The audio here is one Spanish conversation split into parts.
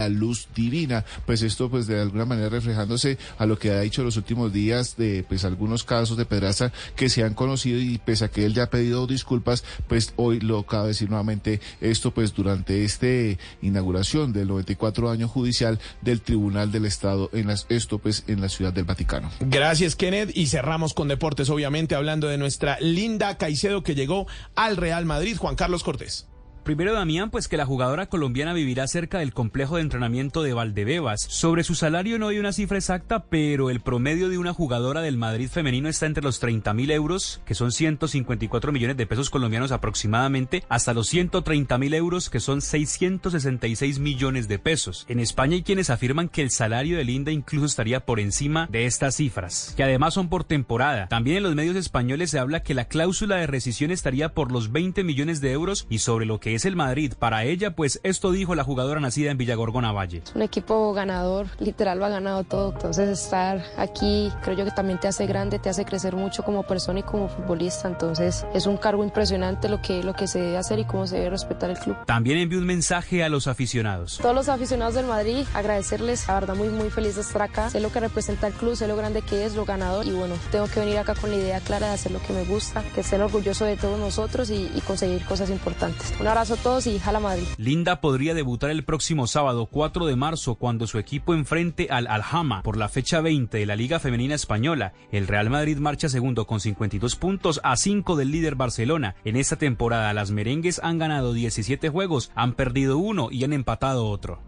La luz divina, pues esto pues de alguna manera reflejándose a lo que ha dicho los últimos días de pues algunos casos de pedraza que se han conocido y pese a que él ya ha pedido disculpas, pues hoy lo acaba de decir nuevamente esto pues durante este inauguración del 94 año judicial del Tribunal del Estado en las esto pues en la Ciudad del Vaticano. Gracias Kenneth y cerramos con deportes obviamente hablando de nuestra linda Caicedo que llegó al Real Madrid, Juan Carlos Cortés. Primero, Damián, pues que la jugadora colombiana vivirá cerca del complejo de entrenamiento de Valdebebas. Sobre su salario no hay una cifra exacta, pero el promedio de una jugadora del Madrid femenino está entre los 30 mil euros, que son 154 millones de pesos colombianos aproximadamente, hasta los 130 mil euros, que son 666 millones de pesos. En España hay quienes afirman que el salario de Linda incluso estaría por encima de estas cifras, que además son por temporada. También en los medios españoles se habla que la cláusula de rescisión estaría por los 20 millones de euros y sobre lo que es el Madrid para ella, pues esto dijo la jugadora nacida en Villagorgona Valle. Un equipo ganador, literal lo ha ganado todo, entonces estar aquí creo yo que también te hace grande, te hace crecer mucho como persona y como futbolista, entonces es un cargo impresionante lo que, lo que se debe hacer y cómo se debe respetar el club. También envió un mensaje a los aficionados. Todos los aficionados del Madrid, agradecerles, la verdad muy muy feliz de estar acá, sé lo que representa el club, sé lo grande que es, lo ganador y bueno, tengo que venir acá con la idea clara de hacer lo que me gusta, que estén orgulloso de todos nosotros y, y conseguir cosas importantes. Un abrazo a todos y jala Madrid. Linda podría debutar el próximo sábado 4 de marzo cuando su equipo enfrente al Alhama por la fecha 20 de la Liga Femenina Española. El Real Madrid marcha segundo con 52 puntos a 5 del líder Barcelona. En esta temporada las merengues han ganado 17 juegos, han perdido uno y han empatado otro.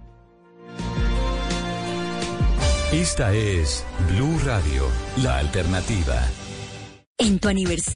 Esta es Blue Radio, la alternativa. En tu aniversario.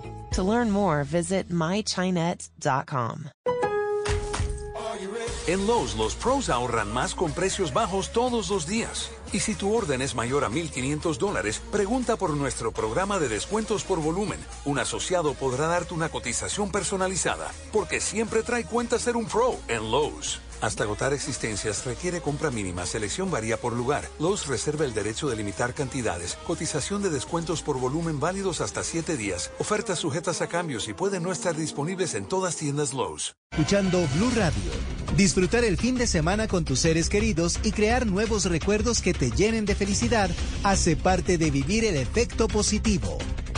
To learn more, visit mychinet.com. En Lowe's, los pros ahorran más con precios bajos todos los días. Y si tu orden es mayor a 1.500 dólares, pregunta por nuestro programa de descuentos por volumen. Un asociado podrá darte una cotización personalizada, porque siempre trae cuenta ser un pro en Lowe's. Hasta agotar existencias requiere compra mínima. Selección varía por lugar. Lowe's reserva el derecho de limitar cantidades. Cotización de descuentos por volumen válidos hasta 7 días. Ofertas sujetas a cambios y pueden no estar disponibles en todas tiendas Lowe's. Escuchando Blue Radio. Disfrutar el fin de semana con tus seres queridos y crear nuevos recuerdos que te llenen de felicidad hace parte de vivir el efecto positivo.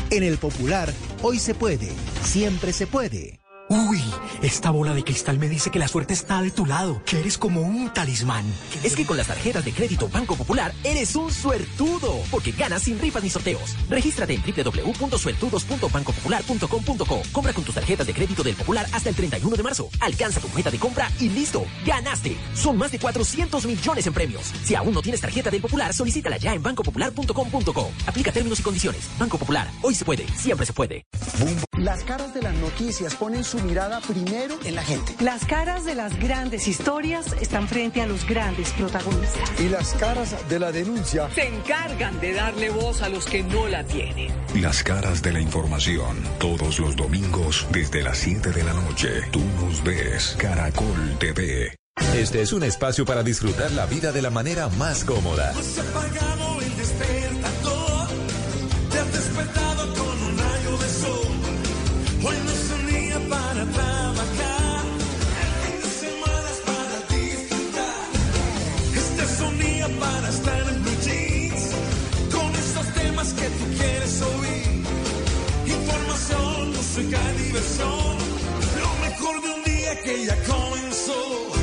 En el popular, hoy se puede, siempre se puede. Uy, esta bola de cristal me dice que la suerte está de tu lado, que eres como un talismán. Es que con las tarjetas de crédito Banco Popular eres un suertudo, porque ganas sin rifas ni sorteos. Regístrate en www.suertudos.bancopopular.com.co. Compra con tus tarjetas de crédito del Popular hasta el 31 de marzo. Alcanza tu meta de compra y listo, ganaste. Son más de 400 millones en premios. Si aún no tienes tarjeta del Popular, solicítala ya en bancopopular.com.co. Aplica términos y condiciones. Banco Popular, hoy se puede, siempre se puede. Las caras de las noticias ponen su mirada primero en la gente. Las caras de las grandes historias están frente a los grandes protagonistas. Y las caras de la denuncia se encargan de darle voz a los que no la tienen. Las caras de la información, todos los domingos desde las 7 de la noche. Tú nos ves, Caracol TV. Este es un espacio para disfrutar la vida de la manera más cómoda. Música, diversión. Lo mejor de un día que ya comenzó.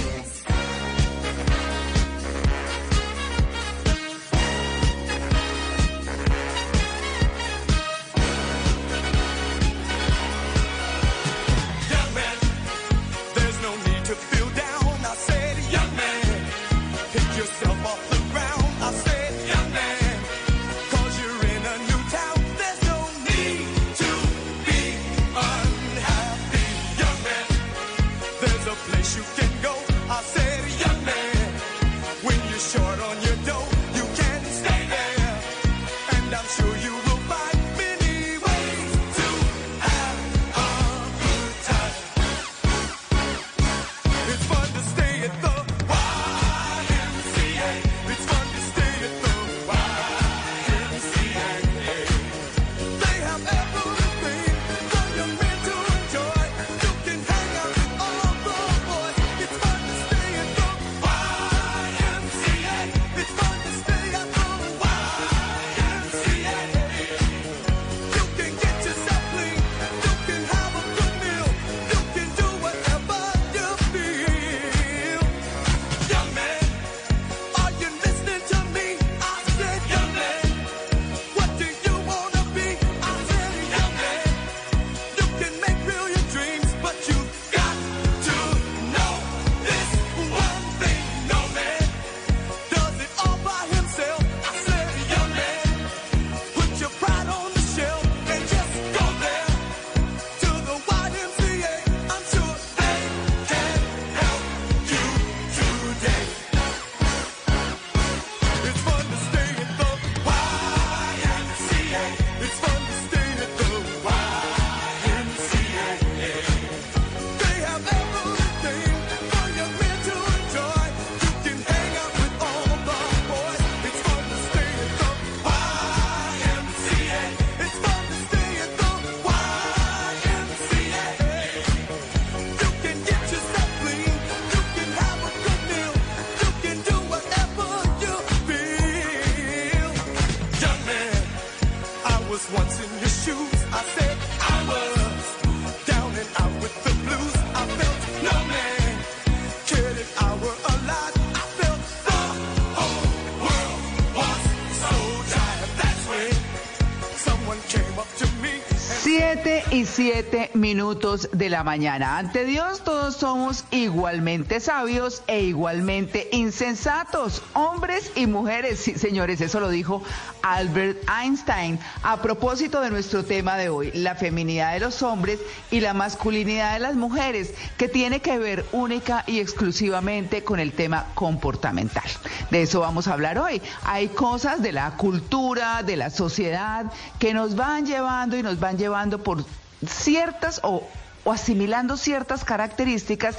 siete minutos de la mañana. Ante Dios todos somos igualmente sabios e igualmente insensatos, hombres y mujeres. Sí, señores, eso lo dijo Albert Einstein a propósito de nuestro tema de hoy, la feminidad de los hombres y la masculinidad de las mujeres, que tiene que ver única y exclusivamente con el tema comportamental. De eso vamos a hablar hoy. Hay cosas de la cultura, de la sociedad, que nos van llevando y nos van llevando por ciertas o, o asimilando ciertas características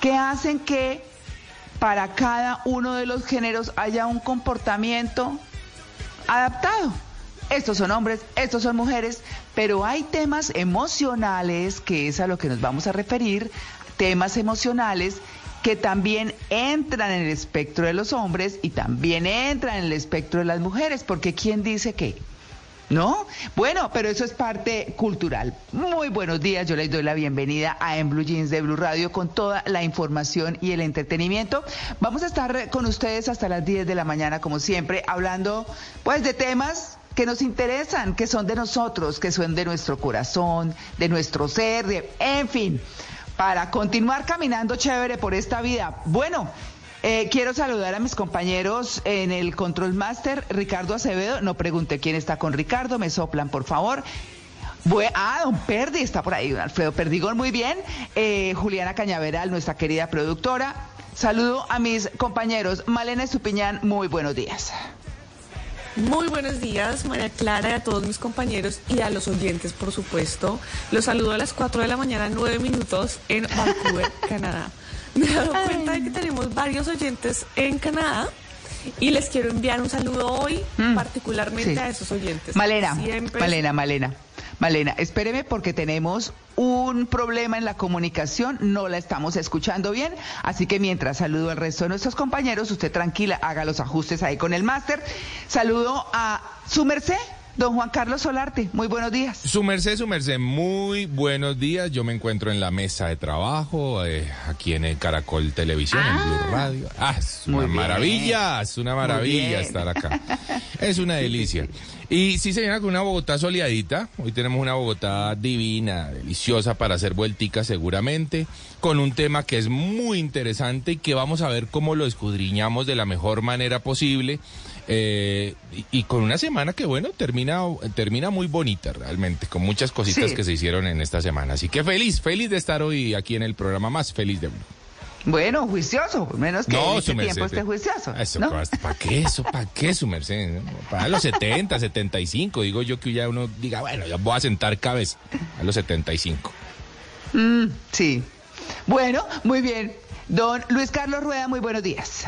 que hacen que para cada uno de los géneros haya un comportamiento adaptado. Estos son hombres, estos son mujeres, pero hay temas emocionales, que es a lo que nos vamos a referir, temas emocionales que también entran en el espectro de los hombres y también entran en el espectro de las mujeres, porque ¿quién dice qué? ¿No? Bueno, pero eso es parte cultural. Muy buenos días, yo les doy la bienvenida a En Blue Jeans de Blue Radio con toda la información y el entretenimiento. Vamos a estar con ustedes hasta las 10 de la mañana, como siempre, hablando pues de temas que nos interesan, que son de nosotros, que son de nuestro corazón, de nuestro ser, de, en fin, para continuar caminando chévere por esta vida. Bueno, eh, quiero saludar a mis compañeros en el Control Master, Ricardo Acevedo. No pregunté quién está con Ricardo, me soplan, por favor. Bue- ah, don Perdi está por ahí, Alfredo Perdigón, muy bien. Eh, Juliana Cañaveral, nuestra querida productora. Saludo a mis compañeros. Malena Estupiñán, muy buenos días. Muy buenos días, María Clara, y a todos mis compañeros y a los oyentes, por supuesto. Los saludo a las 4 de la mañana, 9 minutos, en Vancouver, Canadá. Me he dado cuenta de que tenemos varios oyentes en Canadá Y les quiero enviar un saludo hoy, particularmente sí. a esos oyentes. Malena, Siempre Malena, Malena. Malena, espéreme porque tenemos un problema en la comunicación, no la estamos escuchando bien, así que mientras saludo al resto de nuestros compañeros, usted tranquila, haga los ajustes ahí con el máster. Saludo a su merced, don Juan Carlos Solarte, muy buenos días. Su merced, su merced, muy buenos días. Yo me encuentro en la mesa de trabajo, eh, aquí en el Caracol Televisión, en Blue Radio. Ah, es una bien. maravilla, es una maravilla estar acá. Es una delicia. Y sí, señora, con una Bogotá soleadita. Hoy tenemos una Bogotá divina, deliciosa para hacer vuelticas seguramente, con un tema que es muy interesante y que vamos a ver cómo lo escudriñamos de la mejor manera posible. Eh, y, y con una semana que, bueno, termina, termina muy bonita realmente, con muchas cositas Sí. que se hicieron en esta semana. Así que feliz, feliz de estar hoy aquí en el programa más feliz de Blue. Bueno, juicioso, menos que en este tiempo esté juicioso. Eso, ¿no? ¿para qué eso? ¿Para qué su merced? Para los 70, 75, digo yo que ya uno diga, bueno, ya voy a sentar cabeza a los 75. Mm, sí. Bueno, muy bien. Don Luis Carlos Rueda, muy buenos días.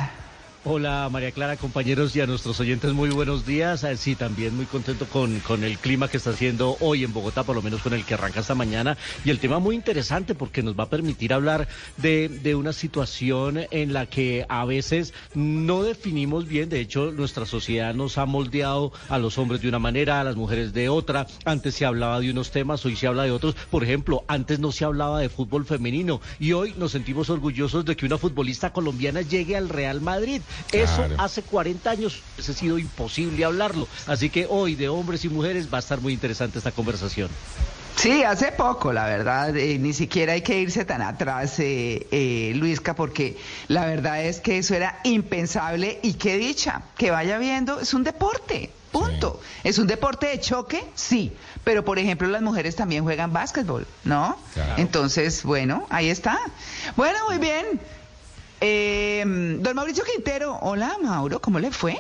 Hola María Clara, compañeros y a nuestros oyentes muy buenos días. Eh, Sí, también muy contento con, con el clima que está haciendo hoy en Bogotá, por lo menos con el que arranca esta mañana. Y el tema muy interesante porque nos va a permitir hablar de, de una situación en la que a veces no definimos bien. De hecho, nuestra sociedad nos ha moldeado a los hombres de una manera, a las mujeres de otra. Antes se hablaba de unos temas, hoy se habla de otros. Por ejemplo, antes no se hablaba de fútbol femenino y hoy nos sentimos orgullosos de que una futbolista colombiana llegue al Real Madrid. Eso Claro. hace 40 años ha sido imposible hablarlo. Así que hoy de hombres y mujeres va a estar muy interesante esta conversación. Sí, hace poco, la verdad, eh, ni siquiera hay que irse tan atrás, eh, eh, Luisca, porque la verdad es que eso era impensable y qué dicha, que vaya viendo, es un deporte, punto. Es un deporte de choque, sí, pero por ejemplo las mujeres también juegan básquetbol, ¿no? Claro. Entonces, bueno, ahí está. Bueno, muy bien. Eh, don Mauricio Quintero, hola Mauro, ¿cómo le fue?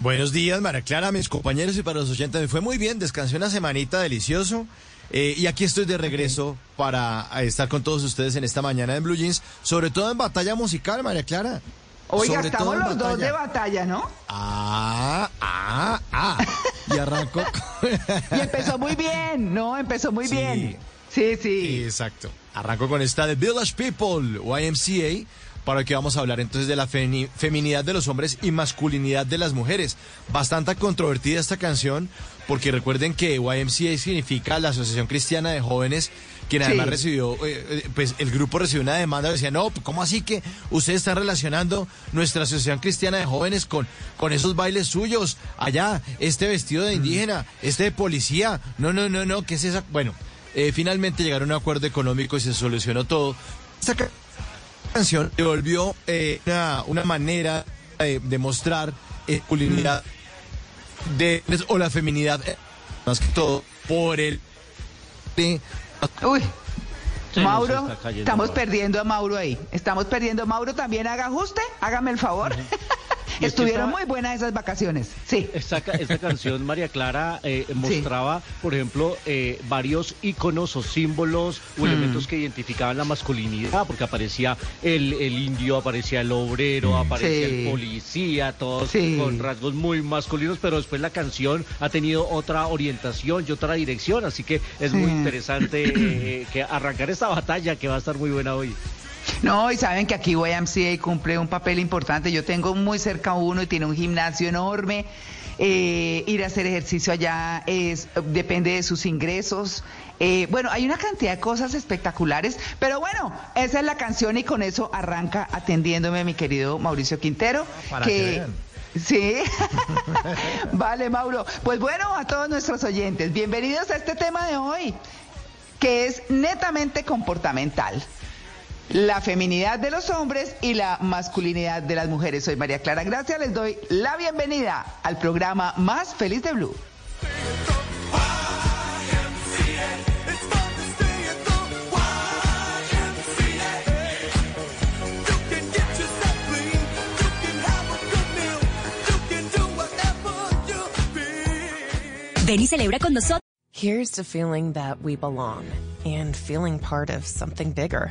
Buenos días, María Clara, mis compañeros y para los oyentes. Me fue muy bien, descansé una semanita delicioso. eh, y aquí estoy de regreso para estar con todos ustedes en esta mañana en Blue Jeans, sobre todo en batalla musical, María Clara. Oiga, Sobre estamos los dos de batalla, ¿no? Ah, ah, ah. Y arrancó. Y empezó muy bien, ¿no? Empezó muy Sí. bien. Sí, sí. Exacto. Arranco con esta de Village People, YMCA, para que vamos a hablar entonces de la feminidad de los hombres y masculinidad de las mujeres. Bastante controvertida esta canción, porque recuerden que YMCA significa la Asociación Cristiana de Jóvenes, quien Sí. además recibió, eh, eh, pues el grupo recibió una demanda, decía, no, ¿cómo así que ustedes están relacionando nuestra Asociación Cristiana de Jóvenes con, con esos bailes suyos? Allá, este vestido de indígena, este de policía, no, no, no, no, ¿qué es esa? Bueno, eh, finalmente llegaron a un acuerdo económico y se solucionó todo. Esta canción se volvió eh, una, una manera eh, de mostrar eh, masculinidad de, o la feminidad, eh, más que todo, por el... de- Uy. Mauro, estamos Mauro. perdiendo a Mauro ahí. Estamos perdiendo a Mauro. También haga ajuste. Hágame el favor. Estuvieron estaba- muy buenas esas vacaciones. Sí. Esta, ca- esta canción, María Clara, eh, mostraba, por ejemplo, eh, varios íconos o símbolos o Mm. elementos que identificaban la masculinidad, porque aparecía el, el indio, aparecía el obrero, aparecía Sí. el policía, todos Sí. con rasgos muy masculinos, pero después la canción ha tenido otra orientación y otra dirección, así que es muy interesante eh, que arrancar esta batalla que va a estar muy buena hoy. No, y saben que aquí YMCA cumple un papel importante. Yo tengo muy cerca uno y tiene un gimnasio enorme. Eh, ir a hacer ejercicio allá es depende de sus ingresos. Eh, bueno, hay una cantidad de cosas espectaculares, pero bueno, esa es la canción y con eso arranca atendiéndome mi querido Mauricio Quintero. Para que vean. Sí. vale, Mauro. Pues bueno, a todos nuestros oyentes, bienvenidos a este tema de hoy, que es netamente comportamental. La feminidad de los hombres y la masculinidad de las mujeres. Soy María Clara Gracia, les doy la bienvenida al programa más feliz de Blue. Ven y celebra con nosotros. Here's to feeling that we belong and feeling part of something bigger.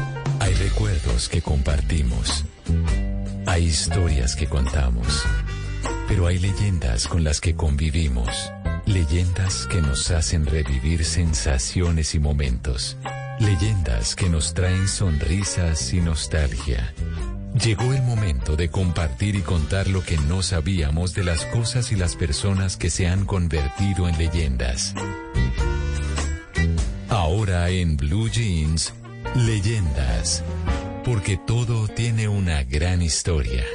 Recuerdos que compartimos. Hay historias que contamos. Pero hay leyendas con las que convivimos. Leyendas que nos hacen revivir sensaciones y momentos. Leyendas que nos traen sonrisas y nostalgia. Llegó el momento de compartir y contar lo que no sabíamos de las cosas y las personas que se han convertido en leyendas. Ahora en Blue Jeans, leyendas. Porque todo tiene una gran historia.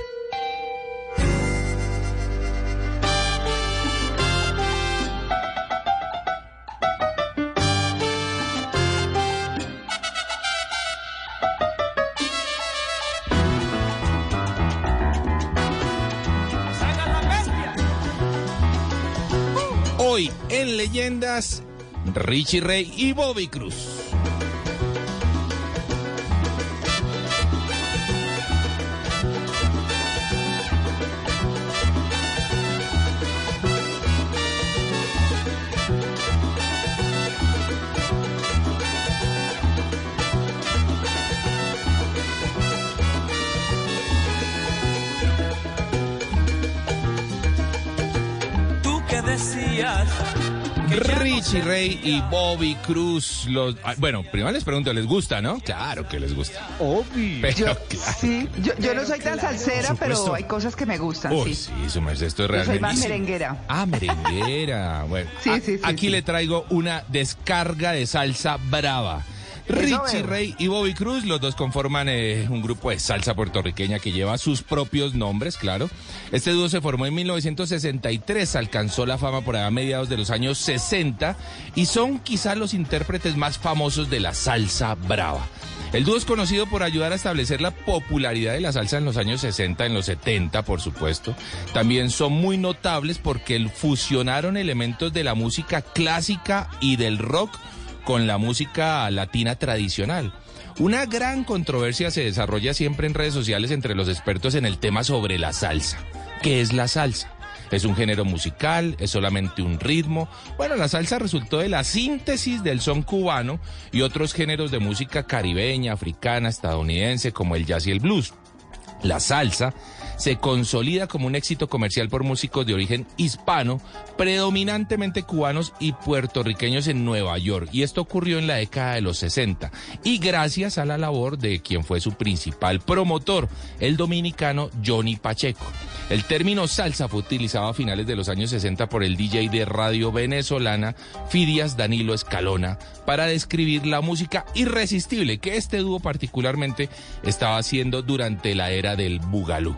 Hoy en Leyendas, Richie Ray y Bobby Cruz. Richie Ray y Bobby Cruz. Los, bueno, primero les pregunto, ¿les gusta, no? Claro que les gusta. Obvio. Pero, Yo, claro. sí, yo, yo no soy tan salsera, pero hay cosas que me gustan, Uy, sí. sí, su merced, esto es Yo soy realmente. más merenguera. Ah, merenguera. Bueno, Sí, a- sí, sí, aquí sí. le traigo una descarga de salsa brava. Richie. Ray y Bobby Cruz, los dos conforman eh, un grupo de salsa puertorriqueña que lleva sus propios nombres, claro. Este dúo se formó en 1963, alcanzó la fama por allá a mediados de los años 60 y son quizás los intérpretes más famosos de la salsa brava. El dúo es conocido por ayudar a establecer la popularidad de la salsa en los años 60, en los 70, por supuesto. También son muy notables porque fusionaron elementos de la música clásica y del rock con la música latina tradicional. Una gran controversia se desarrolla siempre en redes sociales entre los expertos en el tema sobre la salsa. ¿Qué es la salsa? ¿Es un género musical? ¿Es solamente un ritmo? Bueno, la salsa resultó de la síntesis del son cubano y otros géneros de música caribeña, africana, estadounidense, como el jazz y el blues. La salsa se consolida como un éxito comercial por músicos de origen hispano, predominantemente cubanos y puertorriqueños en Nueva York. Y esto ocurrió en la década de los 60. Y gracias a la labor de quien fue su principal promotor, el dominicano Johnny Pacheco. El término salsa fue utilizado a finales de los años 60 por el DJ de radio venezolana Fidias Danilo Escalona para describir la música irresistible que este dúo particularmente estaba haciendo durante la era del bugalú.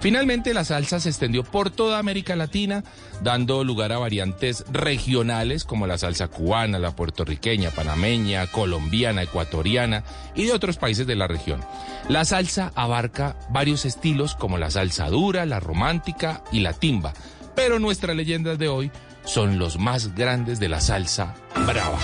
Finalmente la salsa se extendió por toda América Latina, dando lugar a variantes regionales como la salsa cubana, la puertorriqueña, panameña, colombiana, ecuatoriana y de otros países de la región. La salsa abarca varios estilos como la salsa dura, la romántica y la timba, pero nuestras leyendas de hoy son los más grandes de la salsa brava.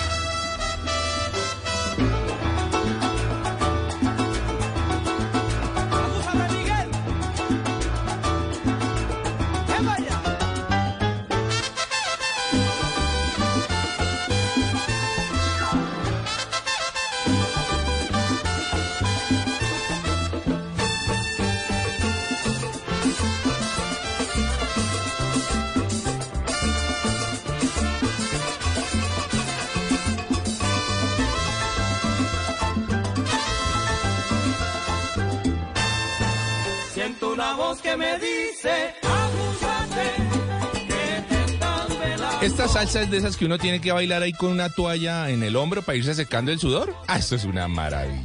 Salsa es de esas que uno tiene que bailar ahí con una toalla en el hombro para irse secando el sudor. Ah, esto es una maravilla.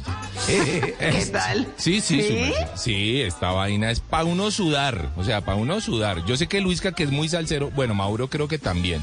¿Qué tal? Sí, sí, ¿Sí? sí, esta vaina es para uno sudar, o sea, para uno sudar. Yo sé que Luisca, que es muy salsero, bueno, Mauro creo que también.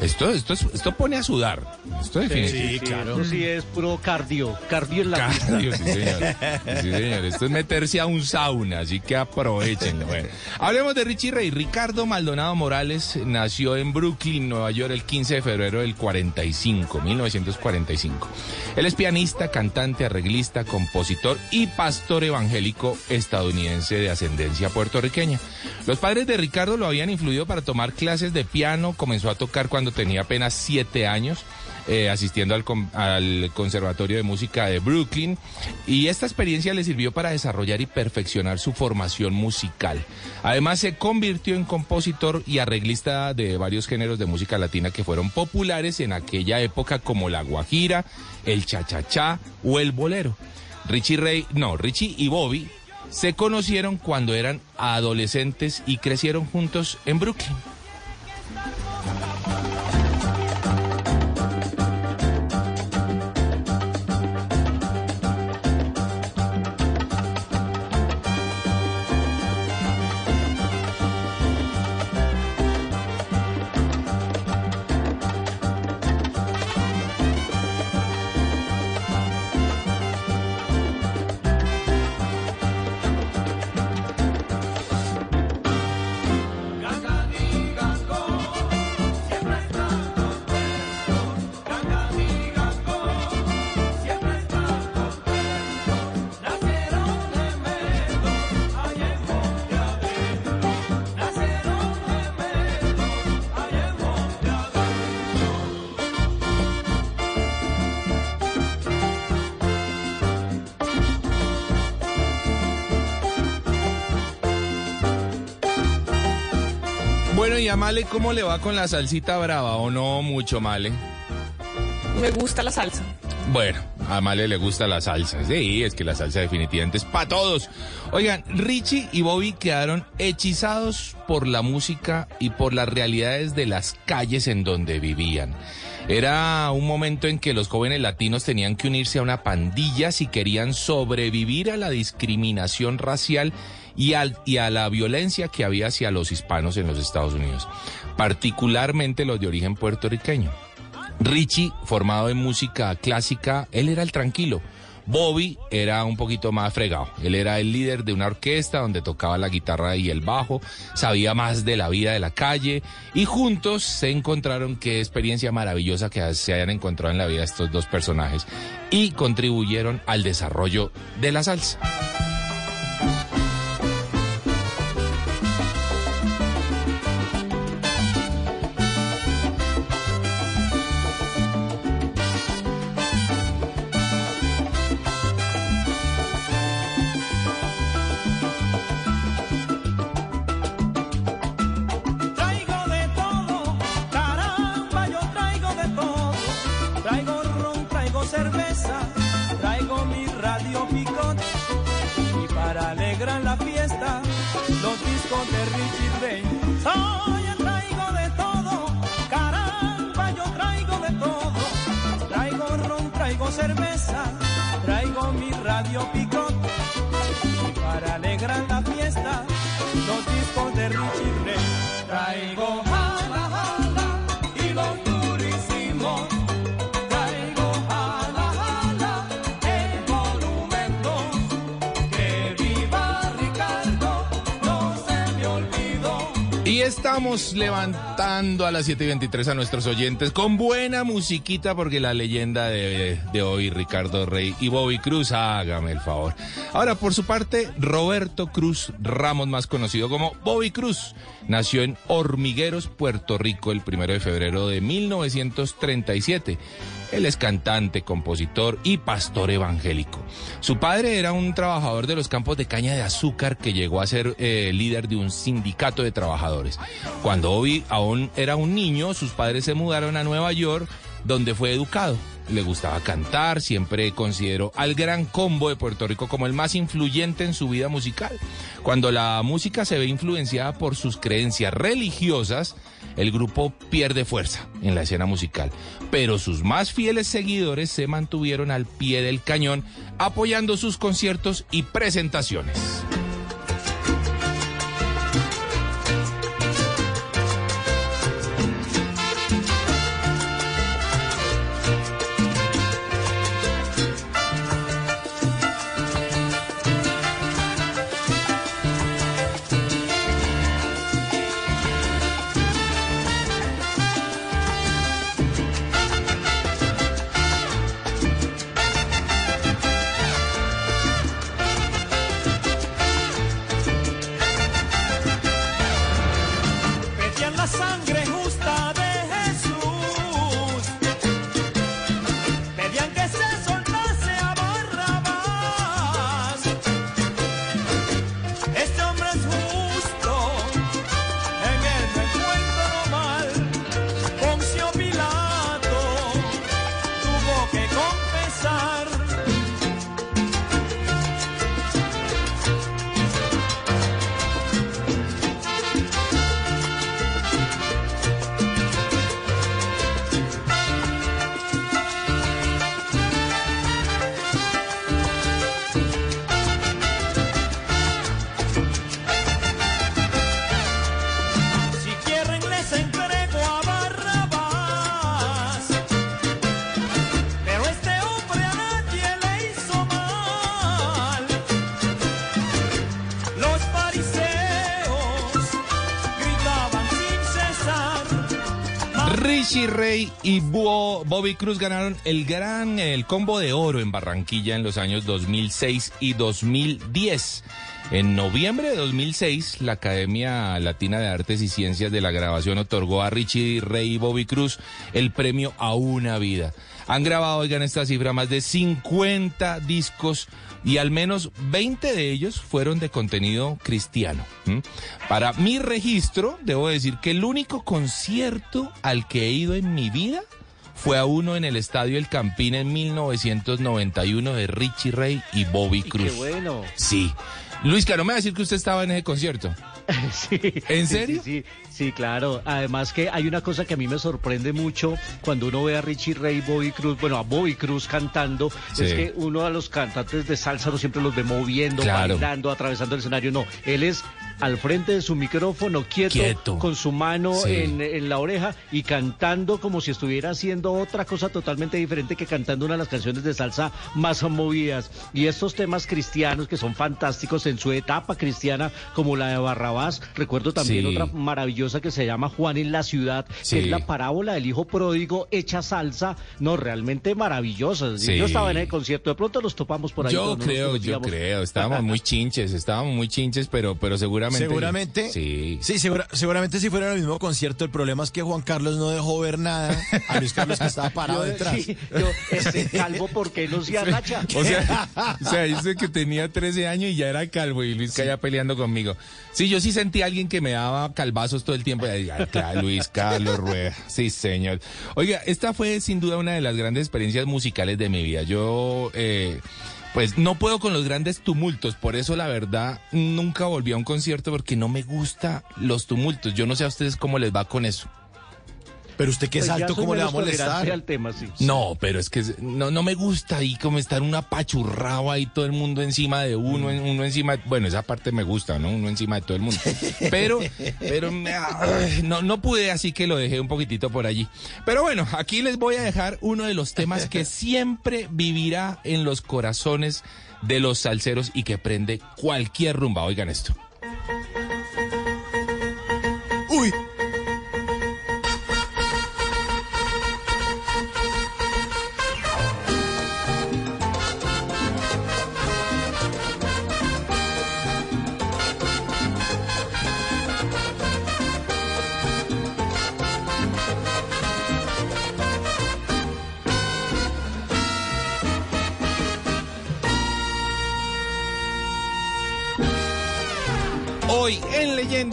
Esto, esto, es- esto pone a sudar. Esto definitivamente. Eso sí es puro cardio, cardio en la pista. Cardio, sí, señor. Sí, señor. Esto es meterse a un sauna, así que aprovechenlo. Bueno, hablemos de Richie Ray. Ricardo Maldonado Morales nació en Brooklyn, Nueva York, el 15 de febrero del 45, 1945. Él es pianista, cantante, arreglista, compositor y pastor evangélico estadounidense de ascendencia puertorriqueña. Los padres de Ricardo lo habían influido para tomar clases de piano. Comenzó a tocar cuando tenía apenas siete años eh, asistiendo al, al Conservatorio de Música de Brooklyn y esta experiencia le sirvió para desarrollar y perfeccionar su formación musical. Además se convirtió en compositor y arreglista de varios géneros de música latina que fueron populares en aquella época como la guajira, el cha-cha-cha o el bolero. Richie Ray, no, Richie y Bobby se conocieron cuando eran adolescentes y crecieron juntos en Brooklyn. Male, ¿cómo le va con la salsita brava o no mucho, Male? Me gusta la salsa. Bueno, a Male le gusta la salsa. Sí, es que la salsa definitivamente es para todos. Oigan, Richie y Bobby quedaron hechizados por la música y por las realidades de las calles en donde vivían. Era un momento en que los jóvenes latinos tenían que unirse a una pandilla si querían sobrevivir a la discriminación racial y, a la violencia que había hacia los hispanos en los Estados Unidos, particularmente los de origen puertorriqueño. Richie, formado en música clásica, él era el tranquilo. Bobby era un poquito más fregado. Él era el líder de una orquesta donde tocaba la guitarra y el bajo, sabía más de la vida de la calle y juntos se encontraron qué experiencia maravillosa que se hayan encontrado en la vida estos dos personajes y contribuyeron al desarrollo de la salsa. Y estamos levantando a las 7 y 23 a nuestros oyentes con buena musiquita porque la leyenda de, de hoy, Ricardo Rey y Bobby Cruz, hágame el favor. Ahora, por su parte, Roberto Cruz Ramos, más conocido como Bobby Cruz, nació en Hormigueros, Puerto Rico, el primero de febrero de 1937. Él es cantante, compositor y pastor evangélico. Su padre era un trabajador de los campos de caña de azúcar que llegó a ser eh, líder de un sindicato de trabajadores. Cuando Bobby aún era un niño, sus padres se mudaron a Nueva York, donde fue educado. Le gustaba cantar, siempre consideró al gran combo de Puerto Rico como el más influyente en su vida musical. Cuando la música se ve influenciada por sus creencias religiosas, el grupo pierde fuerza en la escena musical, pero sus más fieles seguidores se mantuvieron al pie del cañón apoyando sus conciertos y presentaciones. Y Bo- Bobby Cruz ganaron el gran el combo de oro en Barranquilla en los años 2006 y 2010. En noviembre de 2006, la Academia Latina de Artes y Ciencias de la Grabación otorgó a Richie Ray y Bobby Cruz el premio a una vida. Han grabado, oigan esta cifra, más de 50 discos y al menos 20 de ellos fueron de contenido cristiano. Para mi registro, debo decir que el único concierto al que he ido en mi vida fue a uno en el Estadio El Campín en 1991 de Richie Ray y Bobby Cruz. Qué bueno. Sí. Luis, que no me va a decir que usted estaba en ese concierto. Sí. ¿En sí, serio? Sí, sí, sí, claro. Además que hay una cosa que a mí me sorprende mucho cuando uno ve a Richie Ray, Bobby Cruz, bueno, a Bobby Cruz cantando, Sí. es que uno a los cantantes de salsa no siempre los ve moviendo, Claro. bailando, atravesando el escenario. No, él es al frente de su micrófono, quieto, Quieto. con su mano Sí. en, en la oreja y cantando como si estuviera haciendo otra cosa totalmente diferente que cantando una de las canciones de salsa más movidas. Y estos temas cristianos que son fantásticos en su etapa cristiana, como la de Barrabás, recuerdo también Sí. otra maravillosa que se llama Juan en la ciudad, Sí. que es la parábola del hijo pródigo hecha salsa, no, realmente maravillosa. Yo estaba en el concierto, de pronto los topamos por ahí. Yo creo, yo creo. Estábamos muy chinches, estábamos muy chinches, pero, pero seguramente. Seguramente. Sí. Sí, segura- seguramente si fuera el mismo concierto, el problema es que Juan Carlos no dejó ver nada a Luis Carlos que estaba parado Yo, detrás. sí, yo, este calvo, ¿por qué no se agacha? O sea, o sea, dice que tenía 13 años y ya era calvo y Luis Calla peleando conmigo. Sí, yo sí sentí a alguien que me daba calvazos todo el tiempo. Y decía, claro, Luis Carlos Rueda. Sí, señor. Oiga, esta fue sin duda una de las grandes experiencias musicales de mi vida. Yo, eh, pues no puedo con los grandes tumultos. Por eso, la verdad, nunca volví a un concierto porque no me gusta los tumultos. Yo no sé a ustedes cómo les va con eso. Pero usted qué Pues ya salto, soy ¿cómo le va a molestar? al tema, sí. No, pero es que no, no me gusta ahí como estar un apachurrado ahí todo el mundo encima de uno, en- uno encima, bueno, esa parte me gusta, ¿no? Uno encima de todo el mundo. Pero, pero no, no pude, así que lo dejé un poquitito por allí. Pero bueno, aquí les voy a dejar uno de los temas que siempre vivirá en los corazones de los salseros y que prende cualquier rumba. Oigan esto.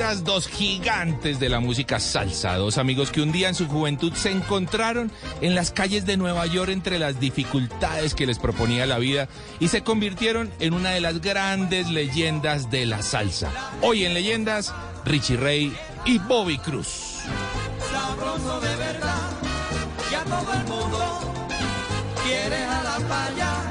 Dos gigantes de la música salsa, dos amigos que un día en su juventud se encontraron en las calles de Nueva York entre las dificultades que les proponía la vida y se convirtieron en una de las grandes leyendas de la salsa. Hoy en Leyendas, Richie Ray y Bobby Cruz. sabroso de verdad, a todo el mundo pa' allá,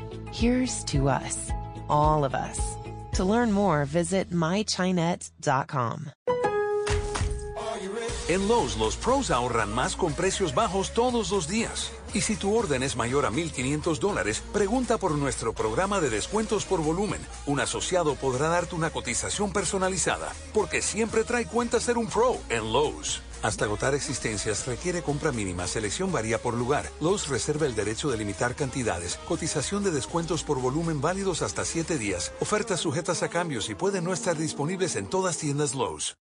Here's to us, all of us. To learn more, visit mychinet.com. En Lowe's, los pros ahorran más con precios bajos todos los días. Y si tu orden es mayor a 1.500 dólares, pregunta por nuestro programa de descuentos por volumen. Un asociado podrá darte una cotización personalizada, porque siempre trae cuenta ser un pro en Lowe's. Hasta agotar existencias requiere compra mínima, selección varía por lugar. Lowe's reserva el derecho de limitar cantidades, cotización de descuentos por volumen válidos hasta 7 días, ofertas sujetas a cambios y pueden no estar disponibles en todas tiendas Lowe's.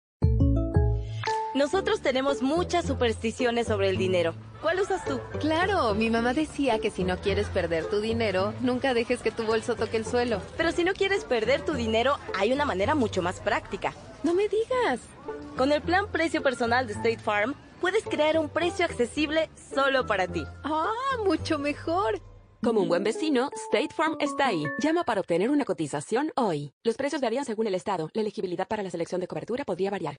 Nosotros tenemos muchas supersticiones sobre el dinero. ¿Cuál usas tú? Claro, mi mamá decía que si no quieres perder tu dinero, nunca dejes que tu bolso toque el suelo. Pero si no quieres perder tu dinero, hay una manera mucho más práctica. No me digas. Con el plan precio personal de State Farm, puedes crear un precio accesible solo para ti. Ah, mucho mejor. Como un buen vecino, State Farm está ahí. Llama para obtener una cotización hoy. Los precios varían según el estado. La elegibilidad para la selección de cobertura podría variar.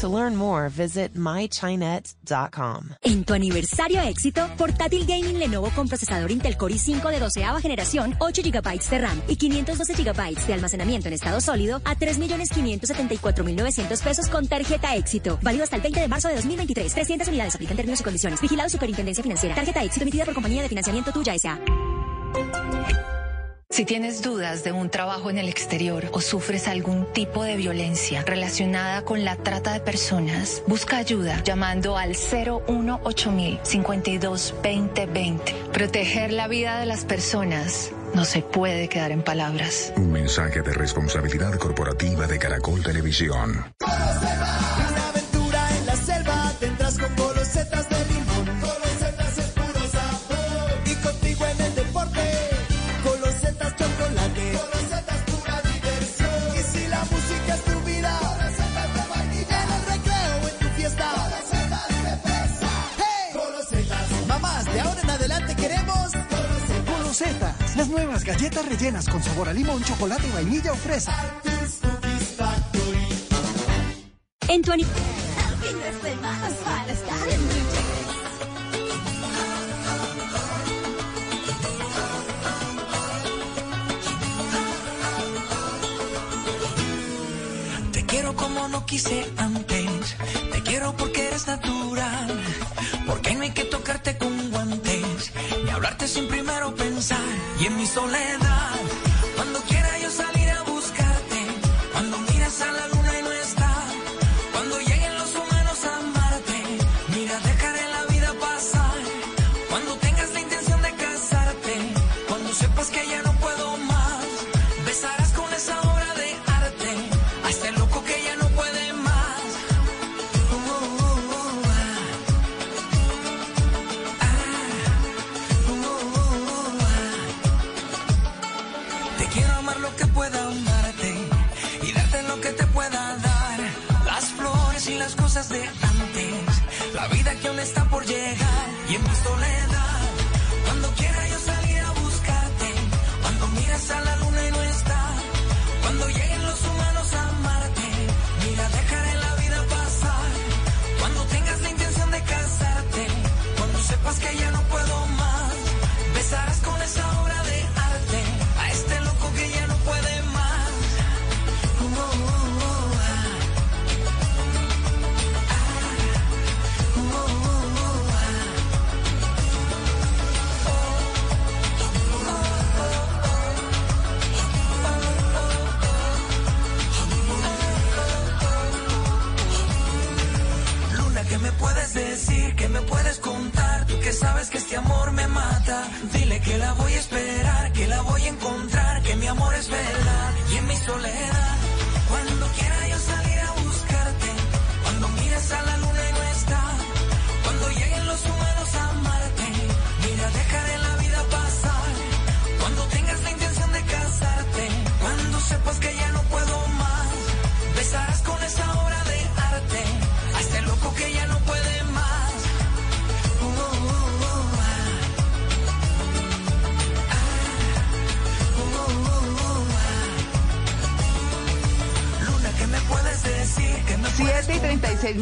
To learn more, visit mychinet.com. En tu aniversario éxito, portátil gaming Lenovo con procesador Intel Core i5 de 12 generación, 8 GB de RAM y 512 GB de almacenamiento en estado sólido a 3.574.900 pesos con tarjeta éxito. Válido hasta el 20 de marzo de 2023. 300 unidades aplican términos y condiciones. Vigilado Superintendencia Financiera. Tarjeta éxito emitida por compañía de financiamiento tuya S.A. Si tienes dudas de un trabajo en el exterior o sufres algún tipo de violencia relacionada con la trata de personas, busca ayuda llamando al 018 52 2020. Proteger la vida de las personas no se puede quedar en palabras. Un mensaje de responsabilidad corporativa de Caracol Televisión. Las nuevas galletas rellenas con sabor a limón, chocolate, vainilla o fresa. En tu Te quiero como no quise antes. Te quiero porque eres natural. Porque no hay que tocarte con hablarte sin primero pensar. Y en mi soledad,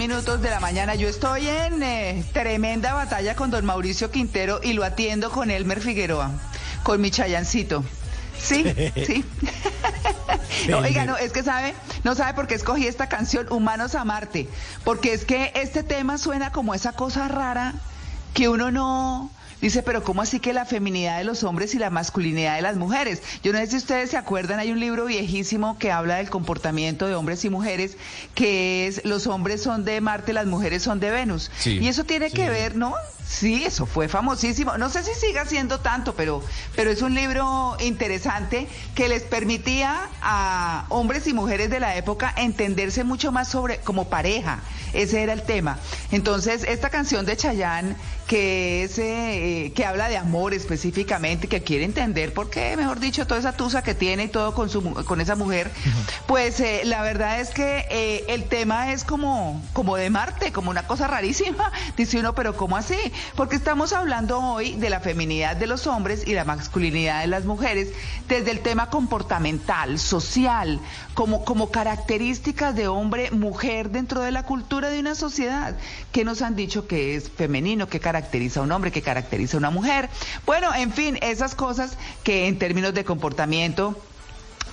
minutos de la mañana. Yo estoy en eh, tremenda batalla con don Mauricio Quintero y lo atiendo con Elmer Figueroa, con mi chayancito. Sí, sí. No, oiga, no, es que sabe, no sabe por qué escogí esta canción, Humanos a Marte, porque es que este tema suena como esa cosa rara que uno no dice, pero ¿cómo así que la feminidad de los hombres y la masculinidad de las mujeres? Yo no sé si ustedes se acuerdan, hay un libro viejísimo que habla del comportamiento de hombres y mujeres, que es los hombres son de Marte, las mujeres son de Venus. Sí, y eso tiene que ver, ¿no? Sí, eso fue famosísimo. No sé si siga siendo tanto, pero, pero es un libro interesante que les permitía a hombres y mujeres de la época entenderse mucho más sobre como pareja. Ese era el tema. Entonces, esta canción de Chayanne, que es eh, que habla de amor específicamente, que quiere entender por qué, mejor dicho, toda esa tusa que tiene y todo con su con esa mujer, pues eh, la verdad es que eh, el tema es como como de Marte, como una cosa rarísima. Dice uno, pero ¿cómo así? Porque estamos hablando hoy de la feminidad de los hombres y la masculinidad de las mujeres desde el tema comportamental, social, como, como características de hombre, mujer dentro de la cultura de una sociedad. ¿Qué nos han dicho que es femenino? ¿Qué caracteriza a un hombre? ¿Qué caracteriza a una mujer? Bueno, en fin, esas cosas que en términos de comportamiento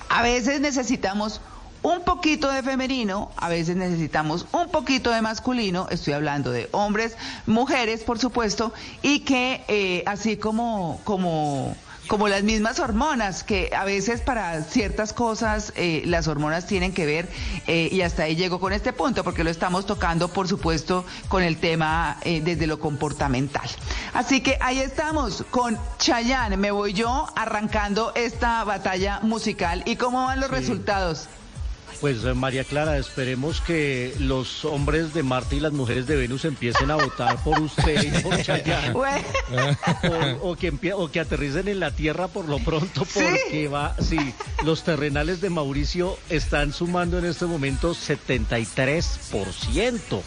a veces necesitamos un poquito de femenino, a veces necesitamos un poquito de masculino, estoy hablando de hombres, mujeres, por supuesto, y que eh, así como, como, como las mismas hormonas, que a veces para ciertas cosas eh, las hormonas tienen que ver, eh, y hasta ahí llego con este punto, porque lo estamos tocando, por supuesto, con el tema eh, desde lo comportamental. Así que ahí estamos con Chayanne, me voy yo arrancando esta batalla musical. ¿Y cómo van los resultados? Pues eh, María Clara, esperemos que los hombres de Marte y las mujeres de Venus empiecen a votar por usted y por Chayanne. Bueno. O, o que empie- o que aterricen en la Tierra por lo pronto, ¿Sí? porque va, sí, los terrenales de Mauricio están sumando en este momento 73%.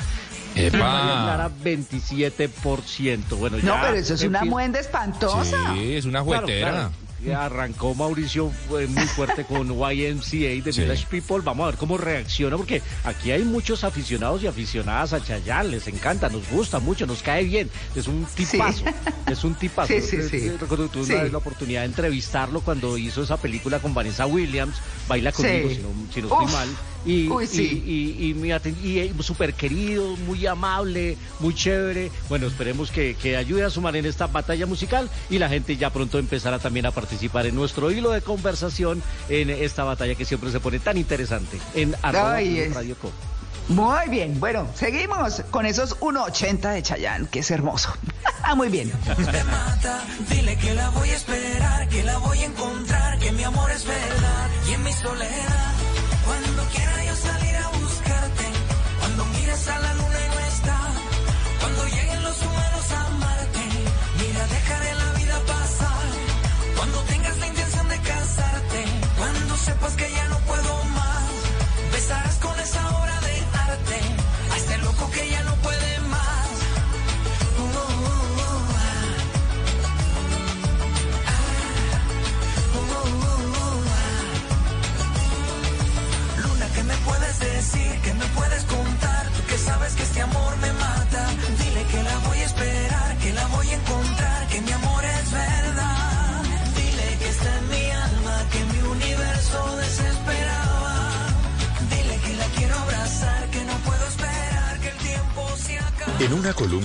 Epa. María Clara, 27%. Bueno, No, ya, pero eso es una muenda espantosa. Sí, es una Claro, juguetera. claro. Arrancó Mauricio eh, muy fuerte con YMCA de Sí. Village People. Vamos a ver cómo reacciona, porque aquí hay muchos aficionados y aficionadas a Chayanne. Les encanta, nos gusta mucho, nos cae bien. Es un tipazo. Es un tipazo. Sí, sí, sí. Yo Recuerdo que tuve Sí. una vez la oportunidad de entrevistarlo cuando hizo esa película con Vanessa Williams, Baila conmigo, Sí. si no, si no estoy mal. Y, Uy, sí. y, y, y aten- y, eh, súper querido, muy amable, muy chévere. Bueno, esperemos que, que ayude a sumar en esta batalla musical y la gente ya pronto empezará también a participar en nuestro hilo de conversación en esta batalla que siempre se pone tan interesante en arroba Ay, Radio Co. Muy bien, bueno, seguimos con esos 1.80 de Chayán, que es hermoso. Muy bien. Me mata, dile que la voy a esperar, que la voy a encontrar, que mi amor es verdad y en mi soledad.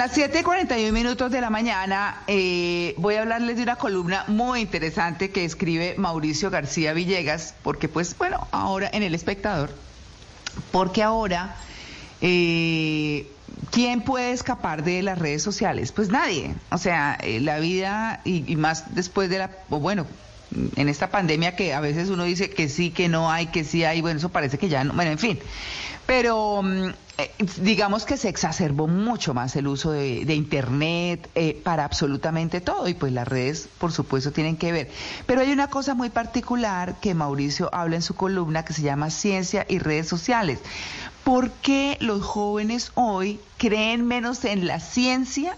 Las 7:41 minutos de la mañana eh, voy a hablarles de una columna muy interesante que escribe Mauricio García Villegas, porque pues bueno, ahora en El Espectador, porque ahora, eh, ¿quién puede escapar de las redes sociales? Pues nadie. O sea, eh, la vida y, y más después de la, o bueno, en esta pandemia que a veces uno dice que sí, que no hay, que sí hay, bueno, eso parece que ya no, bueno, en fin. Pero mm, eh, digamos que se exacerbó mucho más el uso de, de Internet eh, para absolutamente todo y pues las redes, por supuesto, tienen que ver. Pero hay una cosa muy particular que Mauricio habla en su columna que se llama Ciencia y redes sociales. ¿Por qué los jóvenes hoy creen menos en la ciencia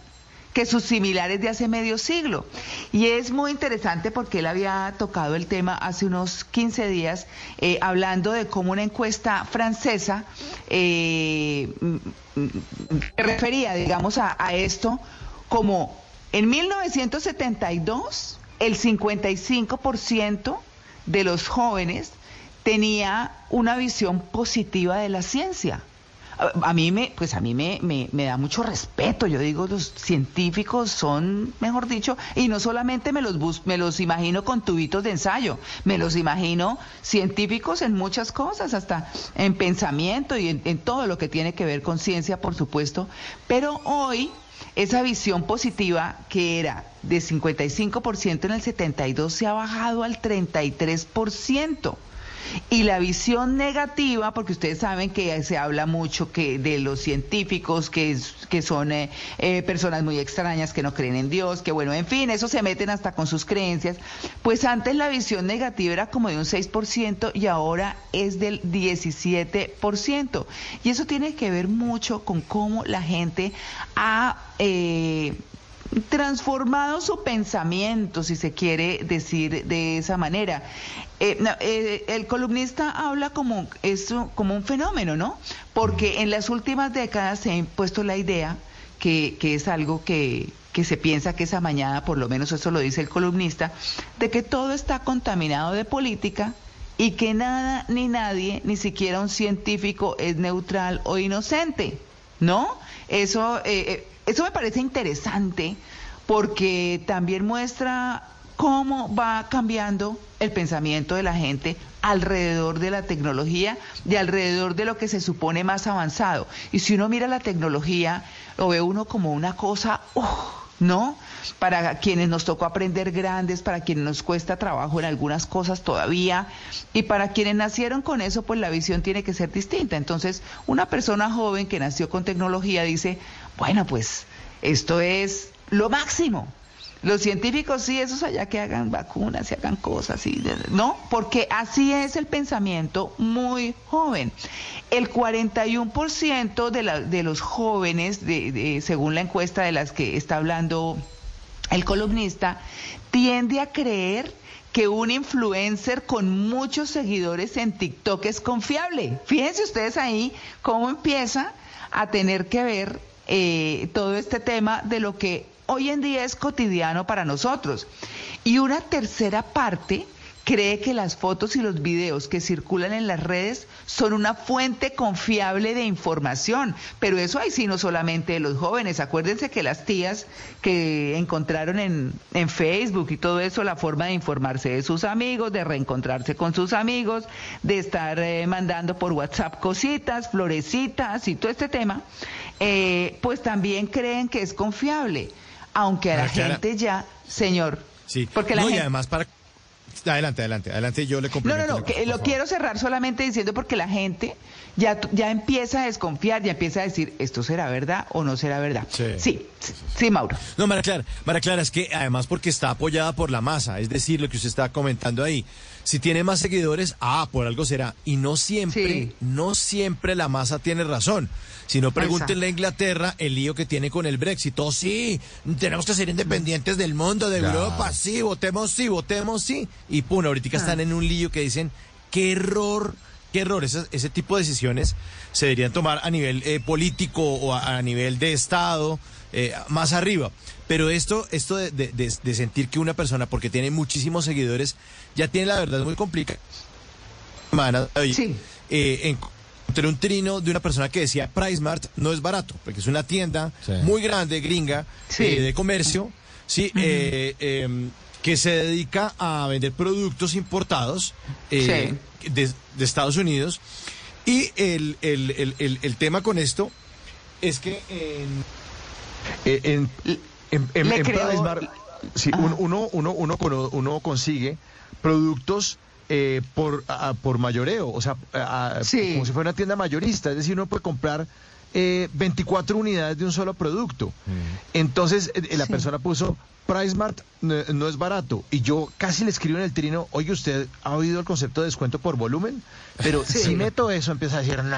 que sus similares de hace medio siglo. Y es muy interesante porque él había tocado el tema hace unos 15 días, eh, hablando de cómo una encuesta francesa eh, refería, digamos, a, a esto como en 1972 el 55% de los jóvenes tenía una visión positiva de la ciencia. A, mí me, pues a mí me, me, me da mucho respeto. Yo digo, los científicos son, mejor dicho, y no solamente me los bus, me los imagino con tubitos de ensayo, me los imagino científicos en muchas cosas, hasta en pensamiento y en, en todo lo que tiene que ver con ciencia, por supuesto. Pero hoy esa visión positiva que era de 55% en el 72 se ha bajado al 33%. Y la visión negativa, porque ustedes saben que se habla mucho que de los científicos, que, es- que son eh, eh, personas muy extrañas, que no creen en Dios, que bueno, en fin, eso se meten hasta con sus creencias. Pues antes la visión negativa era como de un 6% y ahora es del 17%. Y eso tiene que ver mucho con cómo la gente ha... eh, transformado su pensamiento, si se quiere decir de esa manera. Eh, eh, el columnista habla como, como un fenómeno, ¿no? Porque en las últimas décadas se ha impuesto la idea que, que es algo que, que se piensa que es amañada, por lo menos eso lo dice el columnista, de que todo está contaminado de política y que nada ni nadie, ni siquiera un científico, es neutral o inocente, ¿no? Eso, eh, eh, eso me parece interesante porque también muestra cómo va cambiando el pensamiento de la gente alrededor de la tecnología y alrededor de lo que se supone más avanzado. Y si uno mira la tecnología, lo ve uno como una cosa, ¡uf! ¿no? Para quienes nos tocó aprender grandes, para quienes nos cuesta trabajo en algunas cosas todavía, y para quienes nacieron con eso, pues la visión tiene que ser distinta. Entonces, una persona joven que nació con tecnología dice, bueno, pues esto es lo máximo. Los científicos sí, esos allá que hagan vacunas y hagan cosas, y, ¿no? Porque así es el pensamiento muy joven. El 41% de, la, de los jóvenes, de, según la encuesta de las que está hablando el columnista, tiende a creer que un influencer con muchos seguidores en TikTok es confiable. Fíjense ustedes ahí cómo empieza a tener que ver eh, todo este tema de lo que hoy en día es cotidiano para nosotros. Y una tercera parte cree que las fotos y los videos que circulan en las redes son una fuente confiable de información. Pero eso ahí sí no solamente de los jóvenes. Acuérdense que las tías que encontraron en, en Facebook y todo eso, la forma de informarse de sus amigos, de reencontrarse con sus amigos, de estar eh, mandando por WhatsApp cositas, florecitas y todo este tema, eh, pues también creen que es confiable. Aunque a la Clara- gente ya, señor, Sí, porque la no, y gente- además para... Adelante, adelante, adelante, yo le no, complemento. no, no, la que lo quiero cerrar solamente diciendo porque la gente ya, ya empieza a desconfiar, ya empieza a decir, ¿esto será verdad o no será verdad? Sí. sí, sí, sí, Mauro. No, María Clara, María Clara, es que además porque está apoyada por la masa, es decir, lo que usted está comentando ahí. Si tiene más seguidores, ah, por algo será. Y no siempre, Sí. no siempre la masa tiene razón. Si no, pregúntenle a Inglaterra el lío que tiene con el Brexit. Oh, sí, tenemos que ser independientes del mundo, de Claro. Europa, sí, votemos sí, votemos sí. Y pum, ahorita están en un lío que dicen, qué error, qué error. Ese, ese tipo de decisiones se deberían tomar a nivel eh, político o a, a nivel de Estado, eh, más arriba. Pero esto, esto de, de- de- de sentir que una persona, porque tiene muchísimos seguidores, ya tiene la verdad muy complicada. Semana, oye, eh, encontré un trino de una persona que decía PriceMart no es barato, porque es una tienda Sí. muy grande, gringa, Sí. eh, de comercio, sí, eh, em, que se dedica a vender productos importados eh, de, de Estados Unidos. Y el, el, el, el, el tema con esto es que en, eh, en, en, en- PriceMart, sí, un- uno, uno, uno, cono- uno consigue productos eh, por, a- por mayoreo, o sea, a- a- Sí. como si fuera una tienda mayorista, es decir, uno puede comprar eh, 24 unidades de un solo producto. Entonces, eh, la Sí. persona puso, PriceMart no, no es barato. Y yo casi le escribo en el trino, oye, ¿usted ha oído el concepto de descuento por volumen? Pero Sí. si meto eso, empieza a decir, no,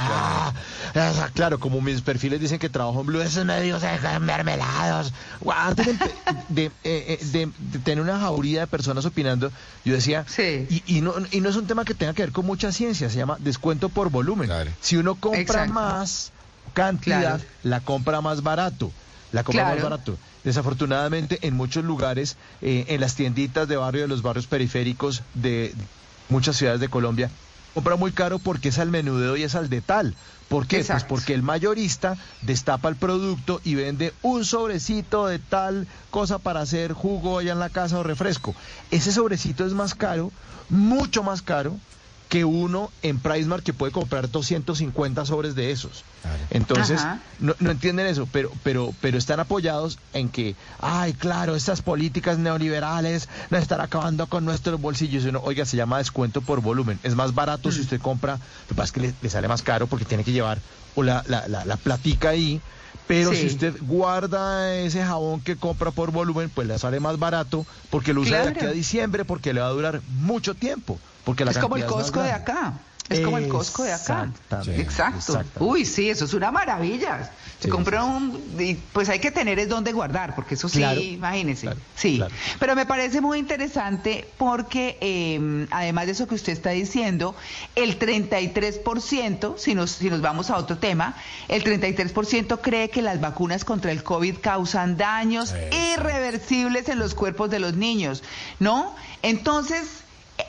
claro, como mis perfiles dicen que trabajo en Blue, esos medios se dejan mermelados. Antes de, empe- de, eh, eh, de- de tener una jauría de personas opinando, yo decía, y, y no, y no es un tema que tenga que ver con mucha ciencia, se llama descuento por volumen. Si uno compra Exacto. más cantidad, Claro. la compra más barato. La compra más barato. Desafortunadamente, en muchos lugares, eh, en las tienditas de barrio, de los barrios periféricos de muchas ciudades de Colombia, compra muy caro porque es al menudeo y es al de tal. ¿Por qué? Pues porque el mayorista destapa el producto y vende un sobrecito de tal cosa para hacer jugo allá en la casa o refresco. Ese sobrecito es más caro, mucho más caro que uno en PriceMart que puede comprar 250 sobres de esos. Entonces, no, no entienden eso, pero, pero, pero están apoyados en que, ay, claro, estas políticas neoliberales nos están acabando con nuestros bolsillos. Y uno, oiga, se llama descuento por volumen. Es más barato Mm. si usted compra, lo que pasa es que le, le sale más caro porque tiene que llevar o la, la, la, la platica ahí. Pero Sí. si usted guarda ese jabón que compra por volumen, pues le sale más barato porque lo usa de aquí a Claro. diciembre porque le va a durar mucho tiempo. Porque la es como el Costco de acá. Es como el Costco de acá. Exacto. Uy, sí, eso es una maravilla. Se Sí, compra un... y pues hay que tener es donde guardar, porque eso sí, Claro, imagínese. sí. Pero me parece muy interesante porque, eh, además de eso que usted está diciendo, el 33%, si nos, si nos vamos a otro tema, el 33% cree que las vacunas contra el COVID causan daños irreversibles en los cuerpos de los niños, ¿no? Entonces...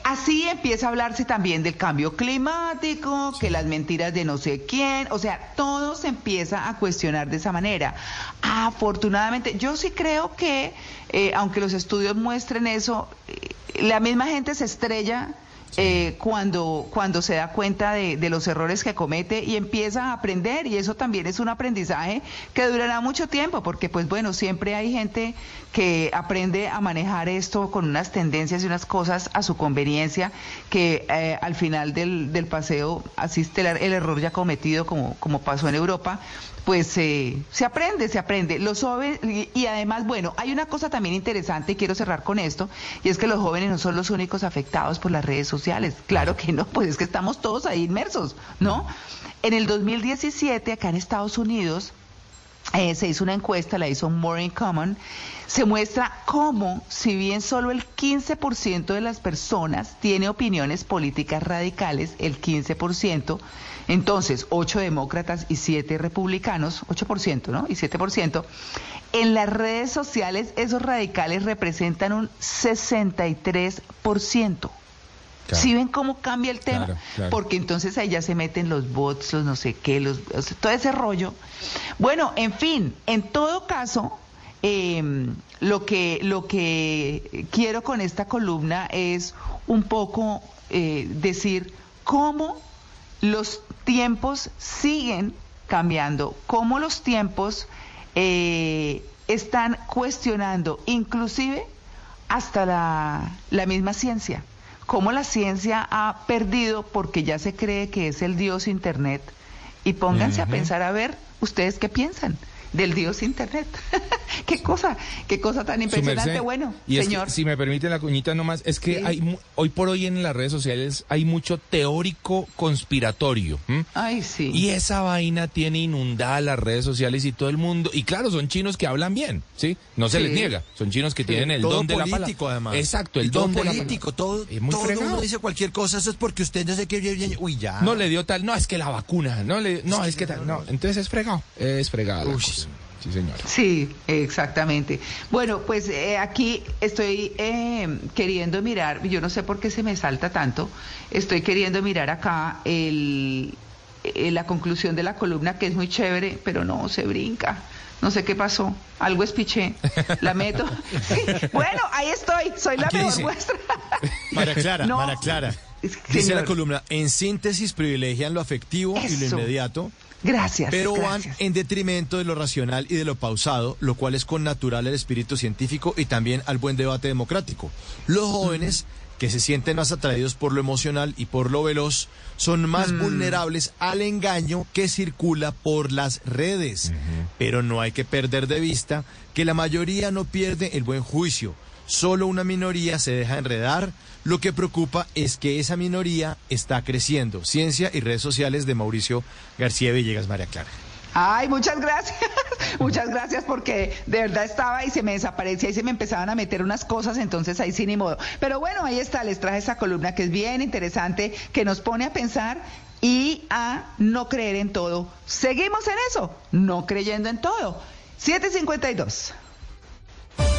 Así empieza a hablarse también del cambio climático, que las mentiras de no sé quién, o sea, todo se empieza a cuestionar de esa manera. Afortunadamente, yo sí creo que, eh, aunque los estudios muestren eso, eh, la misma gente se estrella eh, cuando, cuando se da cuenta de, de los errores que comete y empieza a aprender. Y eso también es un aprendizaje que durará mucho tiempo, porque pues bueno, siempre hay gente que aprende a manejar esto con unas tendencias y unas cosas a su conveniencia, que eh, al final del, del paseo asiste el, el error ya cometido, como, como pasó en Europa, pues eh, se aprende, se aprende. Los jóvenes, y, y además, bueno, hay una cosa también interesante, y quiero cerrar con esto, y es que los jóvenes no son los únicos afectados por las redes sociales. Claro que no, pues es que estamos todos ahí inmersos, ¿no? En el 2017, acá en Estados Unidos, eh, se hizo una encuesta, la hizo More in Common, se muestra cómo, si bien solo el 15% de las personas tiene opiniones políticas radicales, el 15%, entonces 8 demócratas y 7 republicanos, 8%, ¿no? Y 7%, en las redes sociales esos radicales representan un 63%. Claro. ¿Sí ven cómo cambia el tema? Claro, claro. Porque entonces ahí ya se meten los bots, los no sé qué, los, todo ese rollo. Bueno, en fin, en todo caso, eh, lo, que, lo que quiero con esta columna es un poco eh, decir cómo los tiempos siguen cambiando, cómo los tiempos eh, están cuestionando inclusive hasta la, la misma ciencia cómo la ciencia ha perdido porque ya se cree que es el dios Internet. Y pónganse a pensar a ver ustedes qué piensan del dios Internet. qué cosa, qué cosa tan impresionante. merced, Bueno, y es que, señor. si me permite la cuñita nomás, es que hay mu- hoy por hoy en las redes sociales hay mucho teórico conspiratorio. ¿m? Ay, sí. Y esa vaina tiene inundada las redes sociales y todo el mundo. Y claro, son chinos que hablan bien, ¿sí? No se Sí. les niega. Son chinos que Sí. tienen el todo don de la político, palabra. además. Exacto, el Y todo don de la político, todo, Es muy todo fregado. uno dice cualquier cosa, eso es porque usted no sé qué, uy, ya. No le dio tal, no, es que la vacuna, no, le, no, es que tal, no. Entonces es fregado, es fregado. la cosa. Sí, señor. Sí, exactamente. Bueno, pues eh, aquí estoy eh, queriendo mirar, yo no sé por qué se me salta tanto, estoy queriendo mirar acá el, eh, la conclusión de la columna que es muy chévere, pero no, se brinca. No sé qué pasó, algo espiché, la meto. Sí, Bueno, ahí estoy, soy la mejor dice. muestra. María Clara, No. María Clara. Dice Señor. la columna, en síntesis privilegian lo afectivo y lo inmediato, Gracias. pero gracias. van en detrimento de lo racional y de lo pausado, lo cual es con natural el espíritu científico y también al buen debate democrático. Los jóvenes que se sienten más atraídos por lo emocional y por lo veloz son más Mm. vulnerables al engaño que circula por las redes. Pero no hay que perder de vista que la mayoría no pierde el buen juicio. Solo una minoría se deja enredar. Lo que preocupa es que esa minoría está creciendo. Ciencia y redes sociales de Mauricio García Villegas, María Clara. Ay, muchas gracias. Muchas gracias porque de verdad estaba y se me desaparecía y se me empezaban a meter unas cosas, entonces ahí sí ni modo. Pero bueno, ahí está, les traje esa columna que es bien interesante, que nos pone a pensar y a no creer en todo. Seguimos en eso, no creyendo en todo. 752.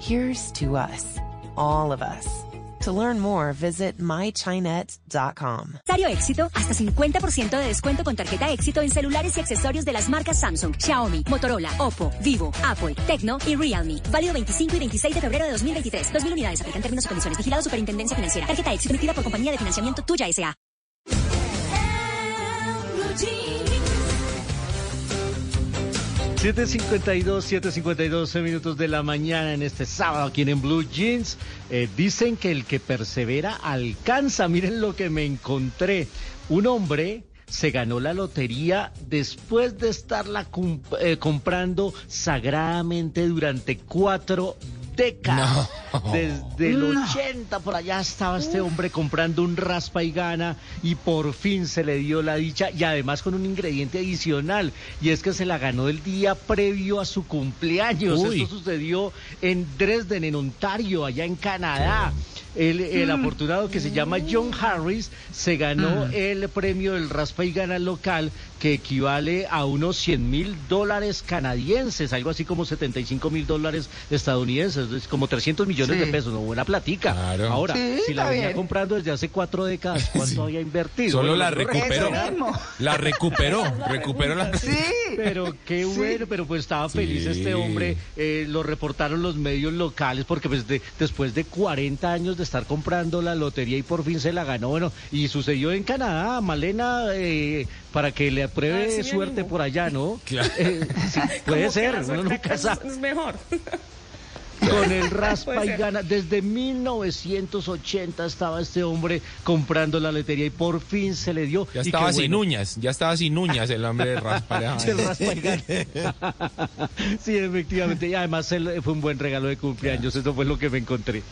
Here's to us, all of us. To learn more, visit mychinet.com. Éxito, hasta 50% de descuento con tarjeta Éxito en celulares y accesorios de las marcas Samsung, Xiaomi, Motorola, Oppo, Vivo, Apple, Tecno y Realme. Válido 25 y 26 de febrero de 2023. 2.000 unidades. Aplican términos y condiciones. Vigilado Superintendencia Financiera. Tarjeta Éxito emitida por compañía de financiamiento Tuya S.A. 7.52, 7.52 minutos de la mañana en este sábado aquí en Blue Jeans. Eh, dicen que el que persevera alcanza. Miren lo que me encontré. Un hombre se ganó la lotería después de estarla eh, comprando sagradamente durante cuatro décadas. No. Desde el No. 80 por allá estaba este hombre comprando un raspa y gana y por fin se le dio la dicha y además con un ingrediente adicional y es que se la ganó el día previo a su cumpleaños. Uy. Esto sucedió en Dresden, en Ontario, allá en Canadá. El, el Mm. afortunado que se llama John Harris se ganó Mm. el premio del Raspa y Gana local que equivale a unos 100 mil dólares canadienses, algo así como 75 mil dólares estadounidenses, es como 300 millones Sí. de pesos, una buena platica. Ahora, Sí, si la venía bien. comprando desde hace cuatro décadas, ¿cuánto había invertido? Solo la logró recuperó. La recuperó, recuperó la... Pero qué bueno, pero pues estaba feliz Sí. este hombre, eh, lo reportaron los medios locales porque pues de- después de 40 años de estar comprando la lotería y por fin se la ganó, bueno, y sucedió en Canadá, Malena, eh, para que le apruebe me suerte por allá, ¿no? Claro. Eh, sí, puede ser, uno nunca sabe. Es mejor. Con el raspa y gana. Desde 1980 estaba este hombre comprando la lotería y por fin se le dio. Ya estaba sin bueno. uñas, ya estaba sin uñas el hombre de raspa. Y gana. sí, efectivamente. Y además él- fue un buen regalo de cumpleaños. Eso fue lo que me encontré.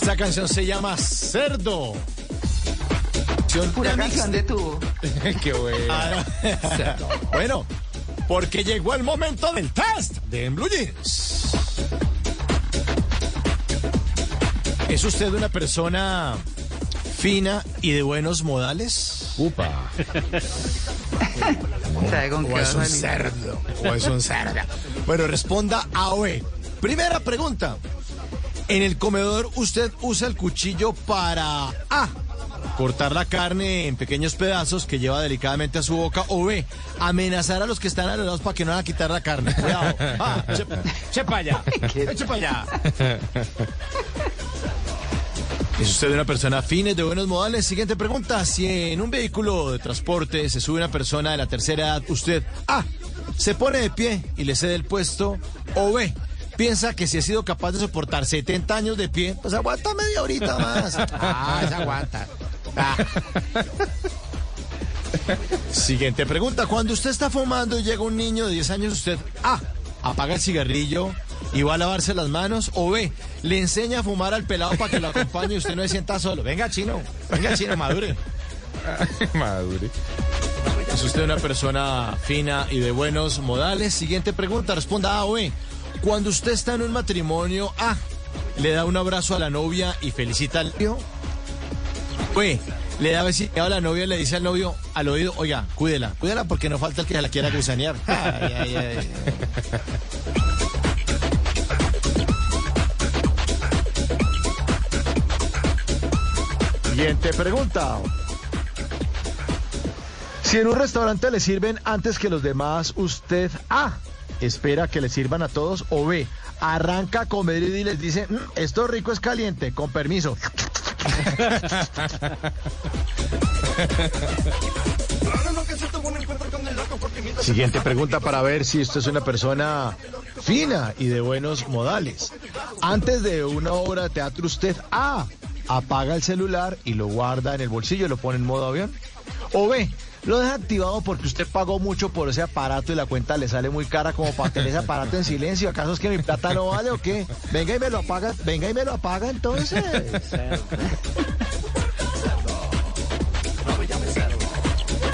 Esta canción se llama Cerdo. Pura canción de tubo. Qué bueno. Ah, no. bueno, porque llegó el momento del test de En Blue Jeans. ¿Es usted una persona fina y de buenos modales? Upa. ¿Sabe con qué o va es un cerdo. O es un cerdo. Bueno, responda A o B. Primera pregunta. En el comedor usted usa el cuchillo para A. Cortar la carne en pequeños pedazos que lleva delicadamente a su boca o B. Amenazar a los que están alrededor para que no van a quitar la carne. Cuidado. Ah, para allá. Eche para allá. ¿Es usted una persona fina y de buenos modales? Siguiente pregunta. Si en un vehículo de transporte se sube una persona de la tercera edad, usted A. Se pone de pie y le cede el puesto. O B. Piensa que si ha sido capaz de soportar 70 años de pie, pues aguanta media horita más. Ah, se aguanta. Ah. Siguiente pregunta. Cuando usted está fumando y llega un niño de 10 años, usted A. Apaga el cigarrillo y va a lavarse las manos. O B. Le enseña a fumar al pelado para que lo acompañe y usted no se sienta solo. Venga, chino. Venga, chino, madure. Madure. ¿Es usted una persona fina y de buenos modales? Siguiente pregunta, responda A o B. Cuando usted está en un matrimonio, A, le da un abrazo a la novia y felicita al novio. B, le da besito a la novia y le dice al novio al oído, oiga, cuídela, cuídela porque no falta el que se la quiera gusanear. Ay, ay, ay. Siguiente pregunta. Si en un restaurante le sirven antes que los demás, usted A. Espera que le sirvan a todos o B. Arranca a comer y les dice, "Mm, esto rico es caliente, con permiso. Siguiente pregunta para ver si usted es una persona fina y de buenos modales. Antes de una obra de teatro, usted A. Apaga el celular y lo guarda en el bolsillo y lo pone en modo avión. O B. Lo deja activado porque usted pagó mucho por ese aparato y la cuenta le sale muy cara como para tener ese aparato en silencio. ¿Acaso es que mi plata no vale o qué? Venga y me lo apaga, venga y me lo apaga entonces.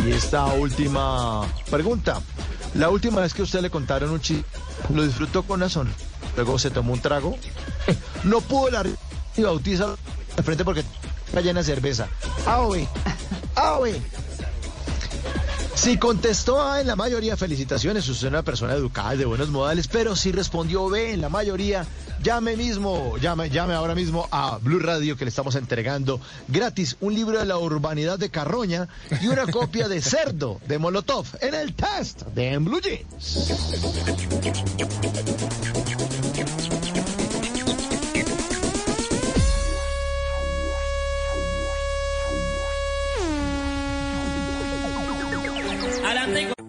Y esta última pregunta. La última vez que usted le contaron un chiste, lo disfrutó con son. Luego se tomó un trago. No pudo la y bautiza de frente porque está llena de cerveza. Ah, güey. Si contestó A en la mayoría, felicitaciones, usted es una persona educada de buenos modales, pero si respondió B en la mayoría, llame mismo, llame, llame ahora mismo a Blue Radio que le estamos entregando gratis un libro de la urbanidad de Carroña y una copia de Cerdo de Molotov en el test de Blue Jeans.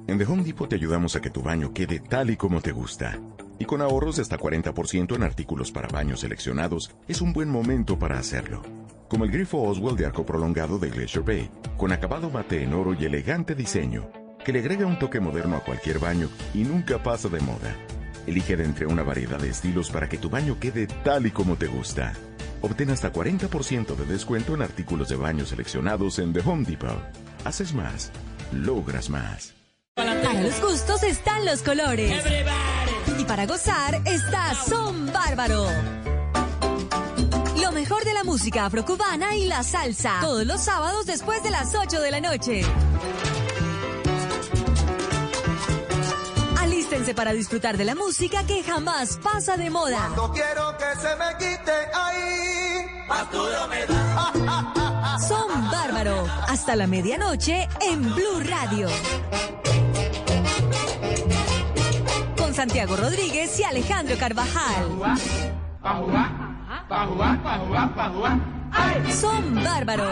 En The Home Depot te ayudamos a que tu baño quede tal y como te gusta. Y con ahorros de hasta 40% en artículos para baños seleccionados, es un buen momento para hacerlo. como el grifo Oswald de arco prolongado de Glacier Bay, con acabado mate en oro y elegante diseño, que le agrega un toque moderno a cualquier baño y nunca pasa de moda. Elige de entre una variedad de estilos para que tu baño quede tal y como te gusta. Obtén hasta 40% de descuento en artículos de baño seleccionados en The Home Depot. Haces más, logras más. Para los gustos están los colores. Y para gozar está Son Bárbaro. Lo mejor de la música afrocubana y la salsa. Todos los sábados después de las 8 de la noche. Alístense para disfrutar de la música que jamás pasa de moda. No quiero que se me quite ahí. Más duro me da. Son Bárbaro. Hasta la medianoche en Blue Radio. Santiago Rodríguez y Alejandro Carvajal. Pa' jugar, pa' jugar, pa' jugar, pa' jugar. ¡Ay! Son Bárbaro.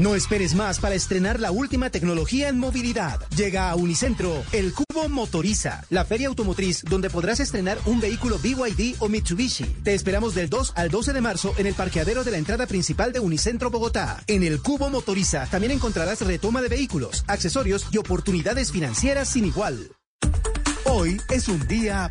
No esperes más para estrenar la última tecnología en movilidad. Llega a Unicentro el Cubo Motoriza, la feria automotriz donde podrás estrenar un vehículo BYD o Mitsubishi. Te esperamos del 2 al 12 de marzo en el parqueadero de la entrada principal de Unicentro Bogotá. En el Cubo Motoriza también encontrarás retoma de vehículos, accesorios y oportunidades financieras sin igual. Hoy es un día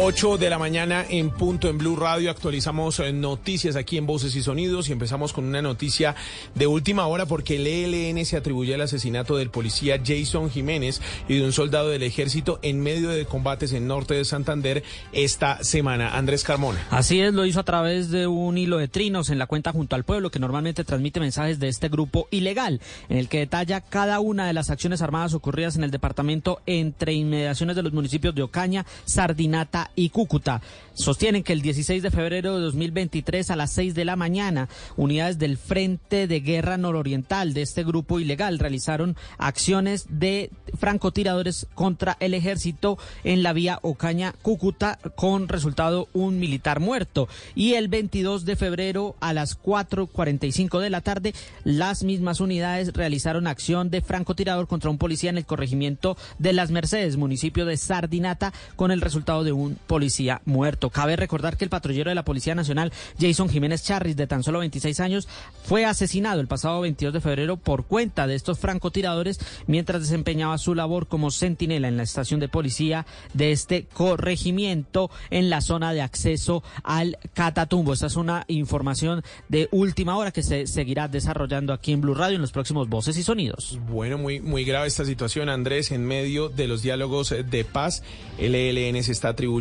8 de la mañana en punto en Blue Radio. Actualizamos eh, noticias aquí en Voces y Sonidos y empezamos con una noticia de última hora porque el ELN se atribuye el asesinato del policía Jason Jiménez y de un soldado del ejército en medio de combates en norte de Santander esta semana. Andrés Carmona. Así es, lo hizo a través de un hilo de trinos en la cuenta Junto al Pueblo que normalmente transmite mensajes de este grupo ilegal en el que detalla cada una de las acciones armadas ocurridas en el departamento entre inmediaciones de los municipios de Ocaña, Sardinata y Cúcuta. Sostienen que el 16 de febrero de 2023 a las 6 de la mañana, unidades del Frente de Guerra Nororiental de este grupo ilegal realizaron acciones de francotiradores contra el ejército en la vía Ocaña-Cúcuta con resultado un militar muerto. Y el 22 de febrero a las 4.45 de la tarde, las mismas unidades realizaron acción de francotirador contra un policía en el corregimiento de Las Mercedes, municipio de Sardinata, con el resultado de un policía muerto. Cabe recordar que el patrullero de la Policía Nacional, Jason Jiménez Charris, de tan solo 26 años, fue asesinado el pasado 22 de febrero por cuenta de estos francotiradores mientras desempeñaba su labor como centinela en la estación de policía de este corregimiento en la zona de acceso al Catatumbo. Esta es una información de última hora que se seguirá desarrollando aquí en Blue Radio en los próximos Voces y Sonidos. Bueno, muy, muy grave esta situación, Andrés. En medio de los diálogos de paz, el ELN se está atribuyendo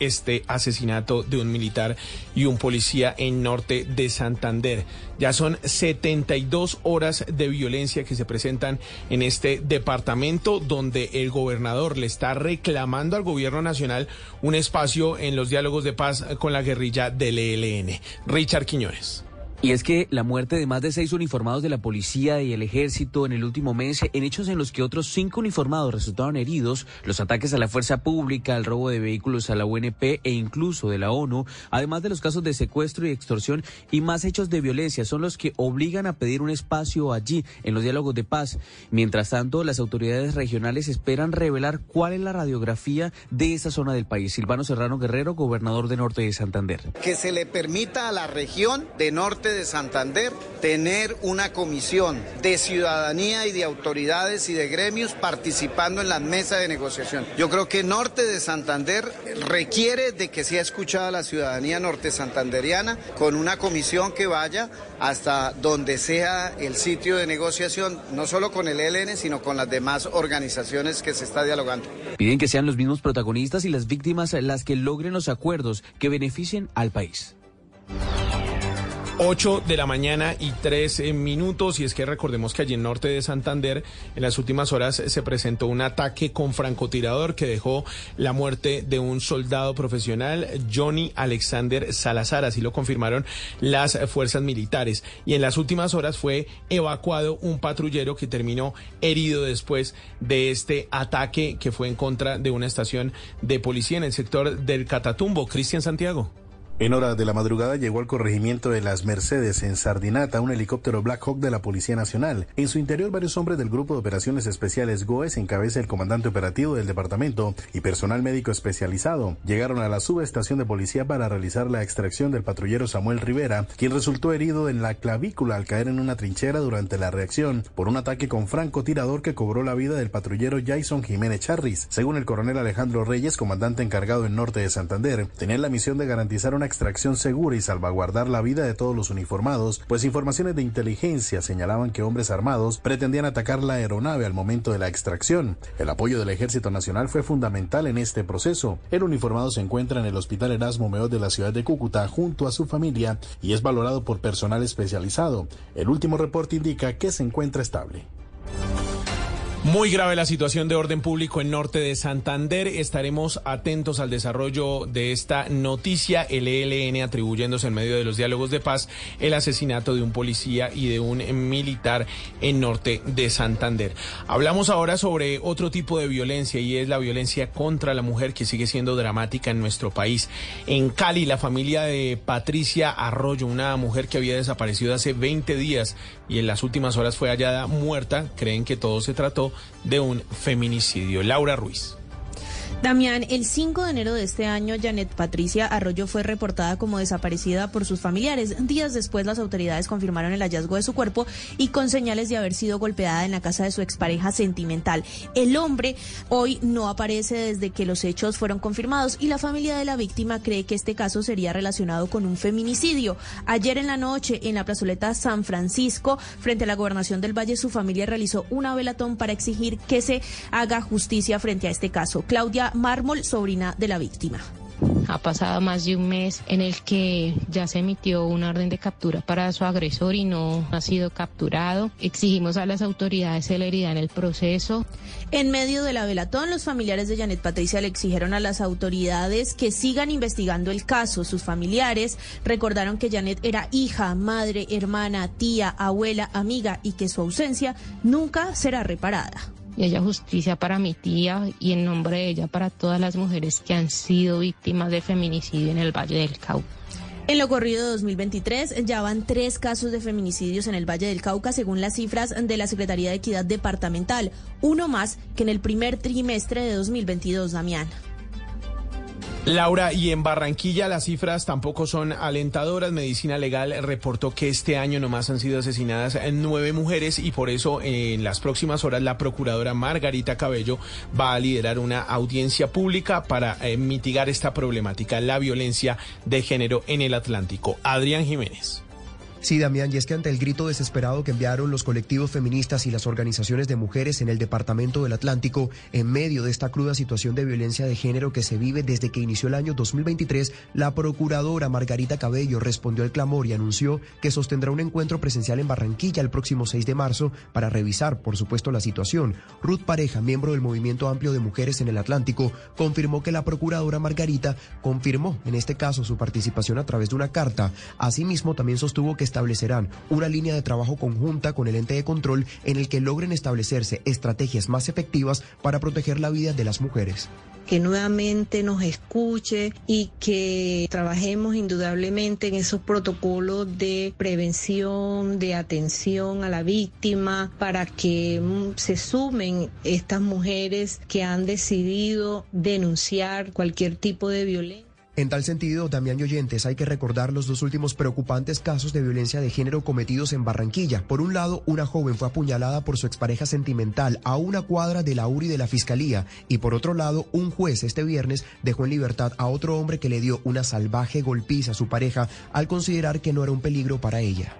este asesinato de un militar y un policía en norte de Santander. Ya son 72 horas de violencia que se presentan en este departamento donde el gobernador le está reclamando al gobierno nacional un espacio en los diálogos de paz con la guerrilla del ELN. Richard Quiñones. Y es que la muerte de más de seis uniformados de la policía y el ejército en el último mes, en hechos en los que otros cinco uniformados resultaron heridos, los ataques a la fuerza pública, el robo de vehículos a la UNP e incluso de la ONU, además de los casos de secuestro y extorsión y más hechos de violencia, son los que obligan a pedir un espacio allí, en los diálogos de paz. Mientras tanto, las autoridades regionales esperan revelar cuál es la radiografía de esa zona del país. Silvano Serrano Guerrero, gobernador de Norte de Santander. que se le permita a la región de norte de Santander tener una comisión de ciudadanía y de autoridades y de gremios participando en la mesa de negociación. Yo creo que norte de Santander requiere de que sea escuchada la ciudadanía norte santanderiana con una comisión que vaya hasta donde sea el sitio de negociación, no solo con el ELN, sino con las demás organizaciones que se está dialogando. Piden que sean los mismos protagonistas y las víctimas las que logren los acuerdos que beneficien al país. 8 de la mañana y 13 minutos. Y es que recordemos que allí en norte de Santander, en las últimas horas se presentó un ataque con francotirador que dejó la muerte de un soldado profesional, Johnny Alexander Salazar. Así lo confirmaron las fuerzas militares. Y en las últimas horas fue evacuado un patrullero que terminó herido después de este ataque que fue en contra de una estación de policía en el sector del Catatumbo. Cristian Santiago. En horas de la madrugada llegó al corregimiento de las Mercedes en Sardinata un helicóptero Black Hawk de la Policía Nacional. En su interior varios hombres del Grupo de Operaciones Especiales GOES encabeza el comandante operativo del departamento y personal médico especializado. Llegaron a la subestación de policía para realizar la extracción del patrullero Samuel Rivera, quien resultó herido en la clavícula al caer en una trinchera durante la reacción por un ataque con francotirador que cobró la vida del patrullero Jason Jiménez Charris. Según el coronel Alejandro Reyes, comandante encargado en norte de Santander, tenía la misión de garantizar una extracción segura y salvaguardar la vida de todos los uniformados, pues informaciones de inteligencia señalaban que hombres armados pretendían atacar la aeronave al momento de la extracción. El apoyo del Ejército Nacional fue fundamental en este proceso. El uniformado se encuentra en el Hospital Erasmo Meot de la ciudad de Cúcuta junto a su familia y es valorado por personal especializado. El último reporte indica que se encuentra estable. Muy grave la situación de orden público en norte de Santander. Estaremos atentos al desarrollo de esta noticia. El ELN atribuyéndose en medio de los diálogos de paz el asesinato de un policía y de un militar en norte de Santander. Hablamos ahora sobre otro tipo de violencia y es la violencia contra la mujer que sigue siendo dramática en nuestro país. En Cali, la familia de Patricia Arroyo, una mujer que había desaparecido hace 20 días y en las últimas horas fue hallada muerta, creen que todo se trató de un feminicidio. Laura Ruiz. Damián, el 5 de enero de este año, Janet Patricia Arroyo fue reportada como desaparecida por sus familiares. Días después, las autoridades confirmaron el hallazgo de su cuerpo y con señales de haber sido golpeada en la casa de su expareja sentimental. El hombre hoy no aparece desde que los hechos fueron confirmados y la familia de la víctima cree que este caso sería relacionado con un feminicidio. Ayer en la noche, en la plazoleta San Francisco, frente a la gobernación del Valle, su familia realizó una velatón para exigir que se haga justicia frente a este caso. Claudia Mármol, sobrina de la víctima. Ha pasado más de un mes en el que ya se emitió una orden de captura para su agresor y no ha sido capturado. Exigimos a las autoridades celeridad en el proceso. En medio de la velatón, los familiares de Janet Patricia le exigieron a las autoridades que sigan investigando el caso. Sus familiares recordaron que Janet era hija, madre, hermana, tía, abuela, amiga y que su ausencia nunca será reparada y haya justicia para mi tía y en nombre de ella para todas las mujeres que han sido víctimas de feminicidio en el Valle del Cauca. En lo corrido de 2023 ya van tres casos de feminicidios en el Valle del Cauca según las cifras de la Secretaría de Equidad Departamental, uno más que en el primer trimestre de 2022, Damián. Laura, y en Barranquilla las cifras tampoco son alentadoras. Medicina Legal reportó que este año nomás han sido asesinadas nueve mujeres y por eso en las próximas horas la procuradora Margarita Cabello va a liderar una audiencia pública para eh, mitigar esta problemática, la violencia de género en el Atlántico. Adrián Jiménez. Sí, Damián, y es que ante el grito desesperado que enviaron los colectivos feministas y las organizaciones de mujeres en el Departamento del Atlántico, en medio de esta cruda situación de violencia de género que se vive desde que inició el año 2023, la procuradora Margarita Cabello respondió al clamor y anunció que sostendrá un encuentro presencial en Barranquilla el próximo 6 de marzo para revisar, por supuesto, la situación. Ruth Pareja, miembro del Movimiento Amplio de Mujeres en el Atlántico, confirmó que la procuradora Margarita confirmó en este caso su participación a través de una carta. Asimismo, también sostuvo que establecerán una línea de trabajo conjunta con el ente de control en el que logren establecerse estrategias más efectivas para proteger la vida de las mujeres que nuevamente nos escuche y que trabajemos indudablemente en esos protocolos de prevención, de atención a la víctima, para que mm, se sumen estas mujeres que han decidido denunciar cualquier tipo de violencia. En tal sentido, Damián y oyentes, hay que recordar los dos últimos preocupantes casos de violencia de género cometidos en Barranquilla. Por un lado, una joven fue apuñalada por su expareja sentimental a una cuadra de la URI de la Fiscalía. Y por otro lado, un juez este viernes dejó en libertad a otro hombre que le dio una salvaje golpiza a su pareja al considerar que no era un peligro para ella.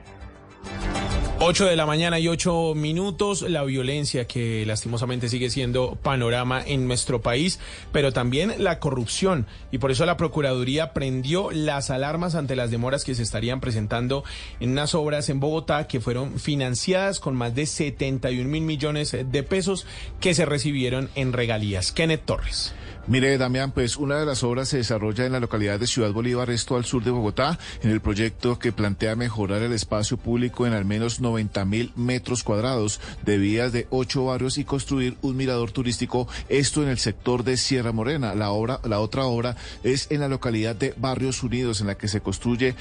8 de la mañana y 8 minutos, la violencia que lastimosamente sigue siendo panorama en nuestro país, pero también la corrupción. Y por eso la Procuraduría prendió las alarmas ante las demoras que se estarían presentando en unas obras en Bogotá que fueron financiadas con más de 71 mil millones de pesos que se recibieron en regalías. Kenneth Torres. Mire, Damián, pues una de las obras se desarrolla en la localidad de Ciudad Bolívar, esto al sur de Bogotá, en el proyecto que plantea mejorar el espacio público en al menos 90 mil metros cuadrados de vías de ocho barrios y construir un mirador turístico, esto en el sector de Sierra Morena. La obra, la otra obra es en la localidad de Barrios Unidos, en la que se construye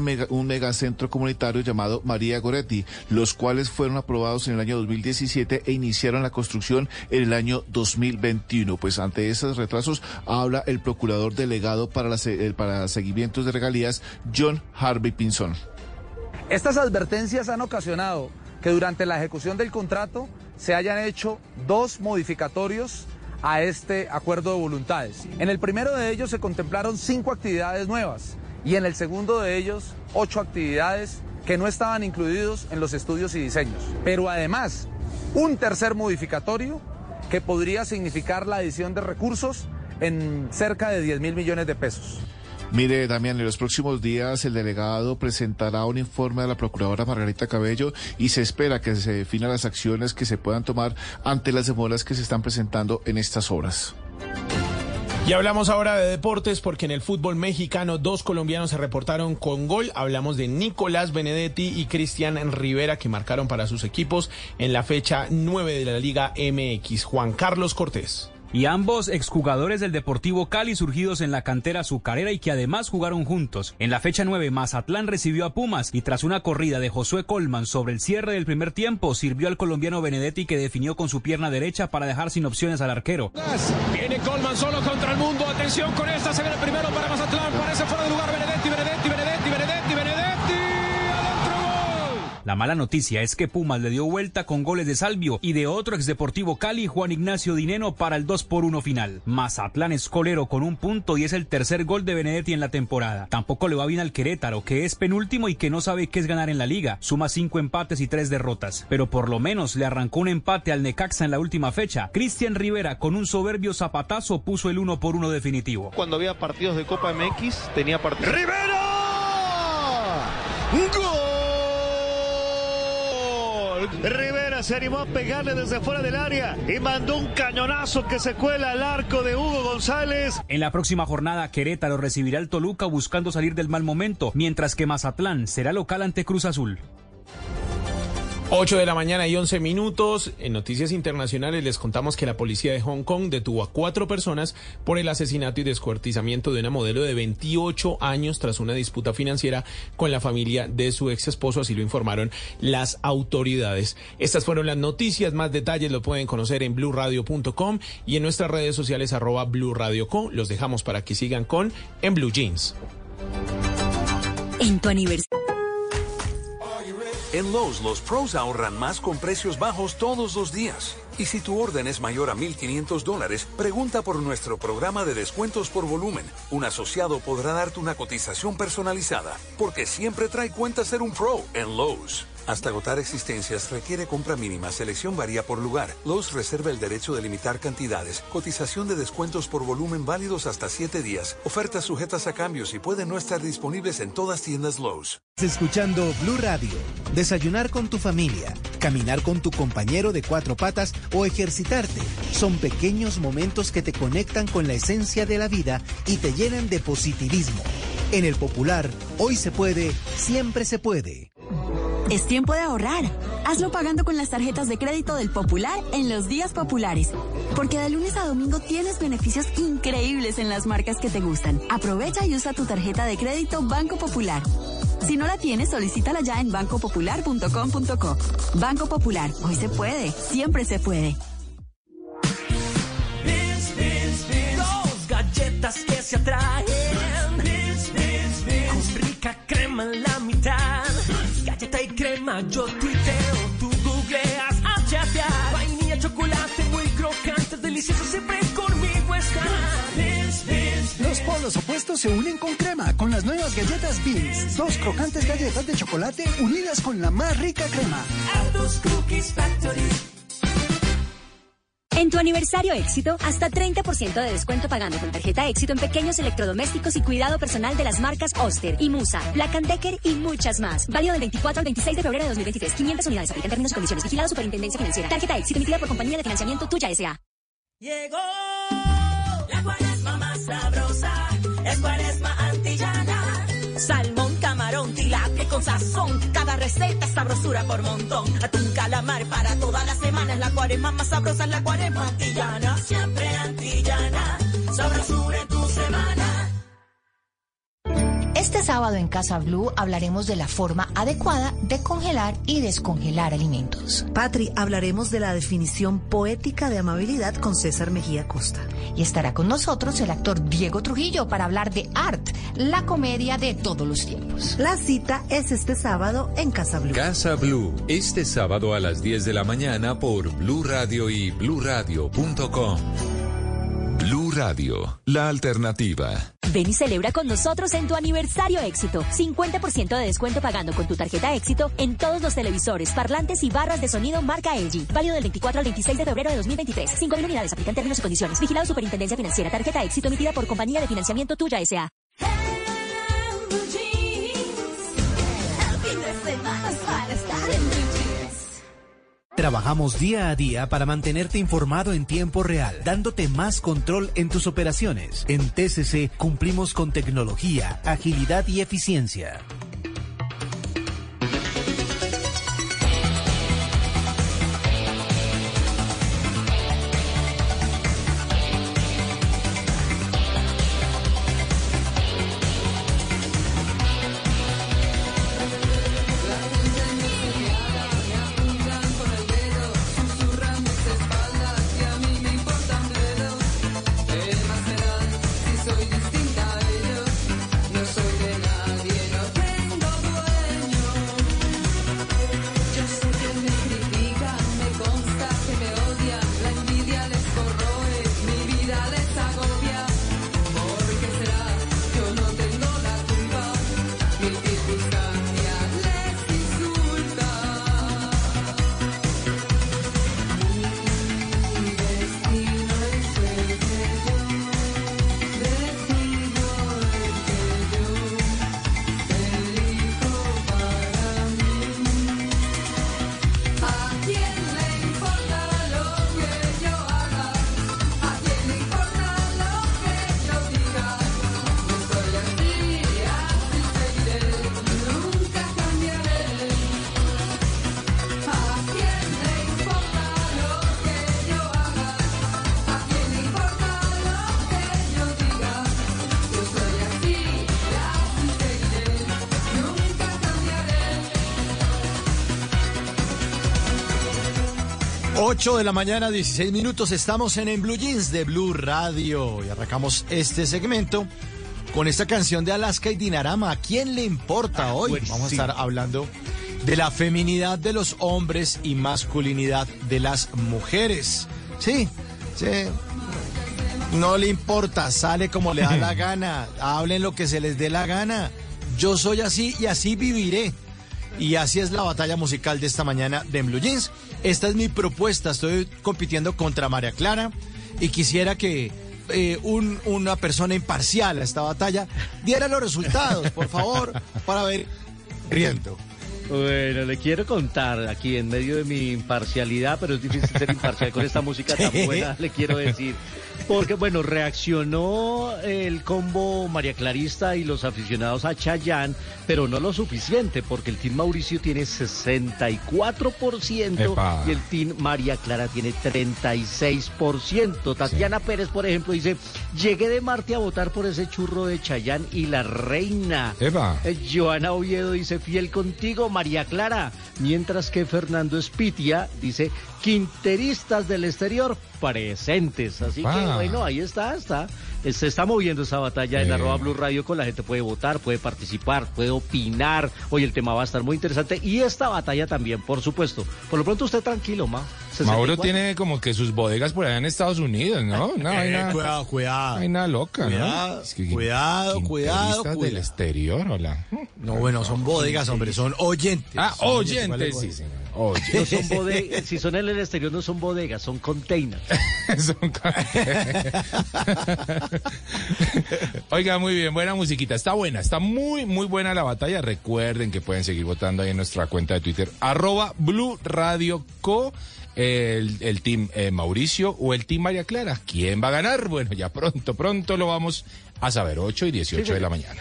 mega, un megacentro comunitario llamado María Goretti, los cuales fueron aprobados en el año 2017 e iniciaron la construcción en el año 2021. Pues ante esas retrasos habla el procurador delegado para, la, para seguimientos de regalías, John Harvey Pinson. Estas advertencias han ocasionado que durante la ejecución del contrato se hayan hecho dos modificatorios a este acuerdo de voluntades. En el primero de ellos se contemplaron cinco actividades nuevas y en el segundo de ellos ocho actividades que no estaban incluidos en los estudios y diseños. Pero además, un tercer modificatorio que podría significar la adición de recursos en cerca de 10 mil millones de pesos. Mire, Damián, en los próximos días el delegado presentará un informe a la procuradora Margarita Cabello y se espera que se definan las acciones que se puedan tomar ante las demoras que se están presentando en estas obras. Y hablamos ahora de deportes porque en el fútbol mexicano dos colombianos se reportaron con gol. Hablamos de Nicolás Benedetti y Cristian Rivera que marcaron para sus equipos en la fecha 9 de la Liga MX. Juan Carlos Cortés y ambos exjugadores del Deportivo Cali surgidos en la cantera azucarera y que además jugaron juntos. En la fecha 9 Mazatlán recibió a Pumas y tras una corrida de Josué Colman sobre el cierre del primer tiempo sirvió al colombiano Benedetti que definió con su pierna derecha para dejar sin opciones al arquero. Viene Colman solo contra el mundo, atención con esta, se viene primero para Mazatlán, parece fuera de lugar Benedetti, Benedetti, Benedetti, La mala noticia es que Pumas le dio vuelta con goles de Salvio y de otro ex Deportivo Cali, Juan Ignacio Dineno, para el 2 por 1 final. Mazatlán es colero con un punto y es el tercer gol de Benedetti en la temporada. Tampoco le va bien al Querétaro, que es penúltimo y que no sabe qué es ganar en la liga. Suma cinco empates y tres derrotas. Pero por lo menos le arrancó un empate al Necaxa en la última fecha. Cristian Rivera, con un soberbio zapatazo, puso el 1 por 1 definitivo. Cuando había partidos de Copa MX, tenía partidos. ¡Rivera! ¡Gol! Rivera se animó a pegarle desde fuera del área y mandó un cañonazo que se cuela al arco de Hugo González. En la próxima jornada, Querétaro recibirá al Toluca buscando salir del mal momento, mientras que Mazatlán será local ante Cruz Azul. 8 de la mañana y 11 minutos. En noticias internacionales les contamos que la policía de Hong Kong detuvo a cuatro personas por el asesinato y descuartizamiento de una modelo de 28 años tras una disputa financiera con la familia de su ex esposo, así lo informaron las autoridades. Estas fueron las noticias, más detalles lo pueden conocer en blueradio.com y en nuestras redes sociales arroba blueradioco. Los dejamos para que sigan con En Blue Jeans. En tu aniversario. En Lowe's, los pros ahorran más con precios bajos todos los días. Y si tu orden es mayor a 1.500 dólares, pregunta por nuestro programa de descuentos por volumen. Un asociado podrá darte una cotización personalizada, porque siempre trae cuenta ser un pro en Lowe's. Hasta agotar existencias requiere compra mínima. Selección varía por lugar. Lowe's reserva el derecho de limitar cantidades. Cotización de descuentos por volumen válidos hasta 7 días. Ofertas sujetas a cambios y pueden no estar disponibles en todas tiendas Lowe's. Escuchando Blue Radio. Desayunar con tu familia, caminar con tu compañero de cuatro patas o ejercitarte. Son pequeños momentos que te conectan con la esencia de la vida y te llenan de positivismo. En el popular, hoy se puede, siempre se puede. Es tiempo de ahorrar. Hazlo pagando con las tarjetas de crédito del Popular en los días populares. Porque de lunes a domingo tienes beneficios increíbles en las marcas que te gustan. Aprovecha y usa tu tarjeta de crédito Banco Popular. Si no la tienes, solicítala ya en bancopopular.com.co. Banco Popular, hoy se puede, siempre se puede. Dos galletas que se atraen. Con rica crema en la mitad. Yo tuiteo, tú googleas a chatear. Vainilla, chocolate, muy crocante, delicioso, siempre conmigo está. Los polos opuestos se unen con crema con las nuevas galletas Beans. Dos crocantes galletas de chocolate unidas con la más rica crema. Cookies Factory. En tu aniversario éxito, hasta 30% de descuento pagando con tarjeta éxito en pequeños electrodomésticos y cuidado personal de las marcas Oster y Musa, Black Decker y muchas más. Válido del 24 al 26 de febrero de 2023. 500 unidades. Aplican términos y condiciones. Vigilado Superintendencia Financiera. Tarjeta éxito emitida por compañía de financiamiento Tuya S.A. Llegó la cuaresma más sabrosa, con sazón, cada receta sabrosura por montón. Atún, calamar para toda la semana, es la cuaresma más sabrosa, es la cuaresma antillana. Siempre antillana, sabrosura en tu. Este sábado en Casa Blue hablaremos de la forma adecuada de congelar y descongelar alimentos. Patri, hablaremos de la definición poética de amabilidad con César Mejía Costa. Y estará con nosotros el actor Diego Trujillo para hablar de Art, la comedia de todos los tiempos. La cita es este sábado en Casa Blue. Casa Blue, este sábado a las 10 de la mañana por Blue Radio y bluradio.com. Blue Radio, la alternativa. Ven y celebra con nosotros en tu aniversario éxito. 50% de descuento pagando con tu tarjeta éxito en todos los televisores, parlantes y barras de sonido marca LG. Válido del 24 al 26 de febrero de 2023. 5.000 unidades. Aplican términos y condiciones. Vigilado Superintendencia Financiera. Tarjeta éxito emitida por compañía de financiamiento Tuya S.A. Trabajamos día a día para mantenerte informado en tiempo real, dándote más control en tus operaciones. En TCC cumplimos con tecnología, agilidad y eficiencia. 8 de la mañana, 16 minutos. Estamos en En Blue Jeans de Blue Radio y arrancamos este segmento con esta canción de Alaska y Dinarama. ¿A quién le importa hoy? pues Vamos sí. a estar hablando de la feminidad de los hombres y masculinidad de las mujeres. Sí, sí. No le importa, sale como le da la gana, hablen lo que se les dé la gana. Yo soy así y así viviré. Y así es la batalla musical de esta mañana de Blue Jeans. Esta es mi propuesta. Estoy compitiendo contra María Clara y quisiera que eh, un- una persona imparcial a esta batalla diera los resultados, por favor, para ver. Riendo. Bueno, le quiero contar aquí en medio de mi imparcialidad, pero es difícil ser imparcial con esta música tan buena, le quiero decir. Porque, bueno, reaccionó el combo María Clarista y los aficionados a Chayán, pero no lo suficiente, porque el Team Mauricio tiene 64% Epa. y el Team María Clara tiene 36%. Tatiana Pérez, por ejemplo, dice, llegué de Marte a votar por ese churro de Chayán y la reina. Epa. Eh, Joana Oviedo dice, fiel contigo, María Clara. Mientras que Fernando Espitia dice, quinteristas del exterior presentes. Así que, Ah. bueno, ahí está, está. Se está moviendo esa batalla en Eh. arroba Blue Radio con la gente puede votar, puede participar, puede opinar. Hoy el tema va a estar muy interesante y esta batalla también, por supuesto. Por lo pronto usted tranquilo, Ma. Mauro 64. tiene como que sus bodegas por allá en Estados Unidos, ¿no? Una Eh, cuidado, cuidado. vaina loca, Cuidado, ¿no? Es que- cuidado, cuidado, Periodistas del cuidado. exterior, hola. No, bueno, son bodegas, hombre, son oyentes. Ah, Son oyentes. No Oyentes. son bodegas, si son en el exterior no son bodegas, son containers. Oiga, muy bien, buena musiquita. Está buena, está muy, muy buena la batalla. Recuerden que pueden seguir votando ahí en nuestra cuenta de Twitter, arroba Blue Radio Co. El, el team eh, Mauricio o el team María Clara. ¿Quién va a ganar? Bueno, ya pronto, pronto lo vamos a saber. 8 y 18 de la mañana.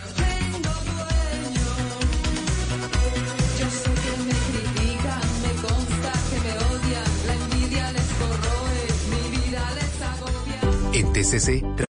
Yo sé que me critican, me consta que me odian, la envidia les corroe, mi vida les agobia. En TCC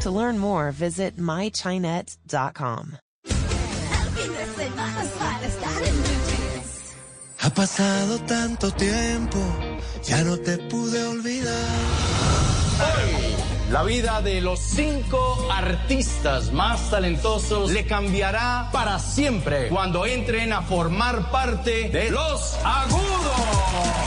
To learn more, visit mychinet.com. Ha pasado tanto tiempo, ya no te pude olvidar. La vida de los cinco artistas más talentosos le cambiará para siempre cuando entren a formar parte de Los Agudos.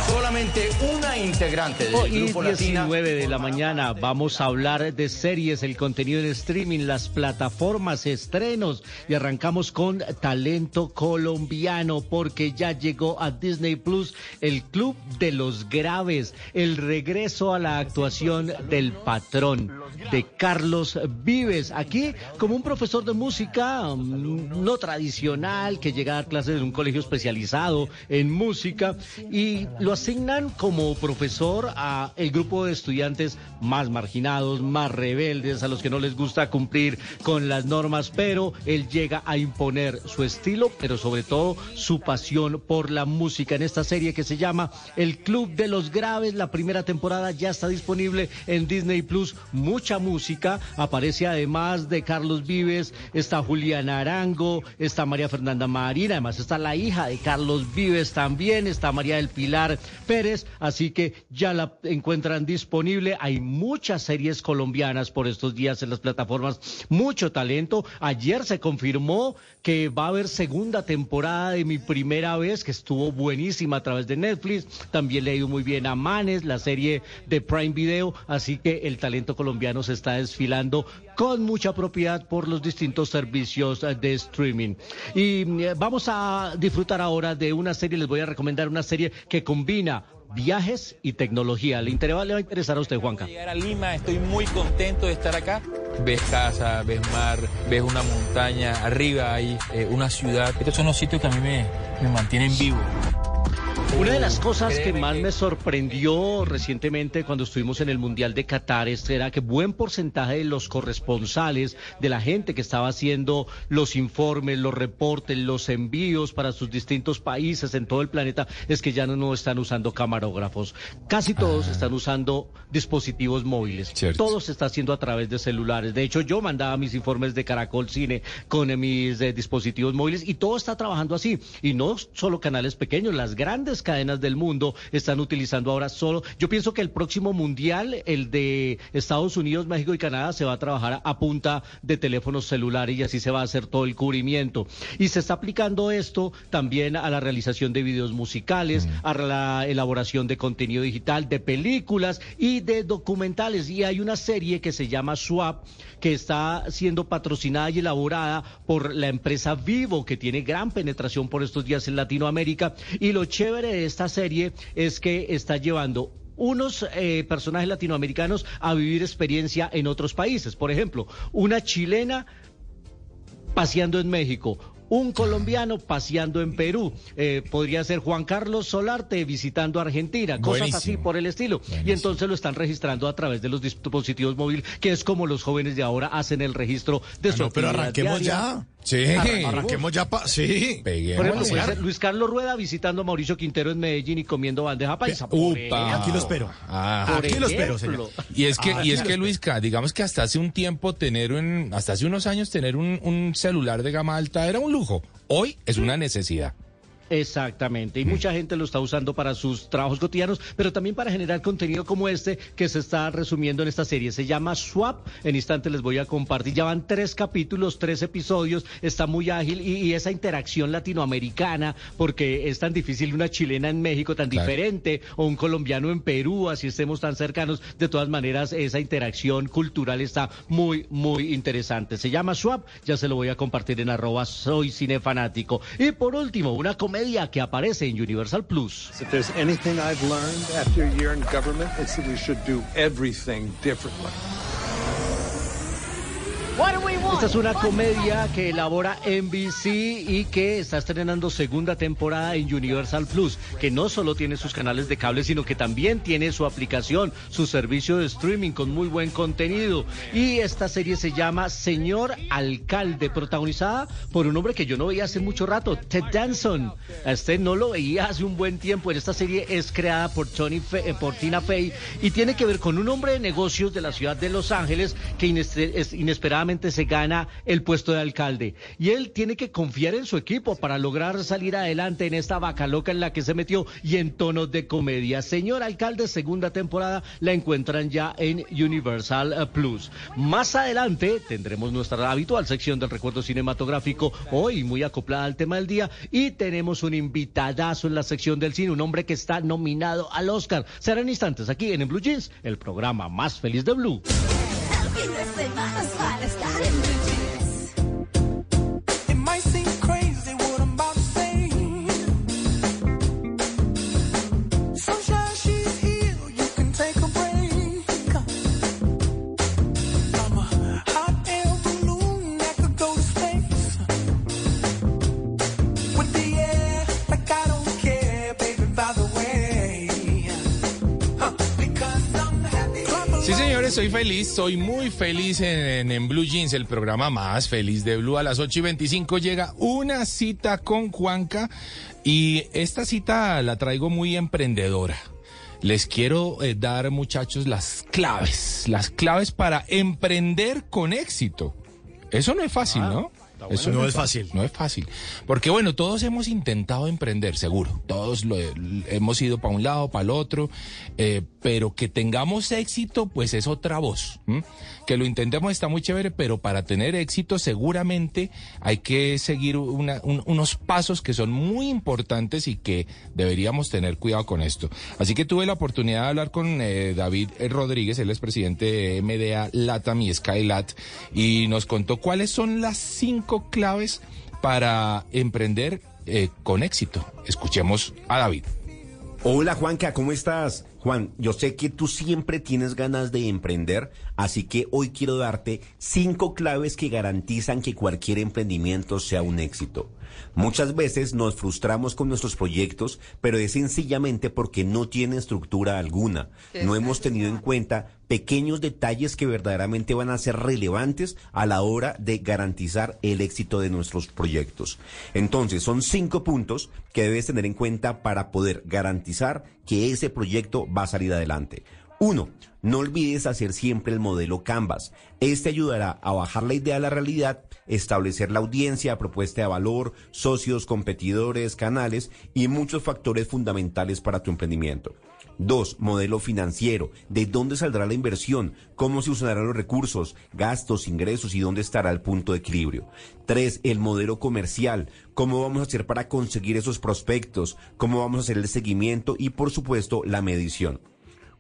Solamente una integrante del Hoy grupo Latina 19 de la mañana vamos a hablar de series, el contenido en streaming, las plataformas, estrenos y arrancamos con talento colombiano porque ya llegó a Disney Plus el Club de los Graves, el regreso a la actuación del patrón de Carlos Vives. Aquí como un profesor de música mm, no tradicional que llega a dar clases en un colegio especializado en música y lo asignan como profesor a el grupo de estudiantes más marginados, más rebeldes, a los que no les gusta cumplir con las normas, pero él llega a imponer su estilo, pero sobre todo su pasión por la música en esta serie que se llama El Club de los Graves. La primera temporada ya está disponible en Disney Plus. Mucha música. Aparece además de Carlos Vives, está Juliana Arango, está María Fernanda Marina, además está la hija de Carlos Vives también, está María del Pilar Pérez, así que ya la encuentran disponible. Hay muchas series colombianas por estos días en las plataformas, mucho talento. Ayer se confirmó que va a haber segunda temporada de mi primera vez, que estuvo buenísima a través de Netflix. También le ha ido muy bien a Manes, la serie de Prime Video, así que el talento colombiano se está desfilando con mucha propiedad por los distintos servicios de streaming. Y eh, vamos a disfrutar ahora de una serie, les voy a recomendar una serie que combina viajes y tecnología. ¿Le, interesa- le va a interesar a usted, Juanca? Llegar a Lima, estoy muy contento de estar acá. Ves casa, ves mar, ves una montaña, arriba hay eh, una ciudad. Estos son los sitios que a mí me, me mantienen vivo. Una de las cosas que más me sorprendió recientemente cuando estuvimos en el Mundial de Qatar es- era que buen porcentaje de los corresponsales, de la gente que estaba haciendo los informes, los reportes, los envíos para sus distintos países en todo el planeta, es que ya no, no están usando camarógrafos. Casi todos están usando dispositivos móviles. Todo se está haciendo a través de celulares. De hecho, yo mandaba mis informes de Caracol Cine con mis eh, dispositivos móviles y todo está trabajando así. Y no solo canales pequeños, las grandes cadenas del mundo están utilizando ahora solo. Yo pienso que el próximo mundial, el de Estados Unidos, México y Canadá, se va a trabajar a punta de teléfonos celulares y así se va a hacer todo el cubrimiento. Y se está aplicando esto también a la realización de videos musicales, a la elaboración de contenido digital, de películas y de documentales. Y hay una serie que se llama Swap, que está siendo patrocinada y elaborada por la empresa Vivo, que tiene gran penetración por estos días en Latinoamérica. Y lo chévere de esta serie es que está llevando unos eh, personajes latinoamericanos a vivir experiencia en otros países. Por ejemplo, una chilena paseando en México. Un colombiano paseando en Perú. Eh, podría ser Juan Carlos Solarte visitando Argentina. Cosas así por el estilo. Y entonces lo están registrando a través de los dispositivos móviles, que es como los jóvenes de ahora hacen el registro de su no, pero arranquemos diaria. ya. Sí. Arranquemos ya pa... Sí. Por ejemplo, puede ser Luis Carlos Rueda visitando a Mauricio Quintero en Medellín y comiendo bandeja paisa. por Upa. Aquí lo espero. Ah. Aquí lo espero, señor. Y es que, Ah, y es que Luisca, digamos que hasta hace un tiempo tener un, hasta hace unos años tener un, un celular de gama alta era un lujo. Hoy es una necesidad. Exactamente, y mucha gente lo está usando para sus trabajos cotidianos, pero también para generar contenido como este que se está resumiendo en esta serie. Se llama Swap, en instante les voy a compartir. Ya van tres capítulos, tres episodios, está muy ágil y, y esa interacción latinoamericana, porque es tan difícil una chilena en México, tan Claro. diferente, o un colombiano en Perú, así estemos tan cercanos. De todas maneras, esa interacción cultural está muy, muy interesante. Se llama Swap, ya se lo voy a compartir en arroba soy cinefanático. Y por último, una comedia que aparece en Universal Plus. If Esta es una comedia que elabora NBC y que está estrenando segunda temporada en Universal Plus, que no solo tiene sus canales de cable, sino que también tiene su aplicación, su servicio de streaming con muy buen contenido. Y esta serie se llama Señor Alcalde, protagonizada por un hombre que yo no veía hace mucho rato, Ted Danson. A este no lo veía hace un buen tiempo. En esta serie es creada por, Tony Fe- eh, por Tina Fey y tiene que ver con un hombre de negocios de la ciudad de Los Ángeles que ines- es- se gana el puesto de alcalde. Y él tiene que confiar en su equipo para lograr salir adelante en esta vaca loca en la que se metió y en tonos de comedia. Señor alcalde, segunda temporada la encuentran ya en Universal eh, Plus. Más adelante tendremos nuestra habitual sección del recuerdo cinematográfico, hoy muy acoplada al tema del día, y tenemos un invitadazo en la sección del cine, un hombre que está nominado al Oscar. Serán instantes aquí en, En Blue Jeans, el programa más feliz de Blue. It Sí, señores, soy feliz, soy muy feliz en, en Blue Jeans, el programa más feliz de Blue. A las 8 y 25 llega una cita con Juanca y esta cita la traigo muy emprendedora. Les quiero eh, dar, muchachos, las claves, las claves para emprender con éxito. Eso no es fácil, ¿no? Eso No es fácil. No es fácil. Porque bueno, todos hemos intentado emprender, seguro. Todos lo, hemos ido para un lado, para el otro. eh, pero que tengamos éxito, pues es otra voz. Que lo intentemos está muy chévere, pero para tener éxito seguramente hay que seguir una- un- unos pasos que son muy importantes y que deberíamos tener cuidado con esto. Así que tuve la oportunidad de hablar con eh, David Rodríguez, él es presidente de MDA Latam y Skylat, y nos contó cuáles son las cinco claves para emprender eh, con éxito. Escuchemos a David. Hola Juanca, ¿cómo estás? Juan, yo sé que tú siempre tienes ganas de emprender, así que hoy quiero darte cinco claves que garantizan que cualquier emprendimiento sea un éxito. Muchas veces nos frustramos con nuestros proyectos, pero es sencillamente porque no tiene estructura alguna. No hemos tenido en cuenta pequeños detalles que verdaderamente van a ser relevantes a la hora de garantizar el éxito de nuestros proyectos. Entonces, son cinco puntos que debes tener en cuenta para poder garantizar que ese proyecto va a salir adelante. Uno, no olvides hacer siempre el modelo Canvas. Este ayudará a bajar la idea a la realidad, establecer la audiencia, propuesta de valor, socios, competidores, canales y muchos factores fundamentales para tu emprendimiento. Dos, modelo financiero. ¿De dónde saldrá la inversión? ¿Cómo se usarán los recursos, gastos, ingresos y dónde estará el punto de equilibrio? Tres, el modelo comercial. ¿Cómo vamos a hacer para conseguir esos prospectos? ¿Cómo vamos a hacer el seguimiento? Y por supuesto, la medición.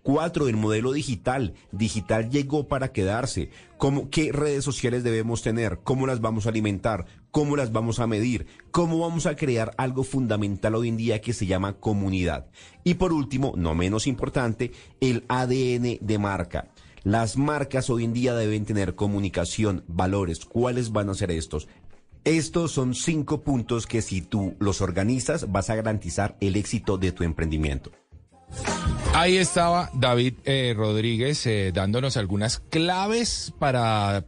Cuatro, el modelo digital. Digital llegó para quedarse. ¿Cómo, ¿Qué redes sociales debemos tener? ¿Cómo las vamos a alimentar? ¿Cómo las vamos a medir? ¿Cómo vamos a crear algo fundamental hoy en día que se llama comunidad? Y por último, no menos importante, el ADN de marca. Las marcas hoy en día deben tener comunicación, valores. ¿Cuáles van a ser estos? Estos son cinco puntos que si tú los organizas vas a garantizar el éxito de tu emprendimiento. Ahí estaba David eh, Rodríguez eh, dándonos algunas claves para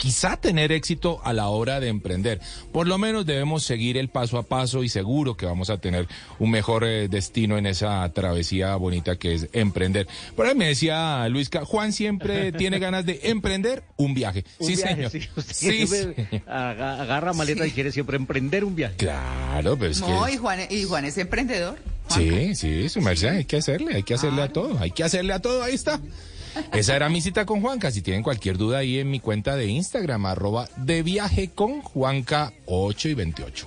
quizá tener éxito a la hora de emprender. Por lo menos debemos seguir el paso a paso y seguro que vamos a tener un mejor eh, destino en esa travesía bonita que es emprender. Por ahí me decía Luisca, Juan siempre tiene ganas de emprender un viaje. Un sí, viaje, señor. sí, usted Sí, señor. agarra maleta y quiere siempre emprender un viaje. Claro, pero es No, que... y Juan, y Juan es emprendedor. Sí, sí, su merced, hay que hacerle, hay que hacerle a todo, hay que hacerle a todo, ahí está. Esa era mi cita con Juanca. Si tienen cualquier duda ahí en mi cuenta de Instagram, arroba de viaje con Juanca 8 y 28.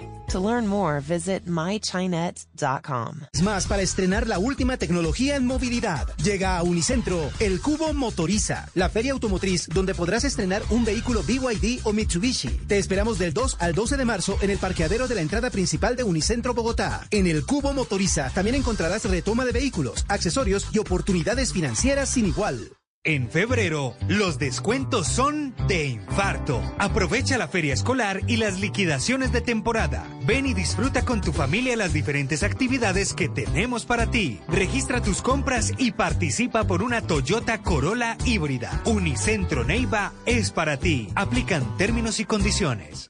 To learn more, visit mychinet.com. Más para estrenar la última tecnología en movilidad. Llega a Unicentro, el Cubo Motoriza, la feria automotriz donde podrás estrenar un vehículo BYD o Mitsubishi. Te esperamos del 2 al 12 de marzo en el parqueadero de la entrada principal de Unicentro Bogotá. En el Cubo Motoriza también encontrarás retoma de vehículos, accesorios y oportunidades financieras sin igual. En febrero, los descuentos son de infarto. Aprovecha la feria escolar y las liquidaciones de temporada. Ven y disfruta con tu familia las diferentes actividades que tenemos para ti. Registra tus compras y participa por una Toyota Corolla híbrida. Unicentro Neiva es para ti. Aplican términos y condiciones.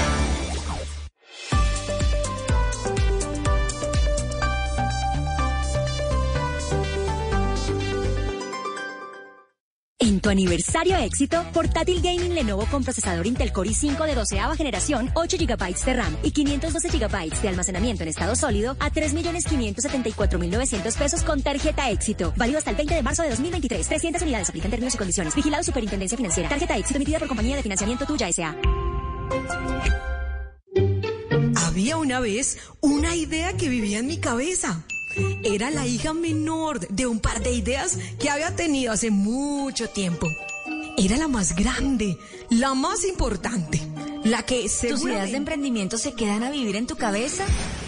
En tu aniversario éxito, portátil gaming Lenovo con procesador Intel Core i5 de 12 generación, 8 GB de RAM y 512 GB de almacenamiento en estado sólido a 3.574.900 pesos con tarjeta éxito. Válido hasta el 20 de marzo de 2023. 300 unidades. Aplican términos y condiciones. Vigilado Superintendencia Financiera. Tarjeta éxito emitida por compañía de financiamiento tuya S.A. Había una vez una idea que vivía en mi cabeza. Era la hija menor de un par de ideas que había tenido hace mucho tiempo. Era la más grande, la más importante, la que ¿Tus ideas de emprendimiento se quedan a vivir en tu cabeza?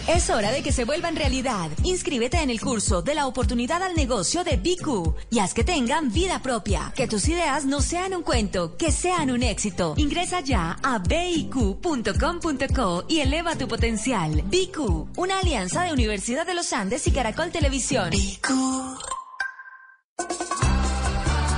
Es hora de que se vuelvan realidad. Inscríbete en el curso de la oportunidad al negocio de BQ y haz que tengan vida propia. Que tus ideas no sean un cuento, que sean un éxito. Ingresa ya a biq.com.co y eleva tu potencial. BQ, una alianza de Universidad de los Andes y Caracol Televisión.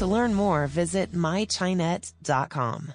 To learn more, visit mychinet.com.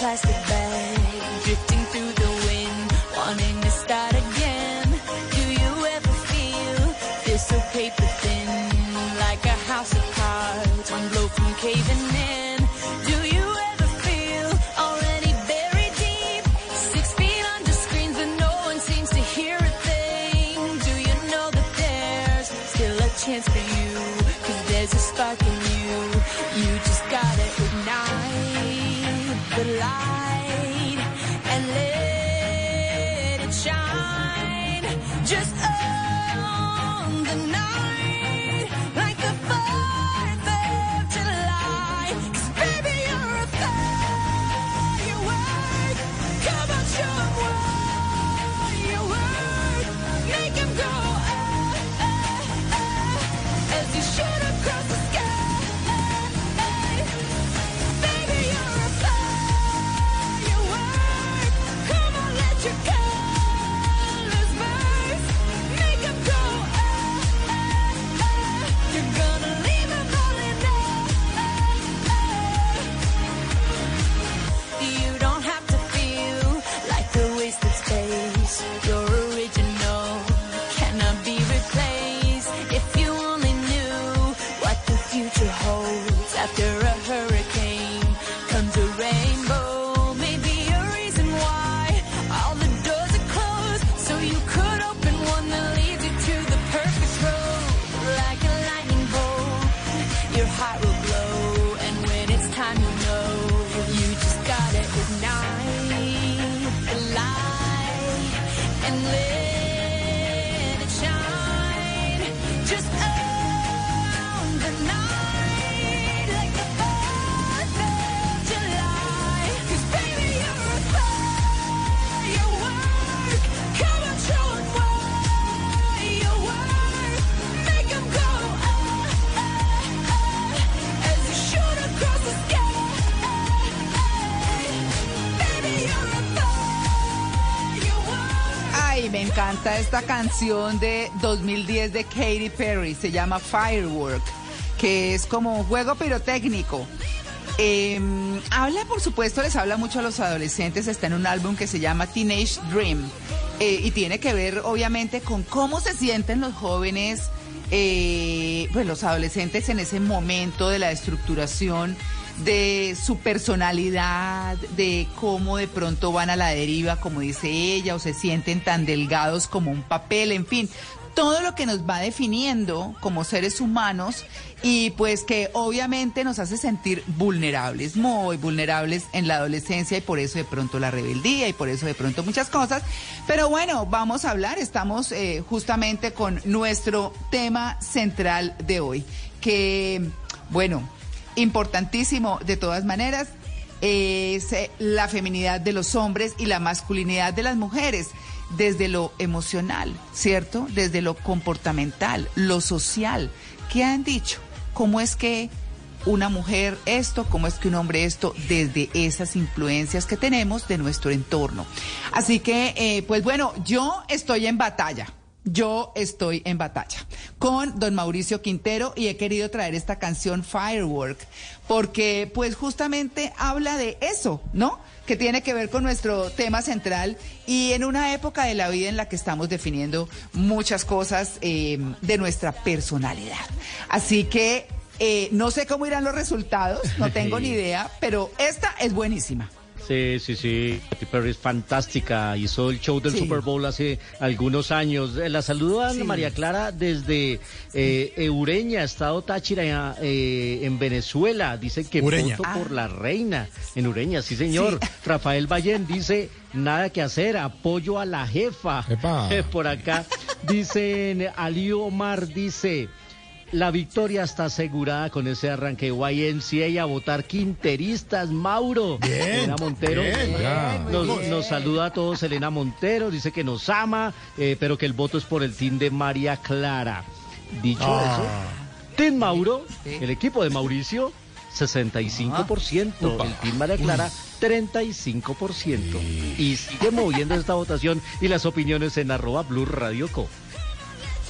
Plastic bag after encanta esta canción de 2010 de Katy Perry, se llama Firework, que es como un juego pirotécnico. Eh, habla, por supuesto, les habla mucho a los adolescentes, está en un álbum que se llama Teenage Dream eh, y tiene que ver, obviamente, con cómo se sienten los jóvenes, eh, pues los adolescentes en ese momento de la estructuración de su personalidad, de cómo de pronto van a la deriva, como dice ella, o se sienten tan delgados como un papel, en fin, todo lo que nos va definiendo como seres humanos y pues que obviamente nos hace sentir vulnerables, muy vulnerables en la adolescencia y por eso de pronto la rebeldía y por eso de pronto muchas cosas. Pero bueno, vamos a hablar, estamos eh, justamente con nuestro tema central de hoy, que bueno, importantísimo de todas maneras, es eh, la feminidad de los hombres y la masculinidad de las mujeres, desde lo emocional, ¿cierto? Desde lo comportamental, lo social. ¿Qué han dicho? ¿Cómo es que una mujer esto, cómo es que un hombre esto, desde esas influencias que tenemos de nuestro entorno? Así que, eh, pues bueno, yo estoy en batalla. Yo estoy en batalla con don Mauricio Quintero y he querido traer esta canción Firework porque pues justamente habla de eso, ¿no? Que tiene que ver con nuestro tema central y en una época de la vida en la que estamos definiendo muchas cosas eh, de nuestra personalidad. Así que eh, no sé cómo irán los resultados, no tengo ni idea, pero esta es buenísima. Sí, sí, sí. Katy Perry es fantástica. Hizo el show del Sí. Super Bowl hace algunos años. Eh, La saludo a Ana Sí. María Clara desde eh, Eureña, Estado Táchira, eh, en Venezuela. Dice que Ureña. voto Ah. por la reina. En Ureña, sí, señor. Rafael Ballén dice, nada que hacer, apoyo a la jefa. Epa. Por acá. Dicen, Ali Omar dice... la victoria está asegurada con ese arranque YMCA a votar quinteristas, Mauro. Bien, Elena Montero bien, bien. nos, nos saluda a todos Elena Montero, dice que nos ama, eh, pero que el voto es por el team de María Clara. Dicho Ah. eso, Team Mauro, el equipo de Mauricio, 65%, Upa. el Team María Clara, 35%. Y sigue moviendo esta votación y las opiniones en arroba Blue Radio Co.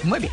Muy bien.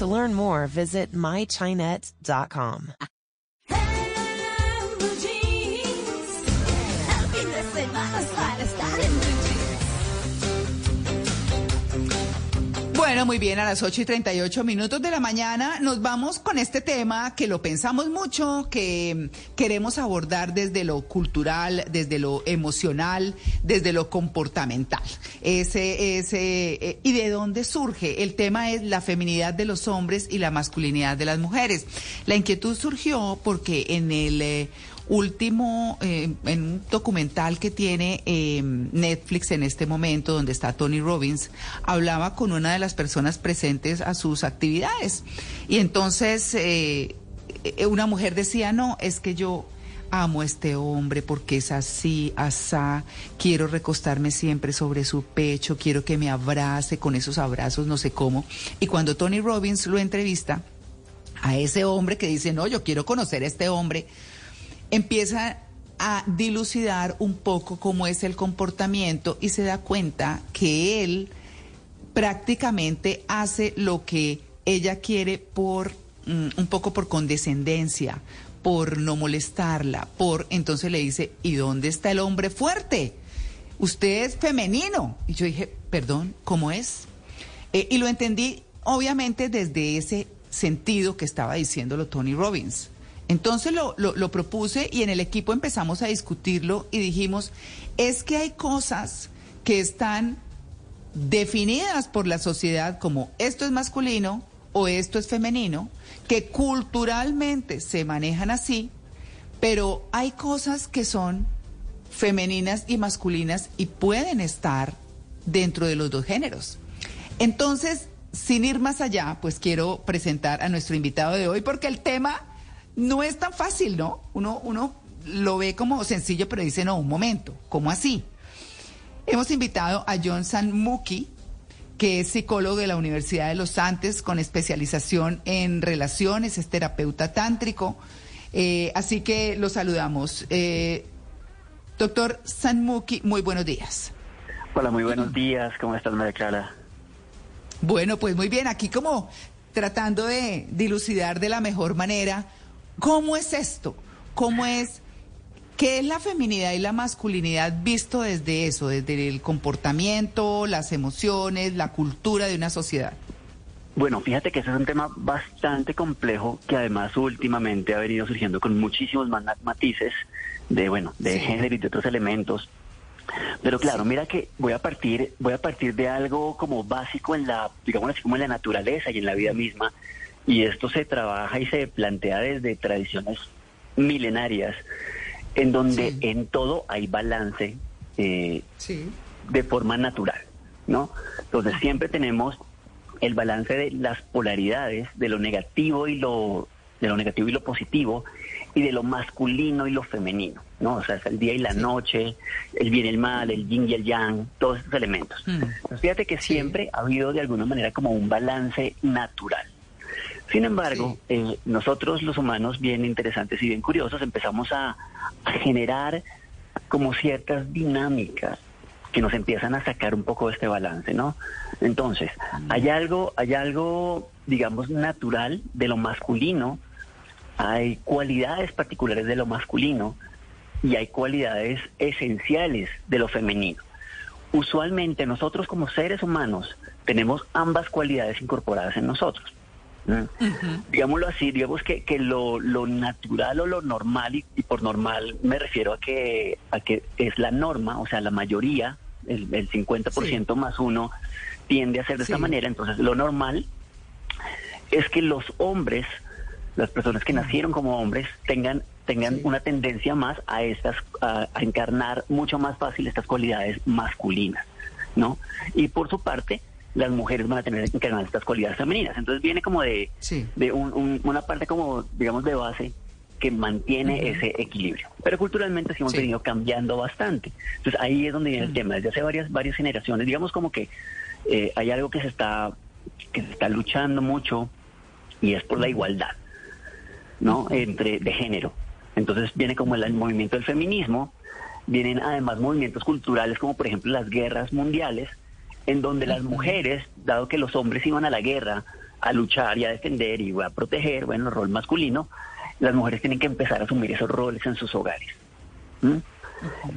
To learn more, visit mychinet.com. Bueno, muy bien, a las 8 y 38 minutos de la mañana nos vamos con este tema que lo pensamos mucho, que queremos abordar desde lo cultural, desde lo emocional, desde lo comportamental. Ese, ese, eh, ¿Y de dónde surge? El tema es la feminidad de los hombres y la masculinidad de las mujeres. La inquietud surgió porque en el... eh, último, eh, en un documental que tiene eh, Netflix en este momento, donde está Tony Robbins, hablaba con una de las personas presentes a sus actividades. Y entonces eh, eh, una mujer decía, no, es que yo amo a este hombre porque es así, asá, quiero recostarme siempre sobre su pecho, quiero que me abrace con esos abrazos, no sé cómo. Y cuando Tony Robbins lo entrevista, a ese hombre que dice, no, yo quiero conocer a este hombre, empieza a dilucidar un poco cómo es el comportamiento y se da cuenta que él prácticamente hace lo que ella quiere por mm, un poco por condescendencia, por no molestarla, por entonces le dice, ¿y dónde está el hombre fuerte? Usted es femenino. Y yo dije, perdón, ¿cómo es? Eh, y lo entendí obviamente desde ese sentido que estaba diciéndolo Tony Robbins. Entonces lo, propuse y en el equipo empezamos a discutirlo y dijimos, es que hay cosas que están definidas por la sociedad como esto es masculino o esto es femenino, que culturalmente se manejan así, pero hay cosas que son femeninas y masculinas y pueden estar dentro de los dos géneros. Entonces, sin ir más allá, pues quiero presentar a nuestro invitado de hoy porque el tema no es tan fácil, ¿no? Uno, uno lo ve como sencillo, pero dice, no, un momento, ¿cómo así? Hemos invitado a John Sanmuki, que es psicólogo de la Universidad de los Andes con especialización en relaciones, es terapeuta tántrico. Eh, así que lo saludamos. Eh, doctor Sanmuki, muy buenos días. Hola, muy buenos días. ¿Cómo estás, María Clara? Bueno, pues muy bien, aquí como tratando de dilucidar de la mejor manera, ¿cómo es esto? ¿Cómo es? ¿Qué es la feminidad y la masculinidad visto desde eso, desde el comportamiento, las emociones, la cultura de una sociedad? Bueno, fíjate que ese es un tema bastante complejo que además últimamente ha venido surgiendo con muchísimos más matices de, bueno, de Sí. género y de otros elementos. Pero claro, mira que voy a partir, voy a partir de algo como básico en la, digamos así como en la naturaleza y en la vida misma. Y esto se trabaja y se plantea desde tradiciones milenarias, en donde en todo hay balance eh, Sí. de forma natural, ¿no? Entonces siempre tenemos el balance de las polaridades, de lo negativo y lo de lo negativo y lo positivo y de lo masculino y lo femenino, ¿no? O sea, es el día y la noche, el bien y el mal, el yin y el yang, todos estos elementos. Entonces, fíjate que siempre ha habido de alguna manera como un balance natural. Sin embargo, eh, nosotros los humanos, bien interesantes y bien curiosos, empezamos a, a generar como ciertas dinámicas que nos empiezan a sacar un poco de este balance, ¿no? Entonces, hay algo, hay algo, digamos, natural de lo masculino, hay cualidades particulares de lo masculino y hay cualidades esenciales de lo femenino. Usualmente nosotros como seres humanos tenemos ambas cualidades incorporadas en nosotros. ¿Mm? Digámoslo así, digamos que, que lo, lo natural o lo normal, y, y por normal me refiero a que, a que es la norma, o sea, la mayoría, el, el 50% más uno, tiende a ser de esta Sí. manera. Entonces, lo normal es que los hombres, las personas que nacieron como hombres, tengan tengan una tendencia más a estas a, a encarnar mucho más fácil estas cualidades masculinas, ¿no? Y por su parte, las mujeres van a tener que encarnar estas cualidades femeninas. Entonces viene como de, de un- un- una parte como, digamos, de base que mantiene ese equilibrio. Pero culturalmente sí hemos venido cambiando bastante. Entonces ahí es donde viene el tema. Desde hace varias, varias generaciones, digamos como que eh, hay algo que se está que se está luchando mucho y es por la igualdad, ¿no? Entre de género. Entonces viene como el, el movimiento del feminismo, vienen además movimientos culturales como por ejemplo las guerras mundiales, en donde las mujeres, dado que los hombres iban a la guerra a luchar y a defender y a proteger, bueno, el rol masculino, las mujeres tienen que empezar a asumir esos roles en sus hogares. ¿Mm?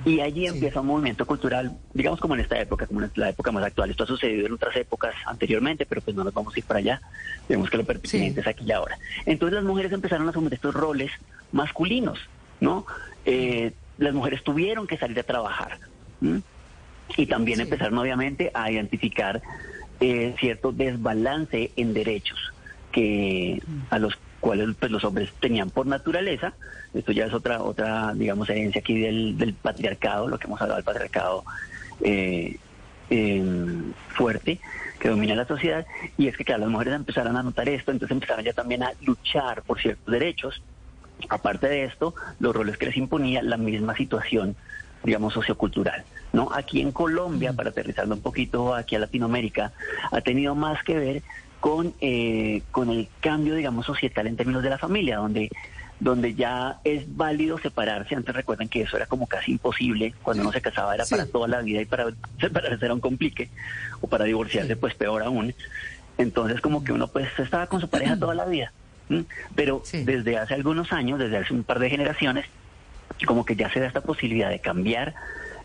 Y allí empieza un movimiento cultural, digamos como en esta época, como en la época más actual. Esto ha sucedido en otras épocas anteriormente, pero pues no nos vamos a ir para allá. Vemos que lo pertinente es aquí y ahora. Entonces las mujeres empezaron a asumir estos roles masculinos, ¿no? Eh, las mujeres tuvieron que salir a trabajar. Y también empezaron obviamente a identificar eh, cierto desbalance en derechos que a los cuales pues, los hombres tenían por naturaleza. Esto ya es otra, otra digamos, herencia aquí del, del patriarcado, lo que hemos hablado del patriarcado eh, eh, fuerte que domina la sociedad. Y es que, claro, las mujeres empezaron a notar esto, entonces empezaron ya también a luchar por ciertos derechos. Aparte de esto, los roles que les imponía la misma situación, digamos, sociocultural. ¿No? Aquí en Colombia, para aterrizarlo un poquito aquí a Latinoamérica, ha tenido más que ver con, eh, con el cambio, digamos, societal en términos de la familia, donde donde ya es válido separarse. Antes recuerden que eso era como casi imposible. Cuando uno se casaba era para toda la vida y para separarse era un complique. O para divorciarse, pues peor aún. Entonces como que uno pues estaba con su pareja toda la vida. ¿m? Pero desde hace algunos años, desde hace un par de generaciones, como que ya se da esta posibilidad de cambiar,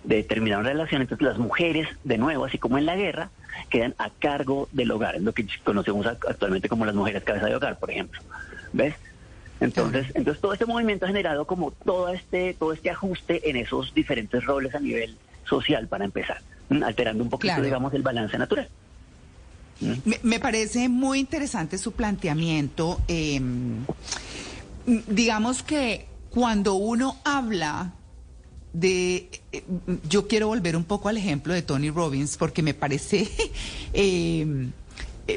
de terminar una relación. Entonces las mujeres, de nuevo, así como en la guerra, quedan a cargo del hogar. Es lo que conocemos ac- actualmente como las mujeres cabeza de hogar, por ejemplo. ¿Ves? Entonces, entonces todo este movimiento ha generado como todo este, todo este ajuste en esos diferentes roles a nivel social para empezar, alterando un poquito, Claro. digamos, el balance natural. Me, me parece muy interesante su planteamiento. eh, digamos que cuando uno habla de... eh, yo quiero volver un poco al ejemplo de Tony Robbins porque me parece... eh,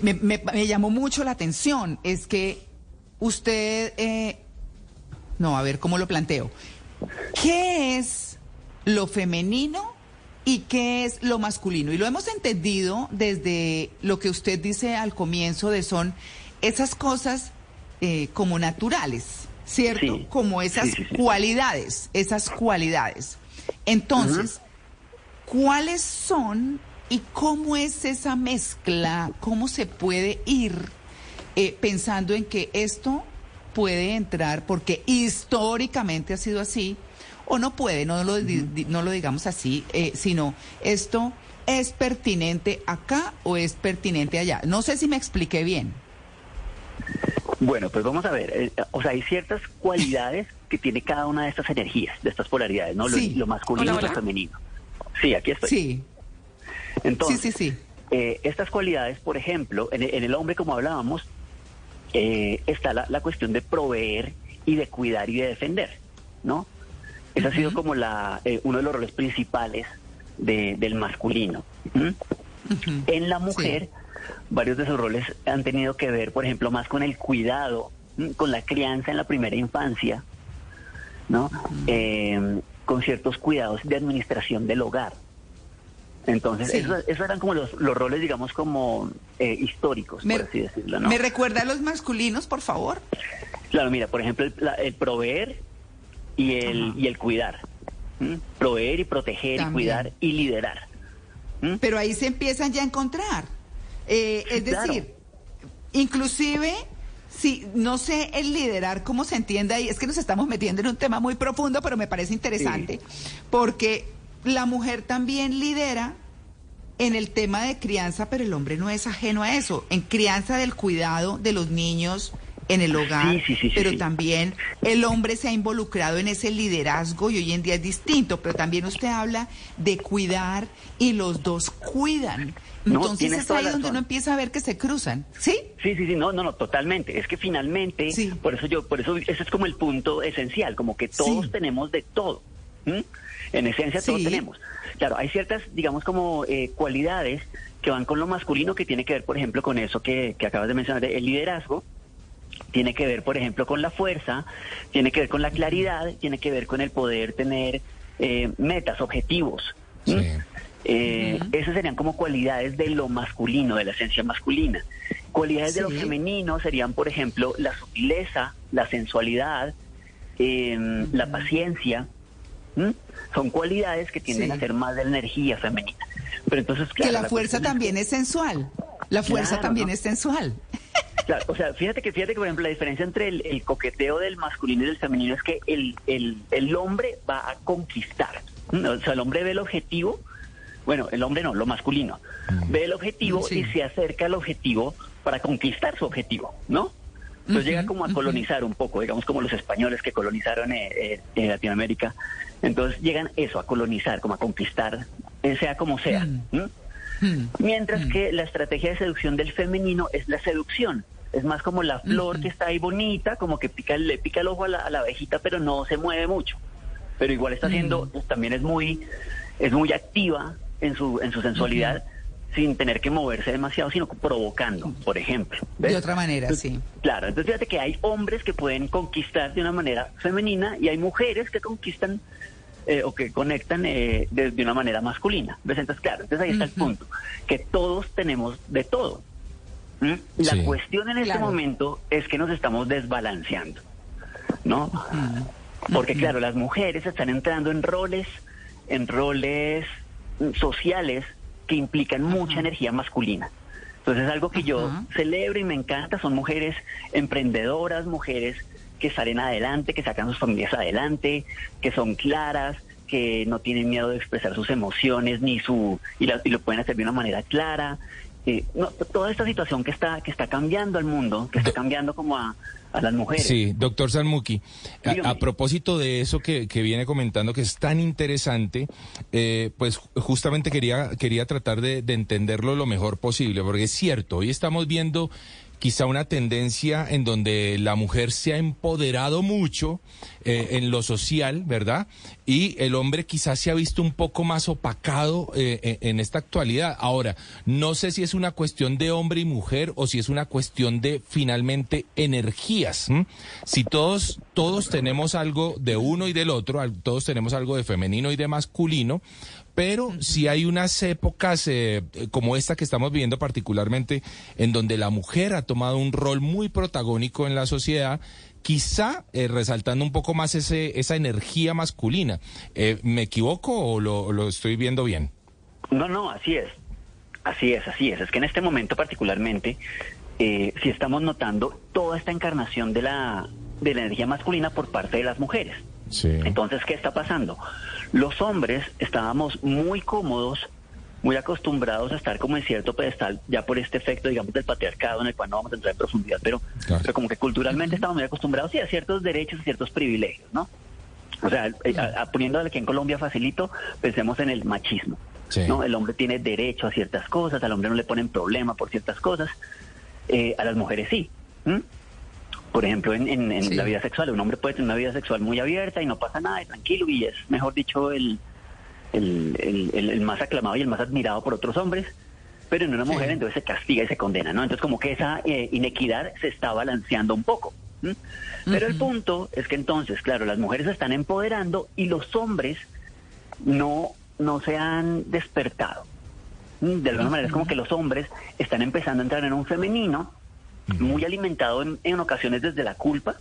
me, me- llamó mucho la atención. Es que usted... eh, no, a ver cómo lo planteo. ¿Qué es lo femenino y qué es lo masculino? Y lo hemos entendido desde lo que usted dice al comienzo de son esas cosas eh, como naturales, ¿cierto? Sí. Como esas Sí, sí, sí. cualidades, esas cualidades. Entonces, ¿cuáles son y cómo es esa mezcla? ¿Cómo se puede ir eh, pensando en que esto puede entrar, porque históricamente ha sido así, o no puede, no lo, no lo digamos así, eh, sino esto es pertinente acá o es pertinente allá. No sé si me expliqué bien. Bueno, pues vamos a ver. eh, o sea, hay ciertas cualidades que tiene cada una de estas energías, de estas polaridades, ¿no? Lo- Sí. Lo, masculino Hola, y lo femenino. Sí, aquí estoy. Sí. Entonces, Sí, sí, sí. eh, estas cualidades, por ejemplo, en, el- en el hombre, como hablábamos, eh, está la, la cuestión de proveer y de cuidar y de defender, ¿no? Ese ha sido como la, eh, uno de los roles principales de- del masculino. ¿m? En la mujer, varios de esos roles han tenido que ver, por ejemplo, más con el cuidado, con la crianza en la primera infancia, ¿no? Eh, con ciertos cuidados de administración del hogar. Entonces, Sí. esos, eran como los, los roles, digamos, como eh, históricos, Me- por así decirlo, ¿no? ¿Me recuerda a los masculinos, por favor? Claro, mira, por ejemplo, el, la- el proveer y el, y el cuidar. Proveer y proteger y cuidar y liderar. Pero ahí se empiezan ya a encontrar. Eh, es Claro. decir, inclusive Sí, no sé el liderar, cómo se entiende ahí. Es que nos estamos metiendo en un tema muy profundo, pero me parece interesante. Porque la mujer también lidera en el tema de crianza, pero el hombre no es ajeno a eso. En crianza del cuidado de los niños en el hogar, Sí, sí, pero también el hombre se ha involucrado en ese liderazgo y hoy en día es distinto, pero también usted habla de cuidar y los dos cuidan. No, Entonces tienes es ahí donde uno empieza a ver que se cruzan, ¿sí? Sí, sí, sí, no, no, no, totalmente. Es que finalmente, por eso yo, por eso ese es como el punto esencial, como que todos tenemos de todo. En esencia todos Sí. tenemos. Claro, hay ciertas, digamos, como eh, cualidades que van con lo masculino que tiene que ver, por ejemplo, con eso que, que acabas de mencionar, el liderazgo. Tiene que ver, por ejemplo, con la fuerza, tiene que ver con la claridad, tiene que ver con el poder tener eh, metas, objetivos. ¿m? Eh, Esas serían como cualidades de lo masculino, de la esencia masculina. Cualidades de lo femenino serían, por ejemplo, la sutileza, la sensualidad, eh, la paciencia. Son cualidades que tienden Sí. a ser más de la energía femenina. Pero entonces, claro, que la, la fuerza es también es sensual. La fuerza Claro, también ¿no? es sensual. Claro, o sea, fíjate que, fíjate que, por ejemplo, la diferencia entre el, el coqueteo del masculino y del femenino es que el, el, el hombre va a conquistar. O sea, el hombre ve el objetivo, bueno, el hombre no, lo masculino, ve el objetivo Sí. y se acerca al objetivo para conquistar su objetivo, ¿no? Entonces llega como a colonizar un poco, digamos como los españoles que colonizaron eh, eh, Latinoamérica. Entonces llegan eso, a colonizar, como a conquistar, eh, sea como sea. ¿m? Mientras que la estrategia de seducción del femenino es la seducción. Es más como la flor que está ahí bonita, como que pica, le pica el ojo a la, a la abejita, pero no se mueve mucho. Pero igual está haciendo, pues, también es muy, es muy activa en su, en su sensualidad, sin tener que moverse demasiado, sino provocando, por ejemplo. ¿ves? De otra manera, sí. Claro, entonces fíjate que hay hombres que pueden conquistar de una manera femenina y hay mujeres que conquistan eh, o que conectan eh, de, de una manera masculina. ¿Ves? Entonces, claro, entonces ahí está el punto, que todos tenemos de todo. La Sí. cuestión en este Claro. momento es que nos estamos desbalanceando, ¿no? Porque claro, las mujeres están entrando en roles, en roles sociales que implican mucha energía masculina. Entonces algo que yo celebro y me encanta son mujeres emprendedoras, mujeres que salen adelante, que sacan sus familias adelante, que son claras, que no tienen miedo de expresar sus emociones ni su y, la- y lo pueden hacer de una manera clara. Eh, no, toda esta situación que está que está cambiando al mundo, que está cambiando como a, a las mujeres. Sí, doctor Salmuki, a, a propósito de eso que, que viene comentando, que es tan interesante, eh, pues justamente quería, quería tratar de, de entenderlo lo mejor posible, porque es cierto, hoy estamos viendo quizá una tendencia en donde la mujer se ha empoderado mucho eh, en lo social, ¿verdad? Y el hombre quizás se ha visto un poco más opacado eh, en, en esta actualidad. Ahora, no sé si es una cuestión de hombre y mujer o si es una cuestión de finalmente energías. Si todos, todos tenemos algo de uno y del otro, todos tenemos algo de femenino y de masculino, pero si hay unas épocas eh, como esta que estamos viviendo particularmente, en donde la mujer ha tomado un rol muy protagónico en la sociedad, quizá eh, resaltando un poco más ese, esa energía masculina. Eh, ¿Me equivoco o lo, lo estoy viendo bien? No, no, así es. Así es, así es. Es que en este momento particularmente, eh, si estamos notando toda esta encarnación de la, de la energía masculina por parte de las mujeres. Sí. Entonces, ¿qué está pasando? Los hombres estábamos muy cómodos, muy acostumbrados a estar como en cierto pedestal, ya por este efecto, digamos, del patriarcado en el cual no vamos a entrar en profundidad, pero, pero como que culturalmente estamos muy acostumbrados sí, a ciertos derechos y ciertos privilegios, ¿no? O sea, eh, a- a- poniendo aquí en Colombia facilito, pensemos en el machismo. Sí. ¿no? El hombre tiene derecho a ciertas cosas, al hombre no le ponen problema por ciertas cosas, eh, a las mujeres sí. ¿m? Por ejemplo, en, en- en la vida sexual, un hombre puede tener una vida sexual muy abierta y no pasa nada, y tranquilo, y es, mejor dicho, el, el, el- más aclamado y el más admirado por otros hombres, pero en una mujer entonces se castiga y se condena, ¿no? Entonces como que esa eh, inequidad se está balanceando un poco. Pero el punto es que entonces, claro, las mujeres se están empoderando y los hombres no, no se han despertado. De alguna manera es como que los hombres están empezando a entrar en un femenino muy alimentado en, en ocasiones desde la culpa,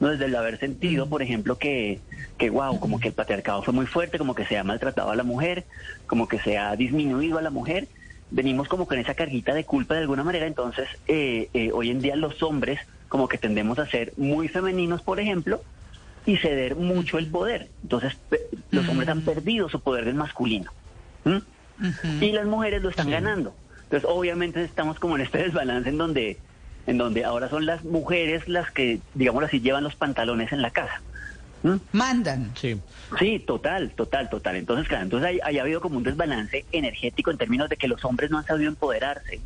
no desde el haber sentido, por ejemplo, que, que wow, como que el patriarcado fue muy fuerte, como que se ha maltratado a la mujer, como que se ha disminuido a la mujer. Venimos como con esa carguita de culpa de alguna manera, entonces eh, eh, hoy en día los hombres como que tendemos a ser muy femeninos, por ejemplo, y ceder mucho el poder. Entonces, los hombres han perdido su poder del masculino. Y las mujeres lo están ganando. Entonces, obviamente estamos como en este desbalance en donde, en donde ahora son las mujeres las que, digamos así, llevan los pantalones en la casa. Mandan. Sí. Sí, total, total, total. Entonces, claro, entonces hay, hay habido como un desbalance energético en términos de que los hombres no han sabido empoderarse.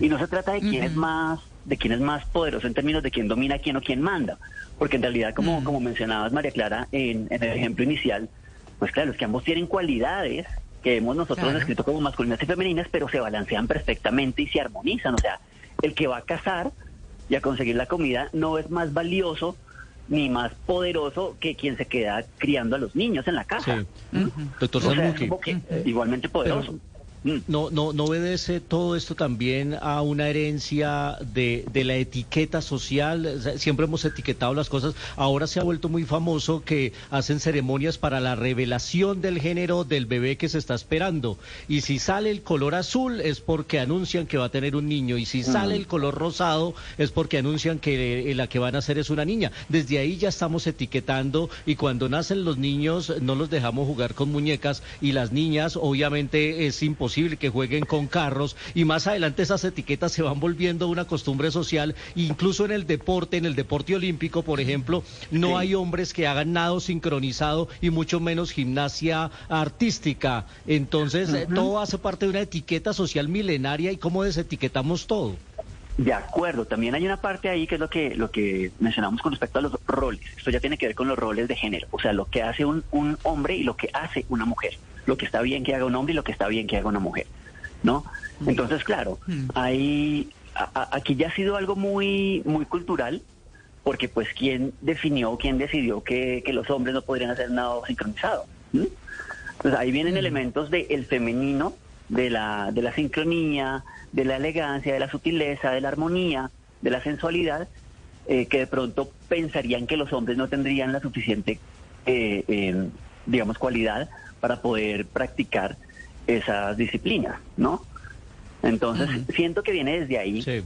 Y no se trata de quién es más, de quién es más poderoso en términos de quién domina quién o quién manda. Porque en realidad, como, como mencionabas, María Clara, en, en el ejemplo inicial, pues claro, es que ambos tienen cualidades que hemos nosotros Claro. descrito como masculinas y femeninas, pero se balancean perfectamente y se armonizan. O sea, el que va a cazar y a conseguir la comida no es más valioso ni más poderoso que quien se queda criando a los niños en la casa. Doctor O sea, eh, igualmente poderoso. No, no, ¿No obedece todo esto también a una herencia de, de la etiqueta social? Siempre hemos etiquetado las cosas. Ahora se ha vuelto muy famoso que hacen ceremonias para la revelación del género del bebé que se está esperando. Y si sale el color azul es porque anuncian que va a tener un niño. Y si sale el color rosado es porque anuncian que eh, la que van a hacer es una niña. Desde ahí ya estamos etiquetando y cuando nacen los niños no los dejamos jugar con muñecas y las niñas obviamente es imposible que jueguen con carros y más adelante esas etiquetas se van volviendo una costumbre social incluso en el deporte, en el deporte olímpico por ejemplo, no hay hombres que hagan nado sincronizado y mucho menos gimnasia artística. Entonces eh, todo hace parte de una etiqueta social milenaria y cómo desetiquetamos todo. De acuerdo, también hay una parte ahí que es lo que, lo que mencionamos con respecto a los roles. Esto ya tiene que ver con los roles de género, o sea, lo que hace un, un hombre y lo que hace una mujer. Lo que está bien que haga un hombre y lo que está bien que haga una mujer, ¿no? Entonces, claro, hay, a- aquí ya ha sido algo muy, muy cultural, porque pues quién definió, quién decidió que, que los hombres no podrían hacer nada sincronizado. ¿m? Entonces ahí vienen elementos del femenino, de la, de la sincronía, de la elegancia, de la sutileza, de la armonía, de la sensualidad, eh, que de pronto pensarían que los hombres no tendrían la suficiente, eh, eh, digamos, cualidad para poder practicar esas disciplinas, ¿no? Entonces, siento que viene desde ahí.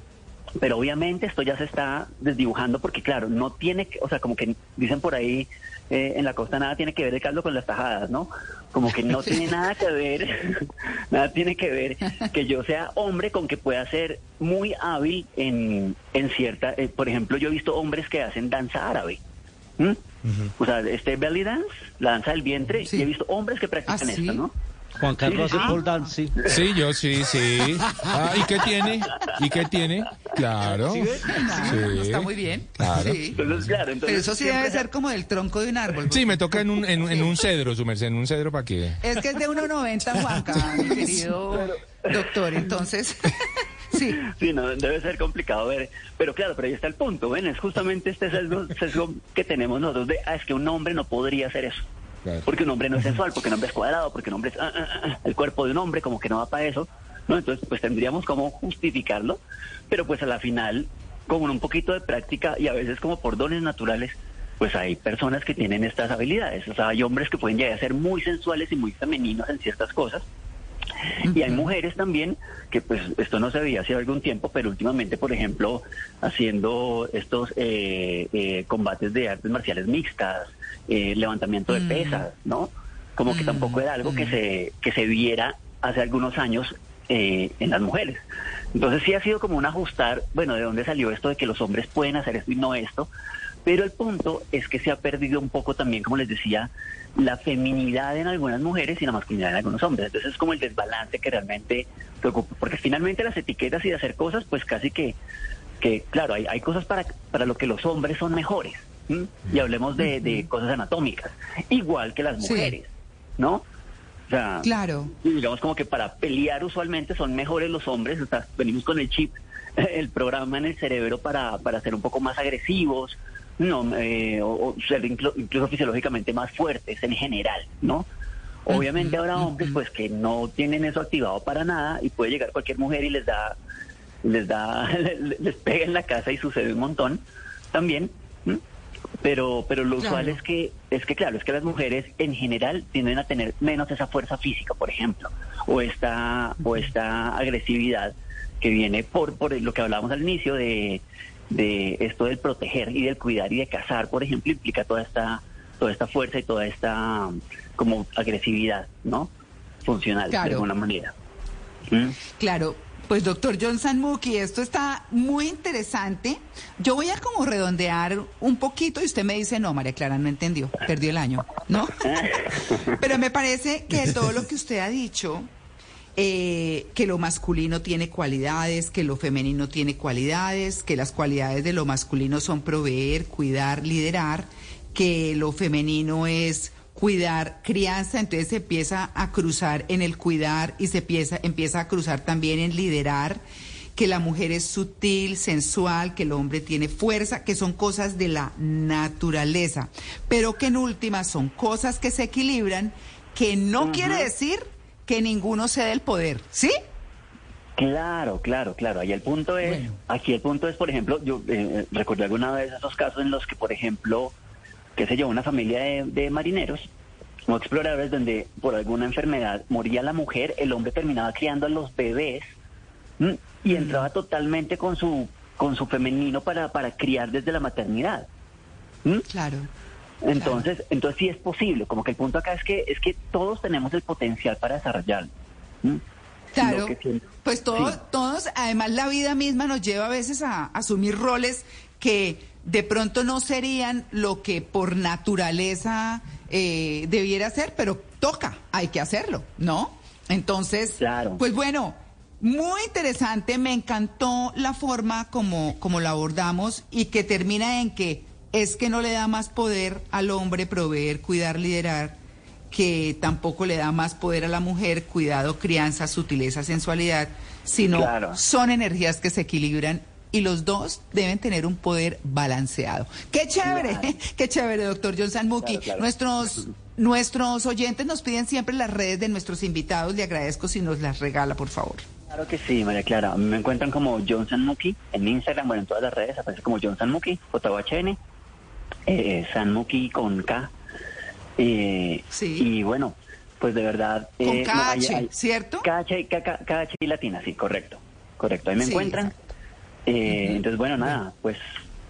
Pero obviamente esto ya se está desdibujando porque, claro, no tiene que, o sea, como que dicen por ahí eh, en la costa nada tiene que ver el caldo con las tajadas, ¿no? Como que no tiene nada que ver, nada tiene que ver que yo sea hombre con que pueda ser muy hábil en, en cierta, eh, por ejemplo, yo he visto hombres que hacen danza árabe. ¿M? O sea, este belly dance, la danza del vientre, y he visto hombres que practican ¿Ah, sí? esto, ¿no? Juan Carlos Sí, sí, hace sí. pole dance, sí. Sí, yo sí, sí. Ah, ¿y qué tiene? ¿Y qué tiene? Claro. ¿Sí? Sí. Está muy bien. Claro. Sí. Entonces, claro, Pero entonces eso sí debe se- ser como del tronco de un árbol. Sí, me toca en un, en, en un cedro, su merced, en un cedro para que... Es que es de 1,90 Juanca, mi querido doctor. Entonces, sí. Sí, no, debe ser complicado ver. Pero claro, pero ahí está el punto, ¿ven? Es justamente este sesgo, sesgo que tenemos nosotros de, ah, es que un hombre no podría hacer eso. Porque un hombre no es sensual, porque un hombre es cuadrado, porque un hombre es... ah, ah, ah, el cuerpo de un hombre como que no va para eso, ¿no? Entonces, pues tendríamos como justificarlo, pero pues a la final, con un poquito de práctica y a veces como por dones naturales, pues hay personas que tienen estas habilidades. O sea, hay hombres que pueden llegar a ser muy sensuales y muy femeninos en ciertas cosas, y hay mujeres también que pues esto no se veía hace algún tiempo, pero últimamente, por ejemplo, haciendo estos eh, eh, combates de artes marciales mixtas, eh, levantamiento de Mm. pesas, ¿no? Como que tampoco era algo que se que se viera hace algunos años eh, en las mujeres. Entonces sí ha sido como un ajustar, bueno, ¿de dónde salió esto de que los hombres pueden hacer esto y no esto? Pero el punto es que se ha perdido un poco también, como les decía, la feminidad en algunas mujeres y la masculinidad en algunos hombres. Entonces es como el desbalance que realmente preocupa. Porque finalmente las etiquetas y de hacer cosas, pues casi que, que claro, hay, hay cosas para, para lo que los hombres son mejores. Y hablemos de, de cosas anatómicas. Igual que las Sí. mujeres, ¿no? O sea, Claro. digamos como que para pelear usualmente son mejores los hombres, o sea, venimos con el chip, el programa en el cerebro para, para ser un poco más agresivos, no, eh, o, o ser inclu- incluso fisiológicamente más fuertes en general, ¿no? Obviamente habrá hombres pues que no tienen eso activado para nada y puede llegar cualquier mujer y les da, les da, les pega en la casa y sucede un montón también. ¿m? Pero, pero lo usual Claro. es que, es que claro, es que las mujeres en general tienden a tener menos esa fuerza física, por ejemplo, o esta, o esta agresividad que viene por, por lo que hablábamos al inicio de, de esto del proteger y del cuidar y de cazar, por ejemplo, implica toda esta, toda esta fuerza y toda esta um, como agresividad, ¿no? Funcional, Claro. de alguna manera. ¿Mm? Claro, pues doctor John Sanmuki, esto está muy interesante. Yo voy a como redondear un poquito y usted me dice, no, María Clara, no entendió, perdió el año, ¿no? Pero me parece que todo lo que usted ha dicho, eh, que lo masculino tiene cualidades, que lo femenino tiene cualidades, que las cualidades de lo masculino son proveer, cuidar, liderar, que lo femenino es cuidar crianza, entonces se empieza a cruzar en el cuidar y se empieza, empieza a cruzar también en liderar, que la mujer es sutil, sensual, que el hombre tiene fuerza, que son cosas de la naturaleza, pero que en últimas son cosas que se equilibran, que no quiere decir que ninguno cede el poder, ¿sí? Claro, claro, claro. Ahí el punto es, aquí el punto es, por ejemplo, yo eh, recordé alguna vez esos casos en los que, por ejemplo, qué sé yo, una familia de, de marineros o exploradores donde por alguna enfermedad moría la mujer, el hombre terminaba criando a los bebés ¿m? y entraba totalmente con su con su femenino para, para criar desde la maternidad. Claro. Entonces, entonces sí es posible. Como que el punto acá es que es que todos tenemos el potencial para desarrollarlo. Claro, que pues todos, todos, además la vida misma nos lleva a veces a asumir roles que de pronto no serían lo que por naturaleza eh, debiera ser, pero toca, hay que hacerlo, ¿no? Entonces, pues bueno, muy interesante, me encantó la forma como, como la abordamos y que termina en que es que no le da más poder al hombre proveer, cuidar, liderar, que tampoco le da más poder a la mujer, cuidado, crianza, sutileza, sensualidad, sino Claro. son energías que se equilibran y los dos deben tener un poder balanceado. ¡Qué chévere! ¡Qué chévere, doctor John Sanmuki! Claro. Nuestros, nuestros oyentes nos piden siempre las redes de nuestros invitados. Le agradezco si nos las regala, por favor. Claro que sí, María Clara. Me encuentran como John Sanmuki en Instagram, bueno, en todas las redes aparece como John Sanmuki, JHN, eh, Sanmuki con K. Eh, Y bueno, pues de verdad... Con eh, no, hay- KH, hay- ¿cierto? KH, KH, KH y latina, sí, correcto. Correcto, ahí me Sí, encuentran. Eh, Entonces, bueno, nada, pues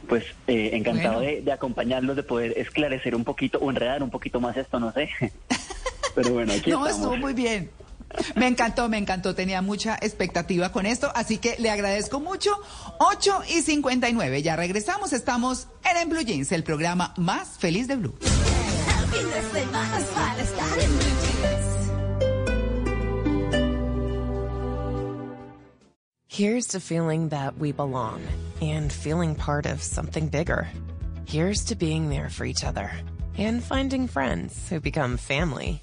pues eh, encantado Bueno. de, de acompañarlos, de poder esclarecer un poquito o enredar un poquito más esto, no sé. Pero bueno, aquí No, estamos. estuvo muy bien. Me encantó, me encantó. Tenía mucha expectativa con esto, así que le agradezco mucho. 8 y 59. Ya regresamos. Estamos en, en Blue Jeans, el programa más feliz de Blue. Here's to feeling that we belong and feeling part of something bigger. Here's to being there for each other and finding friends who become family.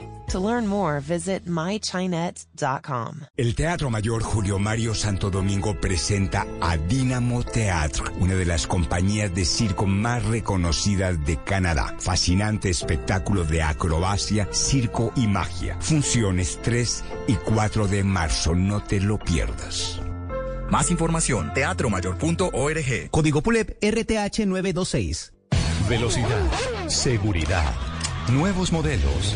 To learn more, visit mychinet.com. El Teatro Mayor Julio Mario Santo Domingo presenta a Dynamo Theatre, una de las compañías de circo más reconocidas de Canadá. Fascinante espectáculo de acrobacia, circo y magia. Funciones 3 y 4 de marzo, no te lo pierdas. Más información, teatromayor.org. Código PULEP RTH 926. Velocidad, seguridad, nuevos modelos,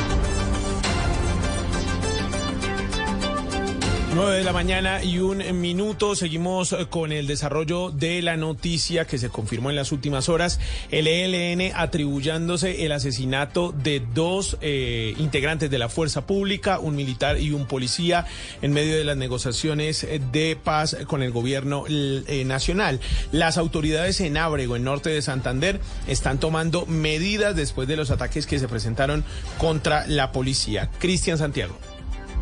9 de la mañana y un minuto. Seguimos eh, con el desarrollo de la noticia que se confirmó en las últimas horas. El ELN atribuyéndose el asesinato de dos eh, integrantes de la fuerza pública, un militar y un policía, en medio de las negociaciones de paz con el gobierno eh, nacional. Las autoridades en Ábrego, en norte de Santander, están tomando medidas después de los ataques que se presentaron contra la policía. Cristian Santiago.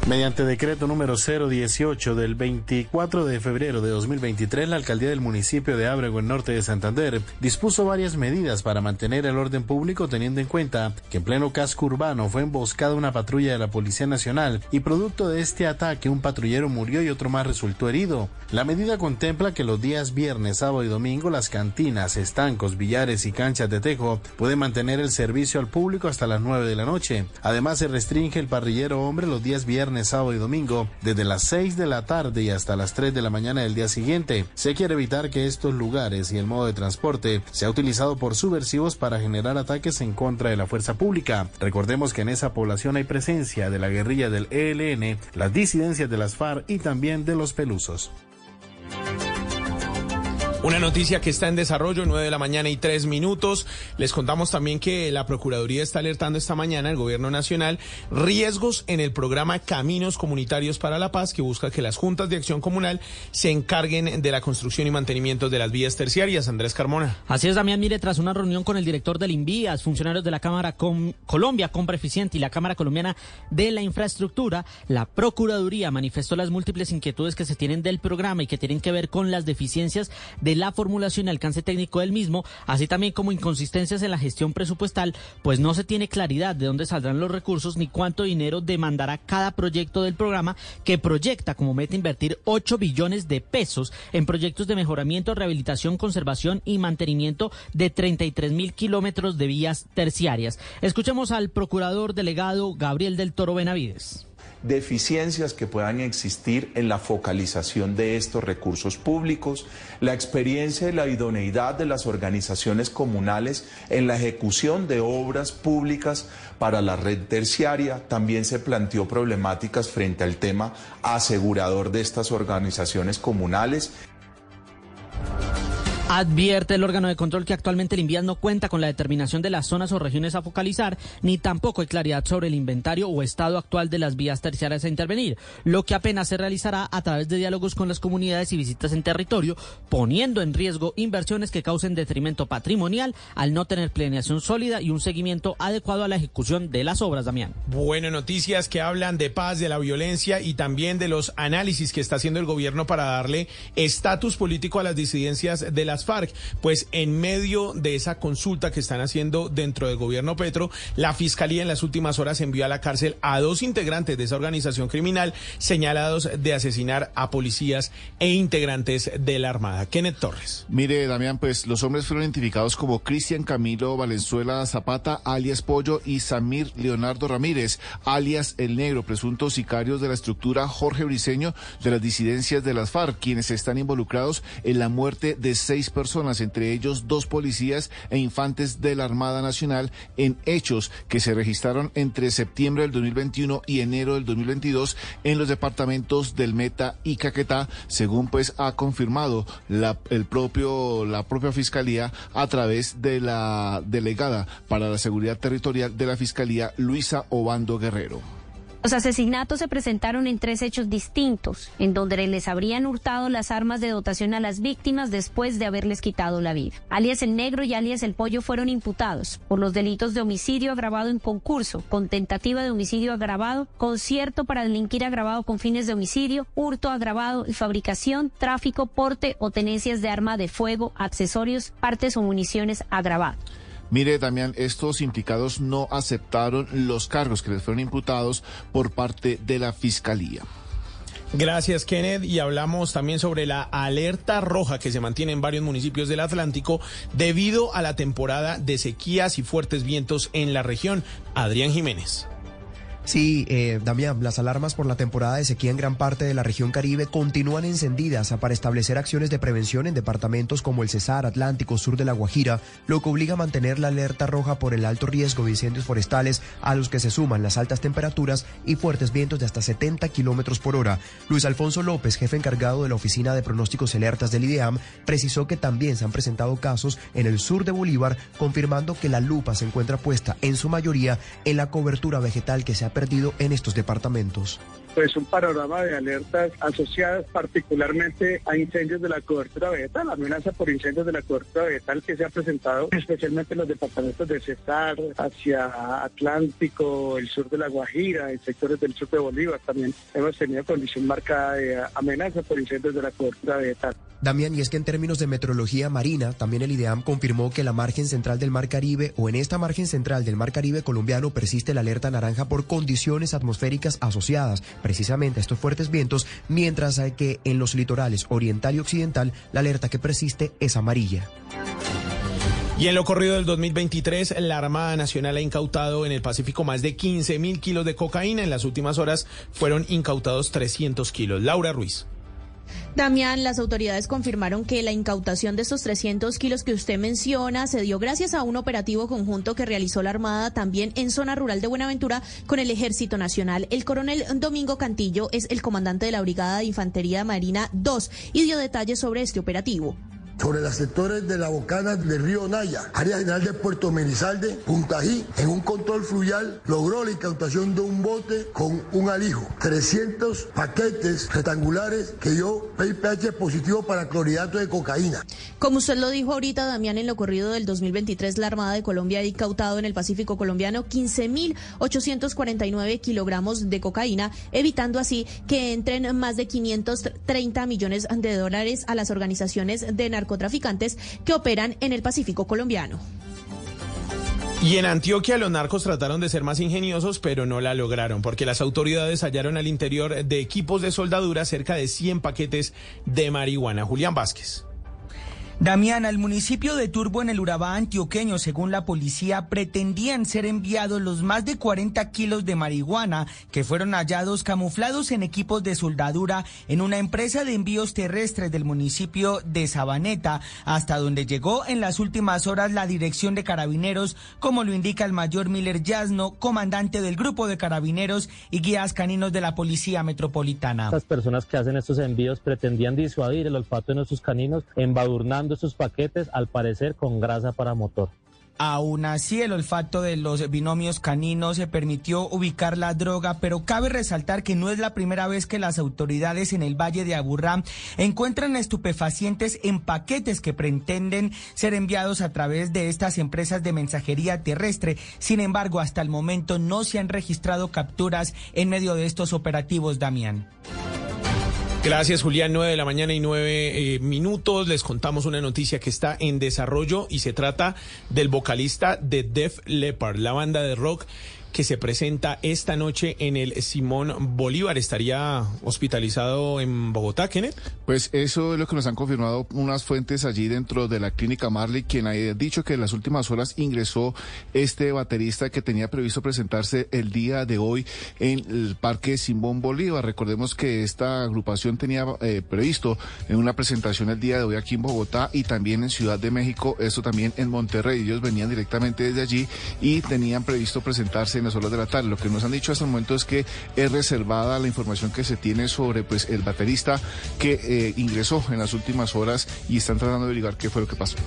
Mediante decreto número 018 del 24 de febrero de 2023, la alcaldía del municipio de Ábrego, en norte de Santander, dispuso varias medidas para mantener el orden público teniendo en cuenta que en pleno casco urbano fue emboscada una patrulla de la Policía Nacional y producto de este ataque un patrullero murió y otro más resultó herido. La medida contempla que los días viernes, sábado y domingo las cantinas, estancos, billares y canchas de tejo pueden mantener el servicio al público hasta las 9 de la noche. Además se restringe el parrillero hombre los días viernes sábado y domingo, desde las 6 de la tarde y hasta las 3 de la mañana del día siguiente. Se quiere evitar que estos lugares y el modo de transporte sea utilizado por subversivos para generar ataques en contra de la fuerza pública. Recordemos que en esa población hay presencia de la guerrilla del ELN, las disidencias de las FARC y también de los pelusos. Una noticia que está en desarrollo, 9 de la mañana y 3 minutos. Les contamos también que la Procuraduría está alertando esta mañana al Gobierno Nacional riesgos en el programa Caminos Comunitarios para la Paz, que busca que las juntas de acción comunal se encarguen de la construcción y mantenimiento de las vías terciarias. Andrés Carmona. Así es, Damián. Mire, tras una reunión con el director del INVIAS, funcionarios de la Cámara Colombia Compra Eficiente y la Cámara Colombiana de la Infraestructura, la Procuraduría manifestó las múltiples inquietudes que se tienen del programa y que tienen que ver con las deficiencias de la formulación y alcance técnico del mismo, así también como inconsistencias en la gestión presupuestal, pues no se tiene claridad de dónde saldrán los recursos ni cuánto dinero demandará cada proyecto del programa que proyecta como meta invertir 8 billones de pesos en proyectos de mejoramiento, rehabilitación, conservación y mantenimiento de 33 mil kilómetros de vías terciarias. Escuchemos al procurador delegado Gabriel del Toro Benavides deficiencias que puedan existir en la focalización de estos recursos públicos, la experiencia y la idoneidad de las organizaciones comunales en la ejecución de obras públicas para la red terciaria. También se planteó problemáticas frente al tema asegurador de estas organizaciones comunales. Advierte el órgano de control que actualmente el INVIAS no cuenta con la determinación de las zonas o regiones a focalizar, ni tampoco hay claridad sobre el inventario o estado actual de las vías terciarias a intervenir, lo que apenas se realizará a través de diálogos con las comunidades y visitas en territorio, poniendo en riesgo inversiones que causen detrimento patrimonial al no tener planeación sólida y un seguimiento adecuado a la ejecución de las obras, Damián. Bueno, noticias que hablan de paz, de la violencia y también de los análisis que está haciendo el gobierno para darle estatus político a las disidencias de las FARC. Pues en medio de esa consulta que están haciendo dentro del gobierno Petro, la fiscalía en las últimas horas envió a la cárcel a dos integrantes de esa organización criminal señalados de asesinar a policías e integrantes de la Armada. Kenneth Torres. Mire, Damián, pues los hombres fueron identificados como Cristian Camilo Valenzuela Zapata, alias Pollo, y Samir Leonardo Ramírez, alias El Negro, presuntos sicarios de la estructura Jorge Briceño de las disidencias de las FARC, quienes están involucrados en la muerte de seis personas, entre ellos dos policías e infantes de la Armada Nacional, en hechos que se registraron entre septiembre del 2021 y enero del 2022 en los departamentos del Meta y Caquetá, según pues ha confirmado la, el propio, la propia Fiscalía a través de la delegada para la Seguridad Territorial de la Fiscalía, Luisa Obando Guerrero. Los asesinatos se presentaron en tres hechos distintos, en donde les habrían hurtado las armas de dotación a las víctimas después de haberles quitado la vida. Alias el Negro y alias el Pollo fueron imputados por los delitos de homicidio agravado en concurso, con tentativa de homicidio agravado, concierto para delinquir agravado con fines de homicidio, hurto agravado y fabricación, tráfico, porte o tenencias de arma de fuego, accesorios, partes o municiones agravado. Mire, Damián, estos implicados no aceptaron los cargos que les fueron imputados por parte de la Fiscalía. Gracias, Kenneth. Y hablamos también sobre la alerta roja que se mantiene en varios municipios del Atlántico debido a la temporada de sequías y fuertes vientos en la región. Adrián Jiménez. Sí, eh, Damián, las alarmas por la temporada de sequía en gran parte de la región Caribe continúan encendidas para establecer acciones de prevención en departamentos como el Cesar, Atlántico, sur de La Guajira, lo que obliga a mantener la alerta roja por el alto riesgo de incendios forestales a los que se suman las altas temperaturas y fuertes vientos de hasta 70 kilómetros por hora. Luis Alfonso López, jefe encargado de la Oficina de Pronósticos y Alertas del IDEAM, precisó que también se han presentado casos en el sur de Bolívar, confirmando que la lupa se encuentra puesta en su mayoría en la cobertura vegetal que se ha perdido en estos departamentos pues un panorama de alertas asociadas particularmente a incendios de la cobertura vegetal, la amenaza por incendios de la cobertura vegetal que se ha presentado especialmente en los departamentos de Cesar, hacia Atlántico, el sur de la Guajira, en sectores del sur de Bolívar también hemos tenido condición marcada de amenaza por incendios de la cobertura vegetal. Damián, y es que en términos de meteorología marina, también el IDEAM confirmó que la margen central del Mar Caribe o en esta margen central del Mar Caribe colombiano persiste la alerta naranja por condiciones atmosféricas asociadas precisamente a estos fuertes vientos, mientras que en los litorales oriental y occidental la alerta que persiste es amarilla. Y en lo corrido del 2023, la Armada Nacional ha incautado en el Pacífico más de 15 mil kilos de cocaína. En las últimas horas fueron incautados 300 kilos. Laura Ruiz. Damián, las autoridades confirmaron que la incautación de estos 300 kilos que usted menciona se dio gracias a un operativo conjunto que realizó la Armada también en zona rural de Buenaventura con el Ejército Nacional. El coronel Domingo Cantillo es el comandante de la Brigada de Infantería Marina 2 y dio detalles sobre este operativo sobre los sectores de la bocana del río Naya, área general de Puerto Menizalde, Puntají, en un control fluvial logró la incautación de un bote con un alijo, 300 paquetes rectangulares que dio PIPH positivo para clorhidrato de cocaína. Como usted lo dijo ahorita, Damián, en lo corrido del 2023, la Armada de Colombia ha incautado en el Pacífico colombiano 15.849 kilogramos de cocaína, evitando así que entren más de 530 millones de dólares a las organizaciones de narcotráfico narcotraficantes que operan en el Pacífico colombiano. Y en Antioquia los narcos trataron de ser más ingeniosos, pero no la lograron, porque las autoridades hallaron al interior de equipos de soldadura cerca de 100 paquetes de marihuana. Julián Vázquez. Damián, al municipio de Turbo en el Urabá antioqueño, según la policía, pretendían ser enviados los más de 40 kilos de marihuana que fueron hallados camuflados en equipos de soldadura en una empresa de envíos terrestres del municipio de Sabaneta, hasta donde llegó en las últimas horas la dirección de carabineros, como lo indica el mayor Miller Yasno, comandante del grupo de carabineros y guías caninos de la policía metropolitana. Estas personas que hacen estos envíos pretendían disuadir el olfato de nuestros caninos, embadurnando estos paquetes, al parecer con grasa para motor. Aún así, el olfato de los binomios caninos se permitió ubicar la droga, pero cabe resaltar que no es la primera vez que las autoridades en el Valle de Aburrá encuentran estupefacientes en paquetes que pretenden ser enviados a través de estas empresas de mensajería terrestre. Sin embargo, hasta el momento no se han registrado capturas en medio de estos operativos, Damián. Gracias, Julián. 9 de la mañana y nueve eh, minutos. Les contamos una noticia que está en desarrollo y se trata del vocalista de Def Leppard, la banda de rock que se presenta esta noche en el Simón Bolívar. ¿Estaría hospitalizado en Bogotá, Kenneth? Pues eso es lo que nos han confirmado unas fuentes allí dentro de la clínica Marley, quien ha dicho que en las últimas horas ingresó este baterista que tenía previsto presentarse el día de hoy en el Parque Simón Bolívar. Recordemos que esta agrupación tenía eh, previsto en una presentación el día de hoy aquí en Bogotá y también en Ciudad de México, esto también en Monterrey. Ellos venían directamente desde allí y tenían previsto presentarse en las horas de la tarde. Lo que nos han dicho hasta el momento es que es reservada la información que se tiene sobre pues el baterista que eh, ingresó en las últimas horas y están tratando de averiguar qué fue lo que pasó.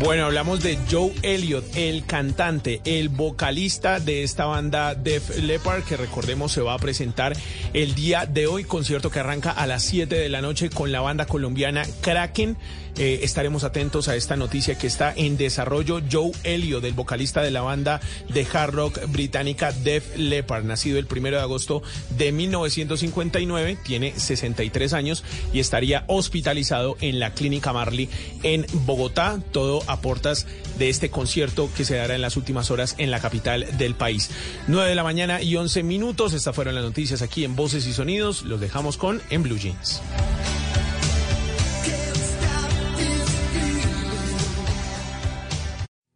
Bueno, hablamos de Joe Elliott, el cantante, el vocalista de esta banda Def Leppard, que recordemos se va a presentar el día de hoy, concierto que arranca a las 7 de la noche con la banda colombiana Kraken. Eh, estaremos atentos a esta noticia que está en desarrollo. Joe Elliott, del vocalista de la banda de hard rock británica Def Leppard, nacido el primero de agosto de 1959, tiene 63 años y estaría hospitalizado en la Clínica Marley en Bogotá. Todo a portas de este concierto que se dará en las últimas horas en la capital del país. 9 de la mañana y 11 minutos. Estas fueron las noticias aquí en Voces y Sonidos. Los dejamos con En Blue Jeans.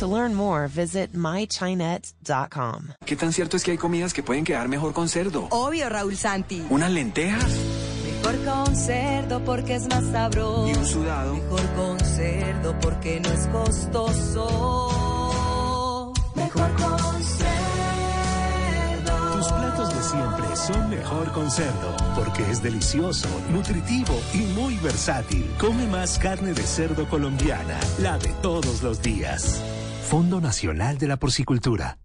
To learn more, visit mychinet.com. ¿Qué tan cierto es que hay comidas que pueden quedar mejor con cerdo? Obvio, Raúl Santi. ¿Unas lentejas? Mejor con cerdo porque es más sabroso. ¿Y un sudado? Mejor con cerdo porque no es costoso. Mejor con cerdo. Tus platos de siempre son mejor con cerdo, porque es delicioso, nutritivo y muy versátil. Come más carne de cerdo colombiana, la de todos los días. Fondo Nacional de la Porcicultura.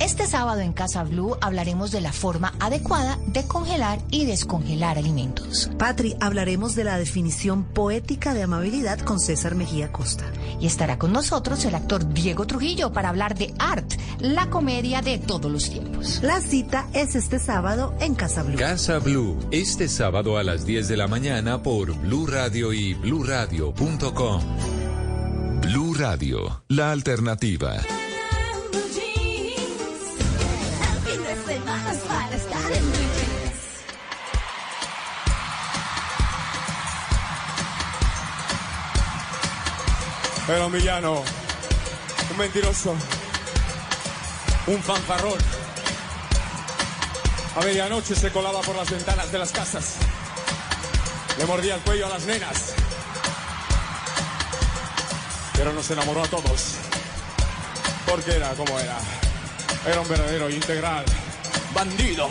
Este sábado en Casa Blue hablaremos de la forma adecuada de congelar y descongelar alimentos. Patri, hablaremos de la definición poética de amabilidad con César Mejía Costa. Y estará con nosotros el actor Diego Trujillo para hablar de Art, la comedia de todos los tiempos. La cita es este sábado en Casa Blue. Casa Blue, este sábado a las 10 de la mañana por Blue Radio y bluradio.com. Radio, la alternativa. Era un villano, un mentiroso, un fanfarrón. A medianoche se colaba por las ventanas de las casas. Le mordía el cuello a las nenas. Pero nos enamoró a todos. Porque era como era. Era un verdadero integral. Bandido.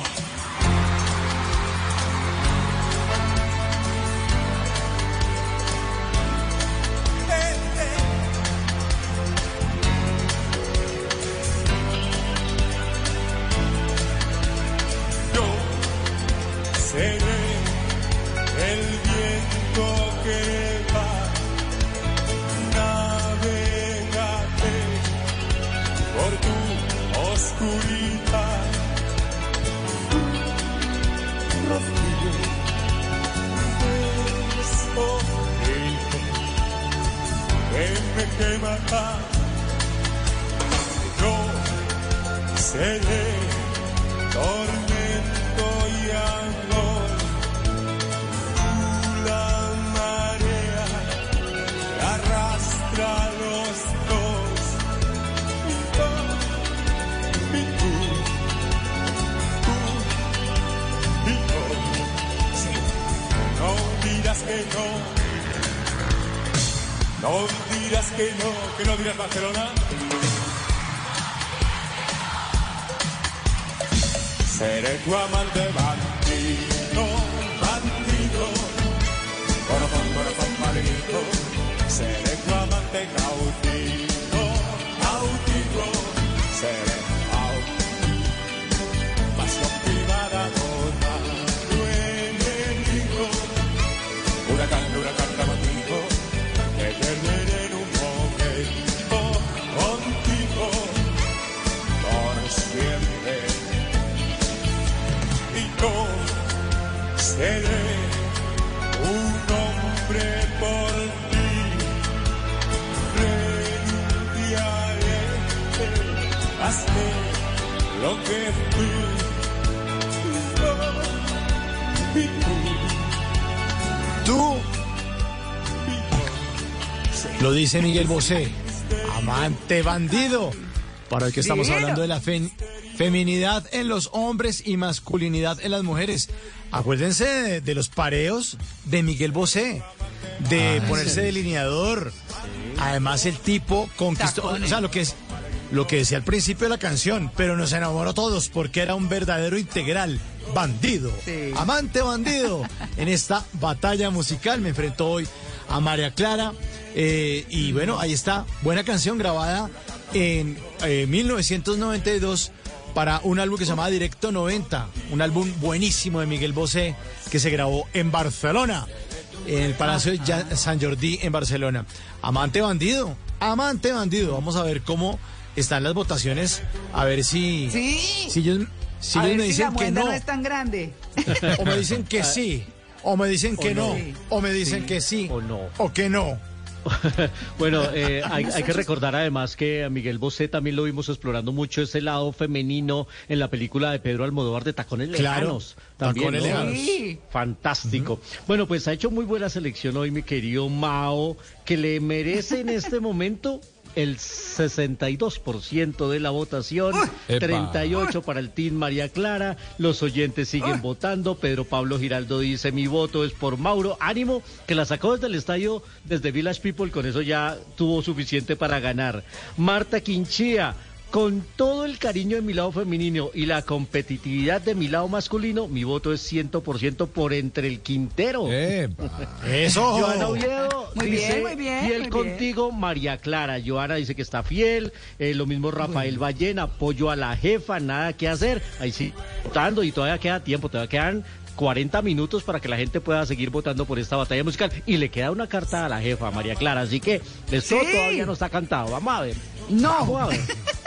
Dice Miguel Bosé. Amante bandido. Para el que estamos hablando de la fe- feminidad en los hombres y masculinidad en las mujeres. Acuérdense de, de los pareos de Miguel Bosé. De Ah, ponerse sí. delineador. Además, el tipo conquistó. Tacones. O sea, lo que es. Lo que decía al principio de la canción, pero nos enamoró a todos porque era un verdadero integral, bandido, Sí. amante bandido. en esta batalla musical me enfrentó hoy a María Clara. Eh, y bueno, ahí está, buena canción grabada en eh, 1992 para un álbum que se llamaba Directo 90, un álbum buenísimo de Miguel Bosé que se grabó en Barcelona, en el Palacio de San Jordi en Barcelona. Amante bandido, amante bandido. Vamos a ver cómo están las votaciones a ver si, Sí. si ellos, si A ellos ver me si dicen la que no, no es tan grande. o me dicen que sí, o me dicen que O no, no. o me dicen Sí, que sí, o no. o que no. Bueno, eh, hay, hay que recordar además que a Miguel Bosé también lo vimos explorando mucho ese lado femenino en la película de Pedro Almodóvar de Tacones Claro, Lejanos. También, Tacones ¿no? Lejanos. Sí. Fantástico. Bueno, pues ha hecho muy buena selección hoy mi querido Mao, que le merece en este momento el 62% de la votación, Epa. 38 para el Team María Clara, los oyentes siguen votando, Pedro Pablo Giraldo dice mi voto es por Mauro, ánimo, que la sacó desde el estadio, desde Village People, con eso ya tuvo suficiente para ganar. Marta Quinchía, con todo el cariño de mi lado femenino y la competitividad de mi lado masculino, mi voto es 100% por entre el Quintero. Eso. Joana Oviedo Muy dice, bien, muy bien, fiel muy contigo, María Clara. Joana dice que está fiel. eh, lo mismo Rafael Ballén, apoyo a la jefa, nada que hacer. Ahí sí, votando y todavía queda tiempo, todavía quedan 40 minutos para que la gente pueda seguir votando por esta batalla musical. Y le queda una carta a la jefa, María Clara. Así que esto Sí. todavía no está cantado. Vamos a ver. No. Vamos a ver.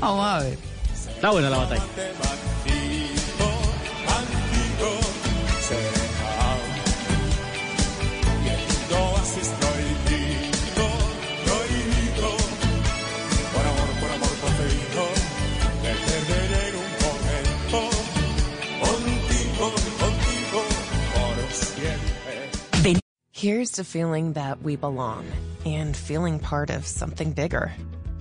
Vamos a ver. Está buena la batalla. Por amor, por amor concedido, me perderé en un momento. Contigo, contigo, por siempre. Here's to feeling that we belong and feeling part of something bigger.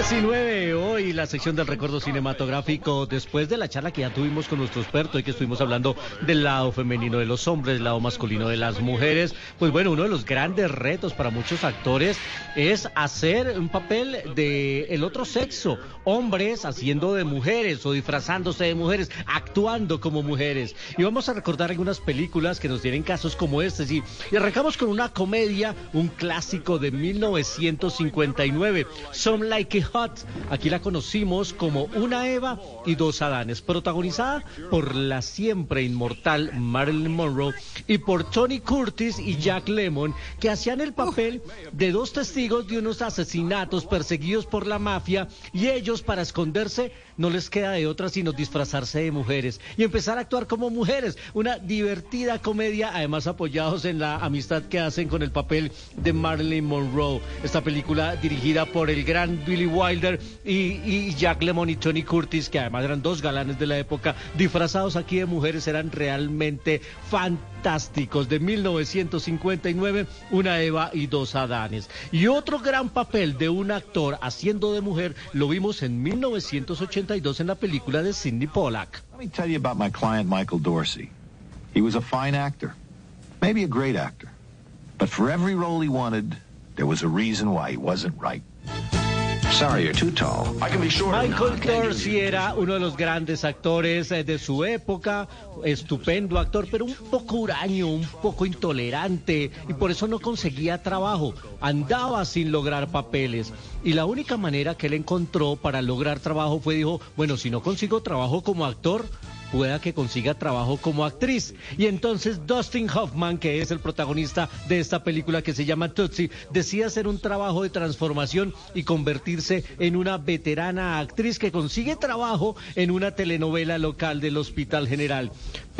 19, hoy la sección del recuerdo cinematográfico, después de la charla que ya tuvimos con nuestro experto y que estuvimos hablando del lado femenino de los hombres, del lado masculino de las mujeres, pues bueno, uno de los grandes retos para muchos actores es hacer un papel de el otro sexo, hombres haciendo de mujeres o disfrazándose de mujeres, actuando como mujeres. Y vamos a recordar algunas películas que nos tienen casos como este, sí. Y arrancamos con una comedia, un clásico de 1959, Some Like It Hot. Aquí la como Una Eva y dos Adanes, protagonizada por la siempre inmortal Marilyn Monroe y por Tony Curtis y Jack Lemmon, que hacían el papel de dos testigos de unos asesinatos perseguidos por la mafia y ellos para esconderse no les queda de otra sino disfrazarse de mujeres y empezar a actuar como mujeres. Una divertida comedia, además apoyados en la amistad que hacen con el papel de Marilyn Monroe. Esta película dirigida por el gran Billy Wilder y, Jack Lemmon y Tony Curtis, que además eran dos galanes de la época, disfrazados aquí de mujeres, eran realmente fantásticos. De 1959, una Eva y dos Adanes. Y otro gran papel de un actor haciendo de mujer lo vimos en 1982 en la película de Sidney Pollack. Let me tell you about my client, Michael Dorsey. He was a fine actor, maybe a great actor. But for every role he wanted, there was a reason why he wasn't right. Sorry, you're too tall. I can be shorter. Michael Dorsey era uno de los grandes actores eh, de su época, estupendo actor, pero un poco huraño, un poco intolerante y por eso no conseguía trabajo, andaba sin lograr papeles y la única manera que él encontró para lograr trabajo fue dijo, bueno, si no consigo trabajo como actor, pueda que consiga trabajo como actriz. Y entonces Dustin Hoffman, que es el protagonista de esta película que se llama Tootsie, decide hacer un trabajo de transformación y convertirse en una veterana actriz que consigue trabajo en una telenovela local del Hospital General.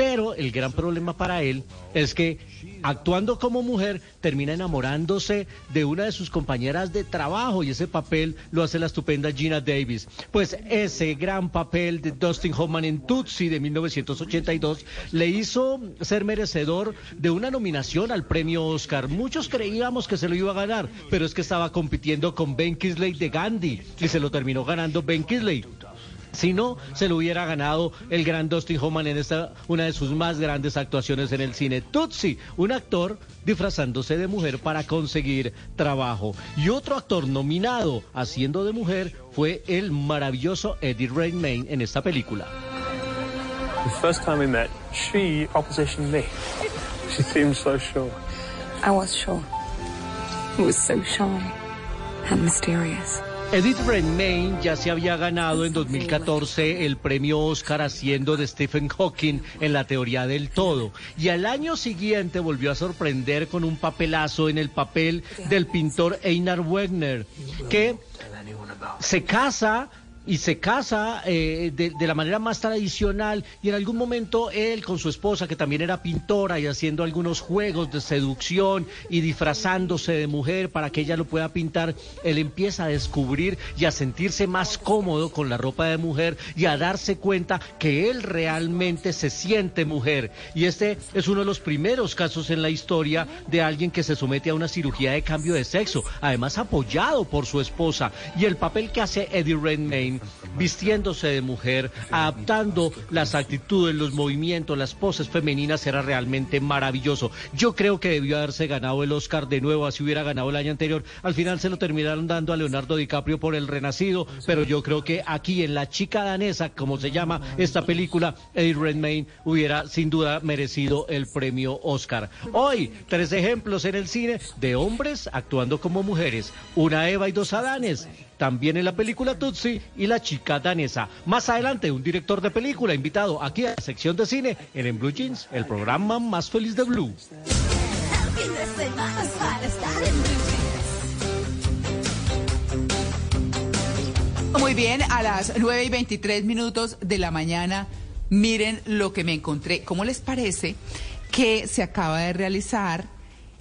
Pero el gran problema para él es que actuando como mujer termina enamorándose de una de sus compañeras de trabajo y ese papel lo hace la estupenda Gina Davis. Pues ese gran papel de Dustin Hoffman en Tootsie de 1982 le hizo ser merecedor de una nominación al premio Oscar. Muchos creíamos que se lo iba a ganar, pero es que estaba compitiendo con Ben Kisley de Gandhi y se lo terminó ganando Ben Kisley. Si no, se lo hubiera ganado el gran Dustin Hoffman en esta, una de sus más grandes actuaciones en el cine. Tutsi, un actor disfrazándose de mujer para conseguir trabajo. Y otro actor nominado haciendo de mujer fue el maravilloso Eddie Redmayne en esta película. The first time we met, she oppositioned me. She seemed so sure. I was sure. It was so shy and mysterious. Edith Redmayne ya se había ganado en 2014 el premio Oscar haciendo de Stephen Hawking en la teoría del todo. Y al año siguiente volvió a sorprender con un papelazo en el papel del pintor Einar Wegner, que se casa y se casa eh, de, de, la manera más tradicional y en algún momento él con su esposa que también era pintora y haciendo algunos juegos de seducción y disfrazándose de mujer para que ella lo pueda pintar, él empieza a descubrir y a sentirse más cómodo con la ropa de mujer y a darse cuenta que él realmente se siente mujer. Y este es uno de los primeros casos en la historia de alguien que se somete a una cirugía de cambio de sexo, además apoyado por su esposa. Y el papel que hace Eddie Redmayne vistiéndose de mujer, adaptando las actitudes, los movimientos, las poses femeninas, era realmente maravilloso. Yo creo que debió haberse ganado el Oscar de nuevo, así hubiera ganado el año anterior. Al final se lo terminaron dando a Leonardo DiCaprio por El Renacido, pero yo creo que aquí en La Chica Danesa, como se llama esta película, Eddie Redmayne hubiera sin duda merecido el premio Oscar. Hoy, tres ejemplos en el cine de hombres actuando como mujeres, una Eva y dos Adanes también en la película Tutsi y La chica danesa. Más adelante, un director de película invitado aquí a la sección de cine en, en Blue Jeans, el programa más feliz de Blue. Muy bien, a las 9 y 23 minutos de la mañana, miren lo que me encontré. ¿Cómo les parece que se acaba de realizar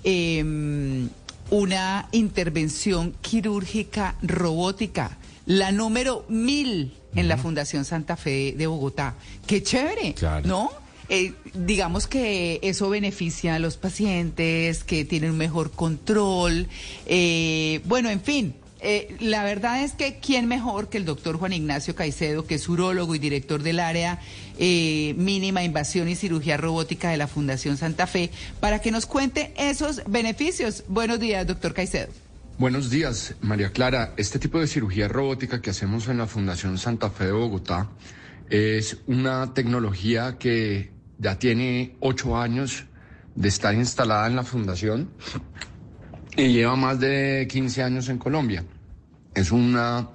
eh, una intervención quirúrgica robótica, la número mil en la Fundación Santa Fe de Bogotá. Qué chévere, ¿no? Eh, digamos que eso beneficia a los pacientes, que tienen un mejor control. Eh, bueno, en fin, eh, la verdad es que quién mejor que el doctor Juan Ignacio Caicedo, que es urólogo y director del área eh, mínima invasión y cirugía robótica de la Fundación Santa Fe, para que nos cuente esos beneficios. Buenos días, doctor Caicedo. Buenos días, María Clara. Este tipo de cirugía robótica que hacemos en la Fundación Santa Fe de Bogotá es una tecnología que ya tiene ocho años de estar instalada en la fundación y lleva más de 15 años en Colombia. Es una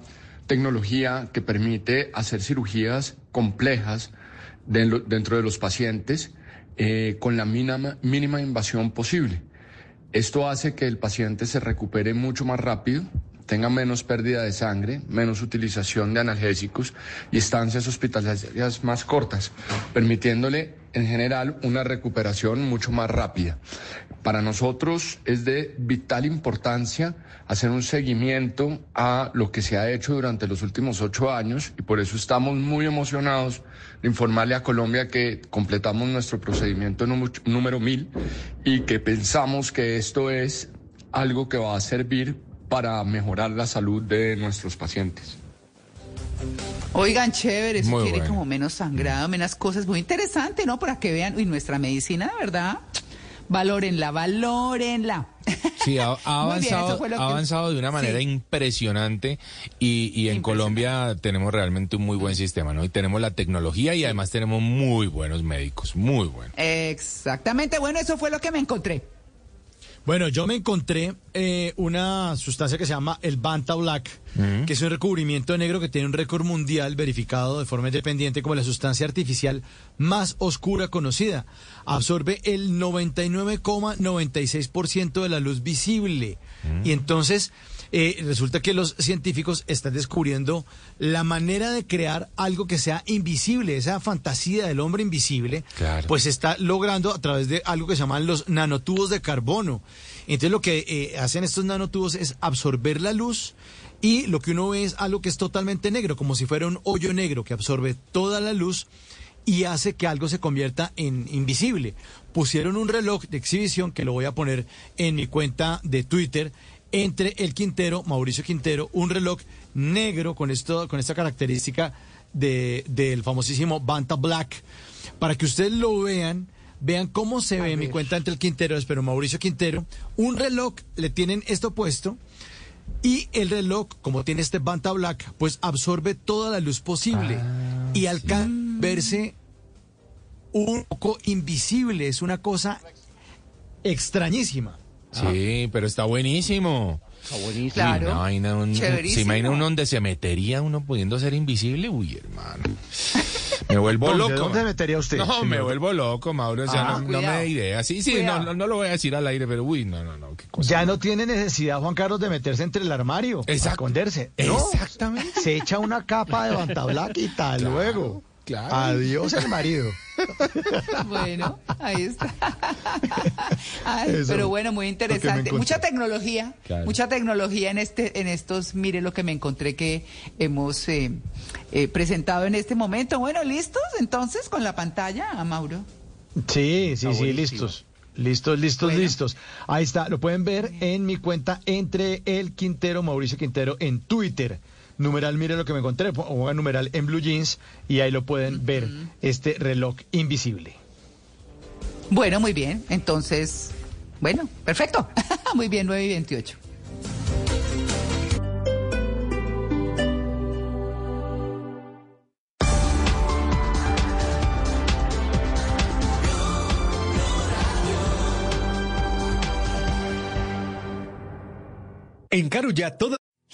tecnología que permite hacer cirugías complejas de, dentro de los pacientes eh, con la mínima, mínima invasión posible. Esto hace que el paciente se recupere mucho más rápido, tenga menos pérdida de sangre, menos utilización de analgésicos y estancias hospitalarias más cortas, permitiéndole en general una recuperación mucho más rápida. Para nosotros es de vital importancia hacer un seguimiento a lo que se ha hecho durante los últimos ocho años y por eso estamos muy emocionados de informarle a Colombia que completamos nuestro procedimiento número mil y que pensamos que esto es algo que va a servir para mejorar la salud de nuestros pacientes. Oigan, chévere, eso quiere como menos sangrado, menos cosas, muy interesante, ¿no? Para que vean, y nuestra medicina, de verdad, valórenla, valórenla. Sí, ha, ha avanzado, ha avanzado de una manera impresionante y, y en Colombia tenemos realmente un muy buen sistema, ¿no? Y tenemos la tecnología y además tenemos muy buenos médicos, muy buenos. Exactamente, bueno, eso fue lo que me encontré. Bueno, yo me encontré eh, una sustancia que se llama el Banta Black, que es un recubrimiento negro que tiene un récord mundial verificado de forma independiente como la sustancia artificial más oscura conocida. Absorbe el 99,96% de la luz visible. Y entonces eh, resulta que los científicos están descubriendo la manera de crear algo que sea invisible, esa fantasía del hombre invisible, pues está logrando a través de algo que se llaman los nanotubos de carbono. Entonces lo que eh, hacen estos nanotubos es absorber la luz y lo que uno ve es algo que es totalmente negro, como si fuera un hoyo negro que absorbe toda la luz y hace que algo se convierta en invisible. Pusieron un reloj de exhibición que lo voy a poner en mi cuenta de Twitter. Entre el Quintero, Mauricio Quintero, un reloj negro con, esto, con esta característica de, del famosísimo Banta Black, para que ustedes lo vean, vean cómo se ve mi cuenta entre el Quintero, espero Mauricio Quintero, un reloj, le tienen esto puesto, y el reloj, como tiene este Banta Black, pues absorbe toda la luz posible Ah, y alcanza verse un poco invisible, es una cosa extrañísima. Sí, pero está buenísimo. Está buenísimo. Claro. Un-. ¿Se imagina uno donde se metería uno pudiendo ser invisible? Uy, hermano. Me vuelvo ¿Dónde- loco. dónde metería usted, No, señor? me vuelvo loco, Mauro. O sea, Ah, no, no me da idea. Sí, sí, no, no, no lo voy a decir al aire, pero uy, no, no, no. qué cosa. Ya no tiene necesidad, Juan Carlos, de meterse entre el armario, a esconderse. No, Exactamente. Se echa una capa de bantablac y tal luego. Claro. Adiós el marido. Bueno, ahí está. Ay, Eso, pero bueno, muy interesante. Mucha tecnología, Claro. mucha tecnología en este, en estos, mire lo que me encontré que hemos eh, eh, presentado en este momento. Bueno, listos entonces con la pantalla, a Mauro. Sí, sí, sí, listos. Listos, listos, Bueno. listos. Ahí está, lo pueden ver en mi cuenta entre el Quintero, Mauricio Quintero, en Twitter. Numeral, mire lo que me encontré, o numeral en Blue Jeans, y ahí lo pueden ver, este reloj invisible. Bueno, muy bien. Entonces, bueno, perfecto. muy bien, 9 y 28. En Carulla todo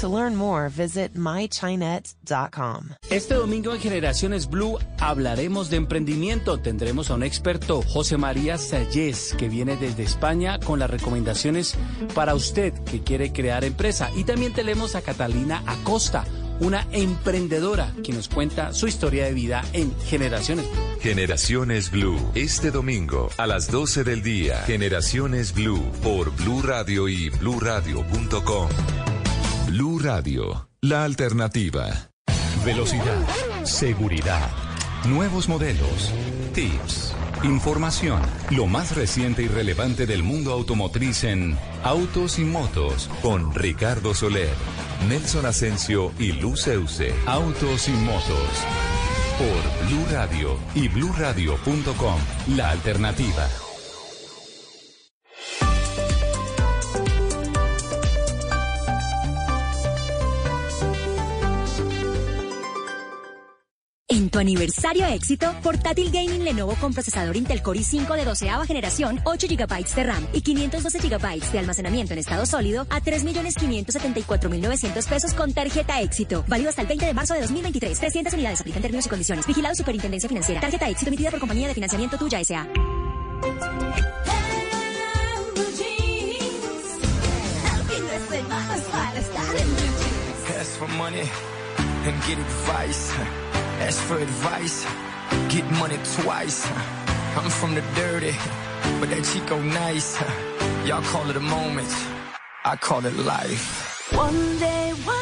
To learn more, visit mychinet.com. Este domingo en Generaciones Blue hablaremos de emprendimiento. Tendremos a un experto, José María Sayez, que viene desde España con las recomendaciones para usted que quiere crear empresa. Y también tenemos a Catalina Acosta, una emprendedora que nos cuenta su historia de vida en Generaciones Blue. Generaciones Blue, este domingo a las 12 del día. Generaciones Blue por Blue Radio y bluradio.com. Blue Radio, la alternativa. Velocidad, seguridad, nuevos modelos, tips, información, lo más reciente y relevante del mundo automotriz en Autos y Motos Con Ricardo Soler, Nelson Asensio y Luceuse. Autos y Motos Por Blue Radio y bluradio.com. La alternativa. Tu aniversario éxito, portátil gaming Lenovo con procesador Intel Core i5 de 12 generación, 8 GB de RAM y 512 GB de almacenamiento en estado sólido a 3.574.900 pesos con tarjeta éxito. Válido hasta el 20 de marzo de 2023. 300 unidades aplican términos y condiciones. Vigilado Superintendencia Financiera. Tarjeta éxito emitida por compañía de financiamiento tuya S.A. Ask for money and get advice. Ask for advice, get money twice. I'm from the dirty, but that Chico nice. Y'all call it a moment, I call it life. One day while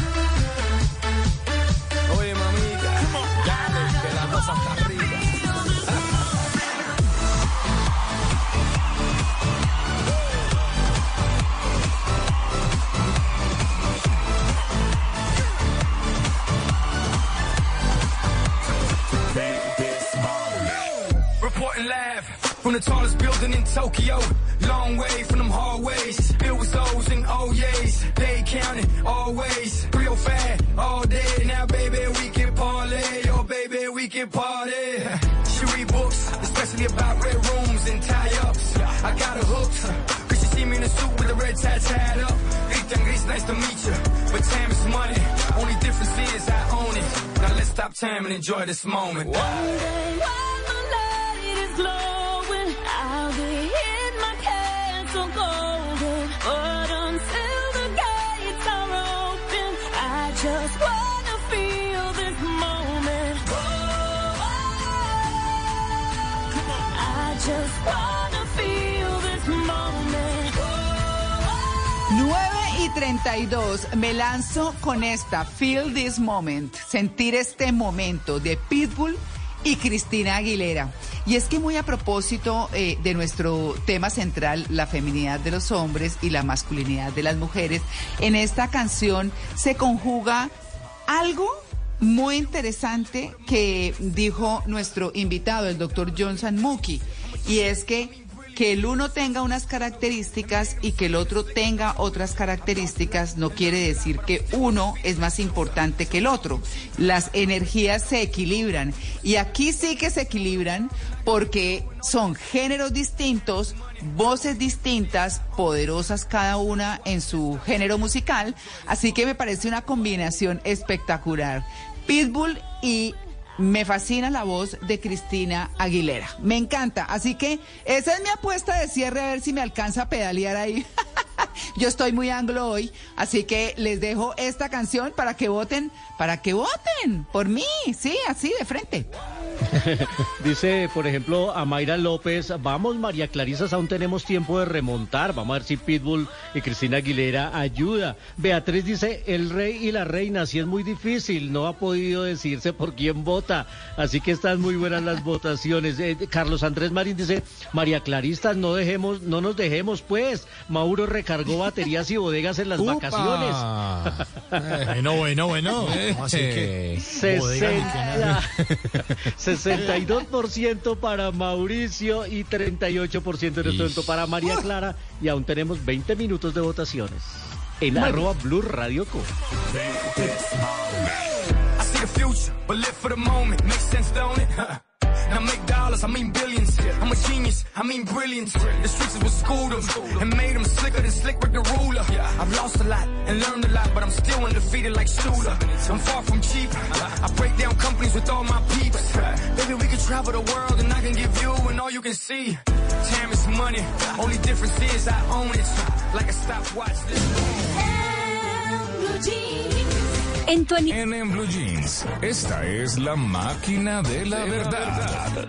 from the tallest building in Tokyo. Long way from them hallways. Filled with O's and oh O's. They counting always. Real fat all day. Now, baby, we can parlay. Oh, baby, we can party. She read books, especially about red rooms and tie-ups. I got her hooked. Cause she see me in a suit with a red tie tied up. And Gris, nice to meet you. But time is money. Only difference is I own it. Now let's stop time and enjoy this moment. One day while my light is glowing, 32, me lanzo con esta, Feel This Moment, sentir este momento de Pitbull y Cristina Aguilera. Y es que muy a propósito eh, de nuestro tema central, la feminidad de los hombres y la masculinidad de las mujeres, en esta canción se conjuga algo muy interesante que dijo nuestro invitado, el doctor John Sanmuki, y es que que el uno tenga unas características y que el otro tenga otras características no quiere decir que uno es más importante que el otro. Las energías se equilibran y aquí sí que se equilibran porque son géneros distintos, voces distintas, poderosas cada una en su género musical, así que me parece una combinación espectacular. Pitbull y me fascina la voz de Cristina Aguilera. Me encanta. Así que esa es mi apuesta de cierre a ver si me alcanza a pedalear ahí. Yo estoy muy anglo hoy, así que les dejo esta canción para que voten, para que voten por mí, sí, así de frente. Dice, por ejemplo, a Mayra López, vamos María Clarisa, aún tenemos tiempo de remontar, vamos a ver si Pitbull y Cristina Aguilera ayuda. Beatriz dice, el rey y la reina, si es muy difícil, no ha podido decirse por quién vota, así que están muy buenas las votaciones. Eh, Carlos Andrés Marín dice, María Clarista, no dejemos, no nos dejemos pues, Mauro recargó baterías y bodegas en las ¡Upa! vacaciones. Bueno, bueno, bueno. ¿Cómo así que bodega ni que nada? 62% para Mauricio y 38% en este momento para María Clara. Y aún tenemos 20 minutos de votaciones. En Muy arroba Blue Radio Co. I it? Now make dollars, I mean billions. I'm a genius, I mean brilliance. The streets is what schooled them and made them slicker than slick with the ruler. I've lost a lot and learned a lot, but I'm still undefeated like Shooter. I'm far from cheap. I break down companies with all my peeps. Baby, we can travel the world and I can give you and all you can see. Time is money. Only difference is I own it. Like a stopwatch. En tu ani- En, en Blue Jeans, esta es la máquina de la verdad.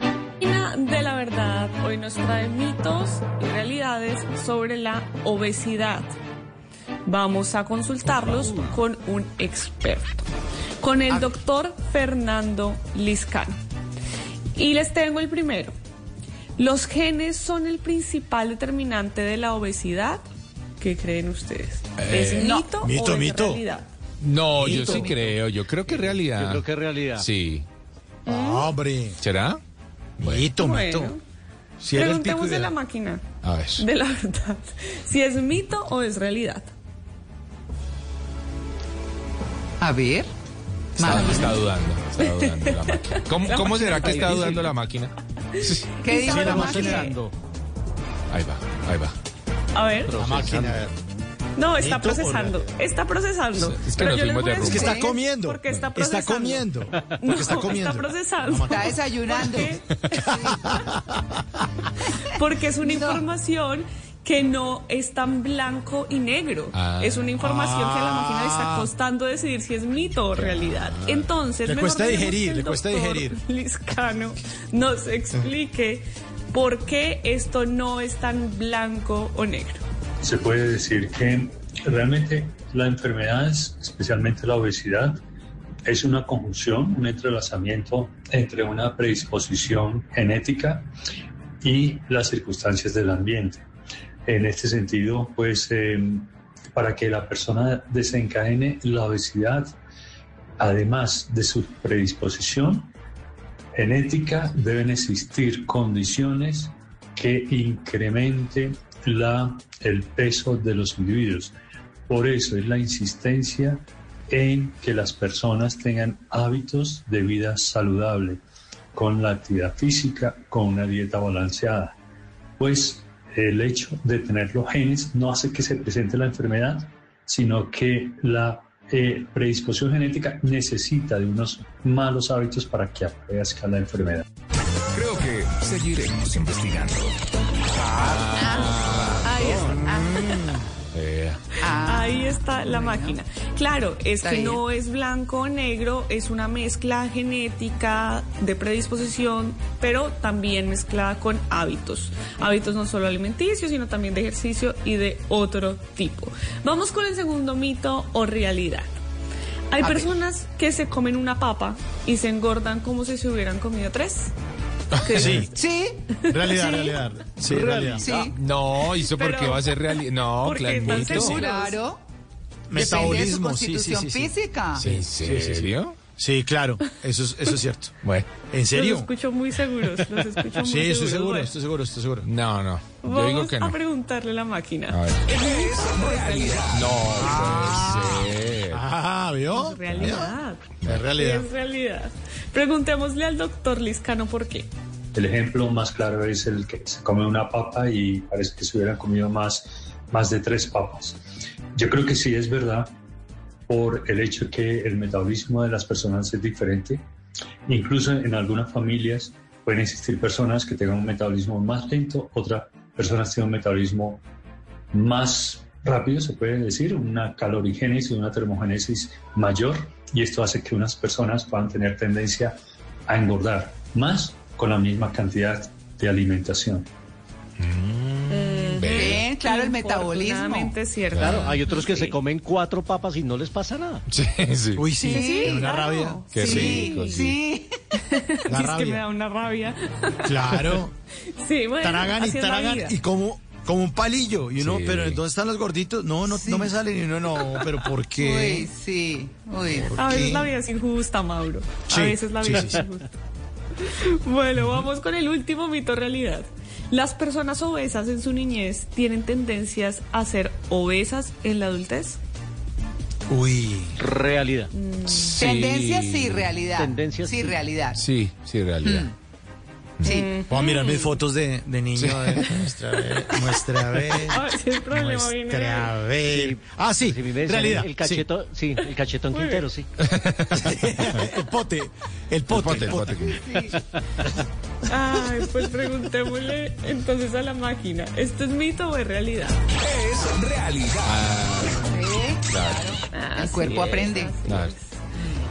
Máquina de la verdad hoy nos trae mitos y realidades sobre la obesidad. Vamos a consultarlos con un experto, con el doctor Fernando Liscano. Y les tengo el primero. ¿Los genes son el principal determinante de la obesidad? ¿Qué creen ustedes? ¿Es Eh, mito, Mito, o es mito. realidad? No, yo Mito. sí creo, yo creo que es realidad. Yo creo que es realidad. Sí. Hombre. ¿Será? Mito, Bueno. mito. Preguntemos de de la- la máquina. A ver. De la verdad. Si es mito o es realidad. A ver. Está, está dudando, está dudando la máquina. ¿Cómo, La cómo máquina será que está dudando la máquina? ¿Qué dice la Estamos máquina? pensando. Ahí va, ahí va. A ver. La máquina, a ver. No, está ¿Mito o procesando. Está procesando. Es que Pero yo les voy a. Es que está comiendo. Porque está Está procesando. comiendo. No, Porque está comiendo. está procesando. Está desayunando. Porque es una información que no es tan blanco y negro. Ah. Es una información que a la máquina le está Ah. costando decidir si es mito o realidad. Entonces, Le cuesta digerir, que el le cuesta digerir. Liscano nos explique por qué esto no es tan blanco o negro. Se puede decir que realmente la enfermedad, especialmente la obesidad, es una conjunción, un entrelazamiento entre una predisposición genética y las circunstancias del ambiente. En este sentido, pues eh, para que la persona desencadene la obesidad, además de su predisposición genética, deben existir condiciones que incrementen la, el peso de los individuos. Por eso es la insistencia en que las personas tengan hábitos de vida saludable, con la actividad física, con una dieta balanceada. Pues el hecho de tener los genes no hace que se presente la enfermedad, sino que la eh, predisposición genética necesita de unos malos hábitos para que aparezca la enfermedad. Creo que seguiremos investigando. Ahí Ahí está la máquina. Claro, es que bien. no es blanco o negro, es una mezcla genética de predisposición, pero también mezclada con hábitos. Hábitos no solo alimenticios, sino también de ejercicio y de otro tipo. Vamos con el segundo mito o realidad. Hay A ver. personas que se comen una papa y se engordan como si se hubieran comido tres. Sí. Sí. Realidad, Sí. realidad. Sí, realidad. Sí. Ah, no, ¿y eso por Pero- qué va a ser realidad? No, ¿por qué claro? Claro. Metabolismo, Depende de su sí, sí, constitución sí, sí. física. ¿En Sí, sí, sí. serio? Sí, claro, eso es, eso es cierto. Bueno, ¿En Los serio? escucho muy seguros, los escucho muy Sí, seguros. estoy seguro, Bueno, estoy seguro, estoy seguro. no, no. Yo Vamos digo que a no. preguntarle a la máquina. A ver. ¿Es realidad? No puede ser. Ah, ¿vio? Es realidad. Es realidad. Es realidad. Preguntémosle al doctor Liscano por qué. El ejemplo más claro es el que se come una papa y parece que se hubieran comido más, más de tres papas. Yo creo que sí es verdad por el hecho que el metabolismo de las personas es diferente. Incluso en algunas familias pueden existir personas que tengan un metabolismo más lento, otras personas tienen un metabolismo más rápido, se puede decir, una calorigénesis, una termogénesis mayor, y esto hace que unas personas puedan tener tendencia a engordar más con la misma cantidad de alimentación. Bien, claro, el metabolismo. Es cierto. Claro, hay otros que Sí. se comen cuatro papas y no les pasa nada. Sí, sí. Uy, sí, Sí, me da una claro. rabia. Qué sí, rico, sí. sí. La Es que me da una rabia. Claro. Sí, bueno, Taragan y taragan y como, como un palillo. Y uno, Sí. pero ¿dónde están los gorditos? No, no, no me salen y uno no, pero ¿por Uy, qué? sí. Uy. A veces qué? la vida es injusta, Mauro. Sí, a veces la sí, vida sí, es sí. injusta. Bueno, vamos con el último mito realidad. Las personas obesas en su niñez tienen tendencias a ser obesas en la adultez. Uy. Realidad. Sí. Tendencia sí, realidad. Tendencia sí, sí. realidad. Sí, sí, realidad. Sí. Voy a mirar mis fotos de, de niño. de muestra vez. Muestra vez. A ver el problema Muestra ahí. vez. Ah, sí. Si realidad. El cacheto, sí, el cachetón Muy Quintero, sí. sí. el pote. El pote. El pote, el pote. Ay, pues preguntémosle entonces a la máquina, ¿esto es mito o es realidad? Es realidad. Ah, El cuerpo es, aprende. Claro.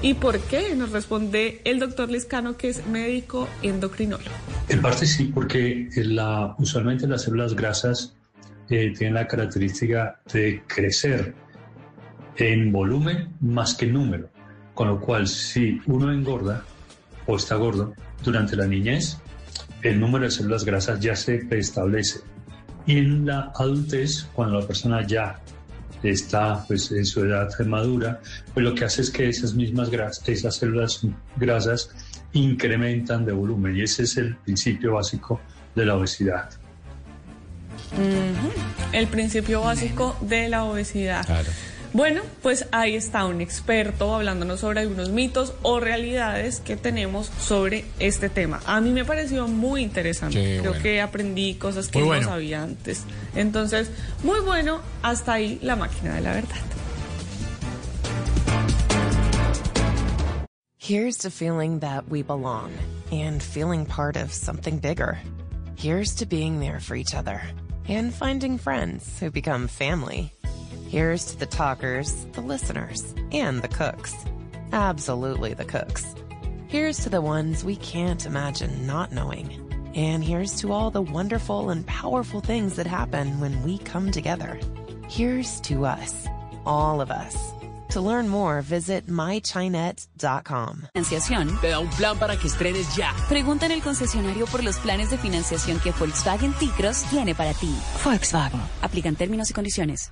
¿Y por qué? Nos responde el doctor Liscano, que es médico endocrinólogo. En parte sí, porque la, usualmente las células grasas eh, tienen la característica de crecer en volumen más que en número. Con lo cual, si uno engorda o está gordo durante la niñez, el número de células grasas ya se preestablece. Y en la adultez, cuando la persona ya está pues, en su edad madura, pues lo que hace es que esas mismas grasas, esas células grasas incrementan de volumen y ese es el principio básico de la obesidad. El principio básico de la obesidad. Claro. Bueno, pues ahí está un experto hablándonos sobre algunos mitos o realidades que tenemos sobre este tema. A mí me pareció muy interesante. Sí, Creo bueno. que aprendí cosas que no sabía antes. Entonces, muy bueno, hasta ahí la máquina de la verdad. Here's to feeling that we belong and feeling part of something bigger. Here's to being there for each other and finding friends who become family. Here's to the talkers, the listeners, and the cooks. Absolutely the cooks. Here's to the ones we can't imagine not knowing. And here's to all the wonderful and powerful things that happen when we come together. Here's to us, all of us. To learn more, visit mychinet.com. Financiación. Te da un plan para que estrenes ya. Pregunta en el concesionario por los planes de financiación que Volkswagen T-Cross tiene para ti. Volkswagen. Aplican términos y condiciones.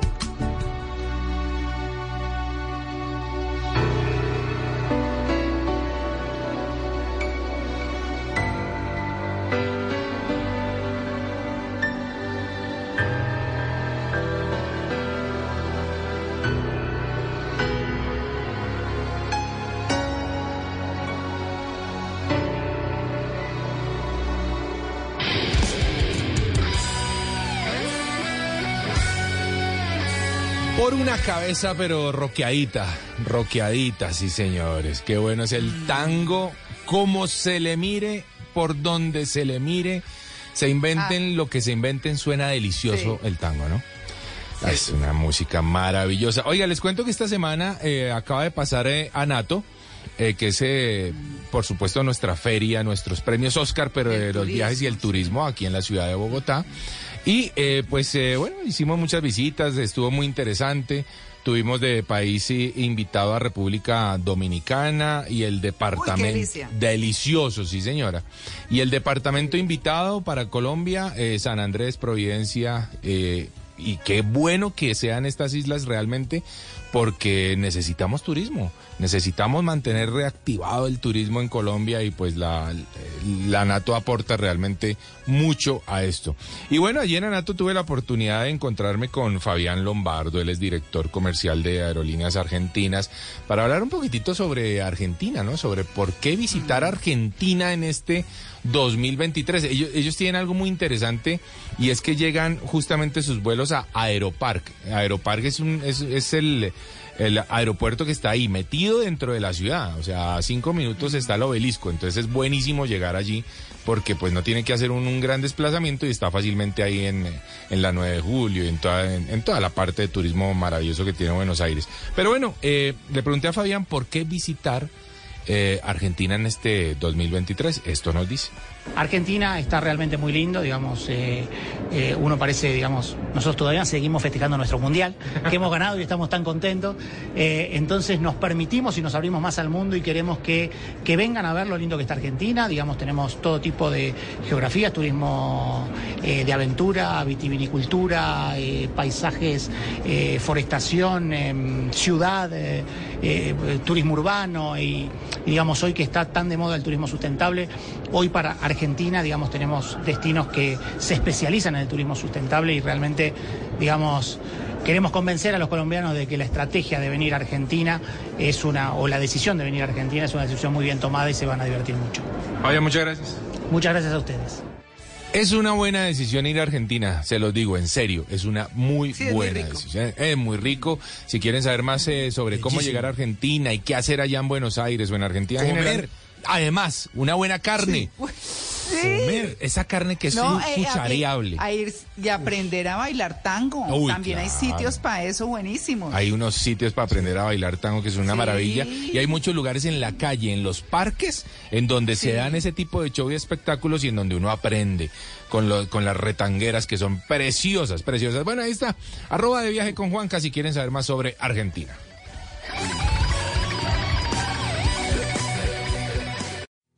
Cabeza, pero roqueadita, roqueadita, sí señores. Qué bueno es el tango, como se le mire, por donde se le mire, se inventen lo que se inventen, suena delicioso el tango, ¿no? Es una música maravillosa. Oiga, les cuento que esta semana eh, acaba de pasar eh, Anato, eh, que es, eh, por supuesto, nuestra feria, nuestros premios Oscar, pero de los viajes y el turismo aquí en la ciudad de Bogotá. Y eh, pues bueno, hicimos muchas visitas, estuvo muy interesante. Tuvimos de país invitado a República Dominicana y el departamento. delicia. Delicioso, sí, señora. Y el departamento invitado para Colombia, San Andrés, Providencia. y qué bueno que sean estas islas realmente, porque necesitamos turismo. Necesitamos mantener reactivado el turismo en Colombia y pues la, la NATO aporta realmente mucho a esto. Y bueno, allí en Anato tuve la oportunidad de encontrarme con Fabián Lombardo, él es director comercial de Aerolíneas Argentinas, para hablar un poquitito sobre Argentina, ¿no? Sobre por qué visitar Argentina en este 2023. Ellos, tienen algo muy interesante y es que llegan justamente sus vuelos a Aeropark. Aeropark es, un, es, el, aeropuerto que está ahí metido dentro de la ciudad. O sea, a cinco minutos está el obelisco. Entonces es buenísimo llegar allí porque pues no tiene que hacer un, un gran desplazamiento y está fácilmente ahí en, en la 9 de julio y en toda, en, en toda la parte de turismo maravilloso que tiene Buenos Aires. Pero bueno, eh, le pregunté a Fabián por qué visitar eh, Argentina en este 2023. Esto nos dice. Argentina está realmente muy lindo, digamos, eh, eh, uno parece, digamos, nosotros todavía seguimos festejando nuestro mundial, que hemos ganado y estamos tan contentos, entonces nos permitimos y nos abrimos más al mundo y queremos que, que vengan a ver lo lindo que está Argentina, digamos, tenemos todo tipo de geografías, turismo de aventura, vitivinicultura, paisajes, forestación, em, ciudad, eh, turismo urbano y, y, digamos, hoy que está tan de moda el turismo sustentable, hoy para Argentina, digamos, tenemos destinos que se especializan en el turismo sustentable y realmente, digamos, queremos convencer a los colombianos de que la estrategia de venir a Argentina es una, o la decisión de venir a Argentina es una decisión muy bien tomada y se van a divertir mucho. Fabián, muchas gracias. Muchas gracias a ustedes. Es una buena decisión ir a Argentina, se los digo en serio, es una muy Sí, es muy buena decisión. Es muy rico. Si quieren saber más eh, sobre cómo llegar a Argentina y qué hacer allá en Buenos Aires o en Argentina en Comer. general, además, una buena carne. Comer esa carne que es No, eh, a- cuchareable. A, ir y aprender a bailar tango. Uy, También hay sitios para eso buenísimos. Hay unos sitios para aprender a bailar tango que es una Sí. maravilla. Y hay muchos lugares en la calle, en los parques, en donde se dan ese tipo de show y espectáculos y en donde uno aprende con, lo- con las retangueras que son preciosas, preciosas. Bueno, ahí está. Arroba de viaje con Juanca si quieren saber más sobre Argentina.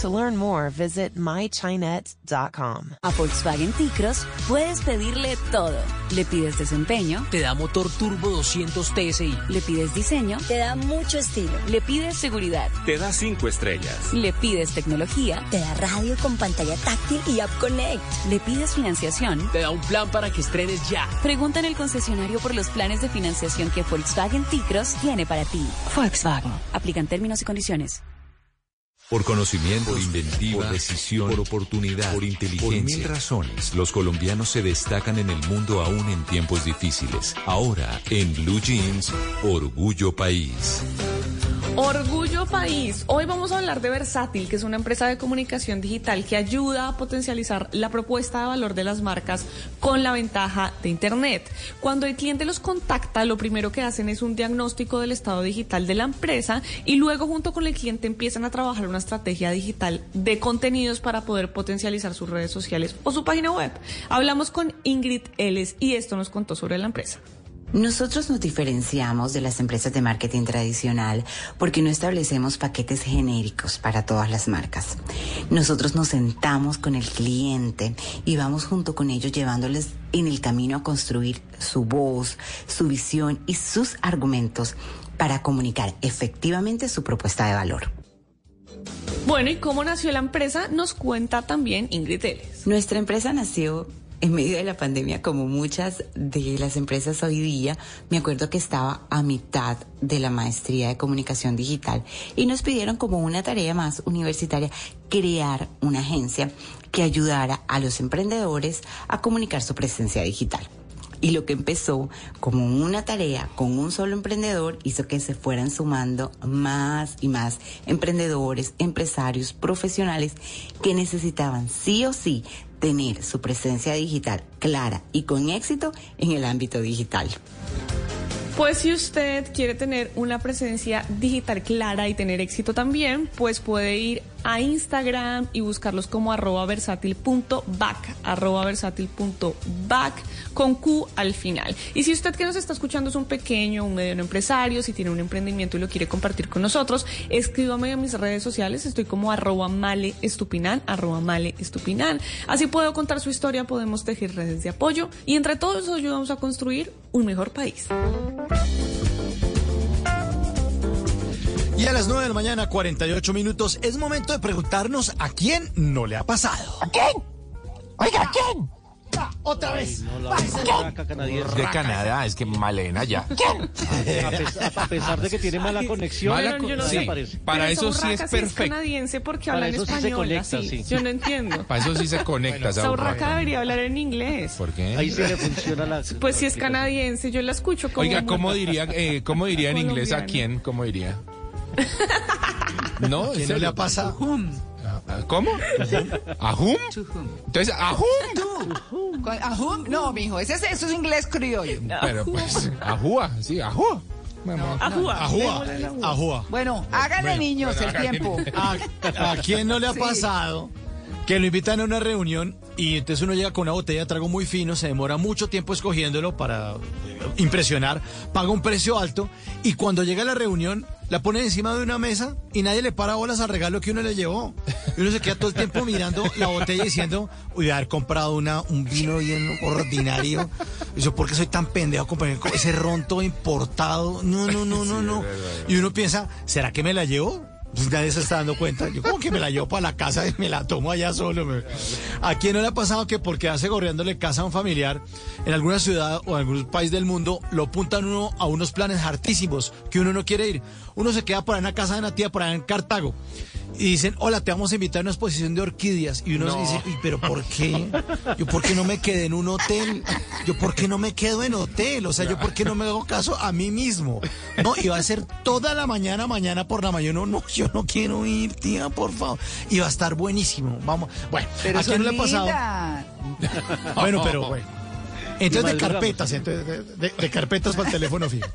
To learn more, visit mychinet.com. A Volkswagen T-Cross puedes pedirle todo. Le pides desempeño, Te da motor turbo 200 TSI. le pides diseño, Te da mucho estilo. le pides seguridad, Te da cinco estrellas. le pides tecnología, Te da radio con pantalla táctil y App Connect. le pides financiación. Te da un plan para que estrenes ya. Pregunta en el concesionario por los planes de financiación que Volkswagen T-Cross tiene para ti. Volkswagen. Aplican términos y condiciones. Por conocimiento, por inventiva, por decisión, por oportunidad, por inteligencia. Por mil razones, los colombianos se destacan en el mundo aún en tiempos difíciles. Ahora, en Blue Jeans, Orgullo País. Orgullo País. Hoy vamos a hablar de Versátil, que es una empresa de comunicación digital que ayuda a potencializar la propuesta de valor de las marcas con la ventaja de Internet. Cuando el cliente los contacta, lo primero que hacen es un diagnóstico del estado digital de la empresa y luego junto con el cliente empiezan a trabajar una estrategia digital de contenidos para poder potencializar sus redes sociales o su página web. Hablamos con Ingrid Ellis y esto nos contó sobre la empresa. Nosotros nos diferenciamos de las empresas de marketing tradicional porque no establecemos paquetes genéricos para todas las marcas. Nosotros nos sentamos con el cliente y vamos junto con ellos llevándoles en el camino a construir su voz, su visión y sus argumentos para comunicar efectivamente su propuesta de valor. Bueno, ¿y cómo nació la empresa? Nos cuenta también Ingrid Ellis. Nuestra empresa nació en medio de la pandemia, como muchas de las empresas hoy día. Me acuerdo que estaba a mitad de la maestría de comunicación digital y nos pidieron como una tarea más universitaria crear una agencia que ayudara a los emprendedores a comunicar su presencia digital. Y lo que empezó como una tarea con un solo emprendedor hizo que se fueran sumando más y más emprendedores, empresarios, profesionales que necesitaban sí o sí tener su presencia digital clara y con éxito en el ámbito digital. Pues si usted quiere tener una presencia digital clara y tener éxito también, pues puede ir a Instagram y buscarlos como arroba versátil.back, arroba versátil.back con Q al final. Y si usted que nos está escuchando es un pequeño, un mediano empresario, si tiene un emprendimiento y lo quiere compartir con nosotros, escríbame a mis redes sociales, estoy como arroba male estupinan, arroba male. Así puedo contar su historia, podemos tejer redes de apoyo y entre todos ayudamos a construir un mejor país. Y a las 9 de la mañana, 48 minutos, es momento de preguntarnos a quién no le ha pasado. ¿A quién? Oiga, ¿a quién? Otra vez. De Canadá, es que Malena ya. A, pesar, a pesar de que tiene mala conexión, Mala no sí, para eso sí es perfecto. canadiense porque Para habla en eso sí se español. conecta, sí. Yo no entiendo. Para eso sí se conecta esa Esa urraca urraca. debería hablar en inglés. ¿Por qué? Ahí sí le funciona la. Pues si es canadiense, yo la escucho como. Oiga, ¿cómo diría, eh, ¿cómo diría en inglés a quién? ¿Cómo diría? ¿No? ¿En ¿Quién no le ha pasado? ¿Cómo? ¿A whom? Entonces, ¿a whom? Con- ajum, No, mijo, ese es, eso es inglés criollo. Pero pues, a Jua, sí, a Jua. Ajúa. Ajúa. Ajúa. Bueno, háganle Bueno, niños bueno, el háganle. tiempo. ¿A, a quién no le ha Sí. pasado que lo invitan a una reunión y entonces uno llega con una botella de trago muy fino, se demora mucho tiempo escogiéndolo para impresionar, paga un precio alto y cuando llega a la reunión la pone encima de una mesa y nadie le para bolas al regalo que uno le llevó. Y uno se queda todo el tiempo mirando la botella diciendo, uy, haber comprado una, un vino bien ordinario. Y yo, ¿por qué soy tan pendejo comprar ese ron todo importado? No, no, no, no, no. Y uno piensa, ¿será que me la llevo? Pues nadie se está dando cuenta. Yo como que me la llevo para la casa y me la tomo allá solo. me- ¿A quién no le ha pasado que porque hace gorreándole casa a un familiar en alguna ciudad o en algún país del mundo lo apuntan uno a unos planes hartísimos que uno no quiere ir? Uno se queda por ahí en la casa de una tía por allá en Cartago y dicen, hola, te vamos a invitar a una exposición de orquídeas. Y uno No. dice, "¿Y pero ¿por qué? Yo, ¿por qué no me quedé en un hotel? Yo, ¿por qué no me quedo en hotel? O sea, yo, ¿por qué no me hago caso a mí mismo? No, y va a ser toda la mañana, mañana por la mañana. No, no, yo no quiero ir, tía, por favor. Y va a estar buenísimo. Vamos. Bueno, ¿a quién no le ha pasado? Bueno, pero bueno. Entonces de carpetas, entonces de, de- de carpetas para el teléfono fijo.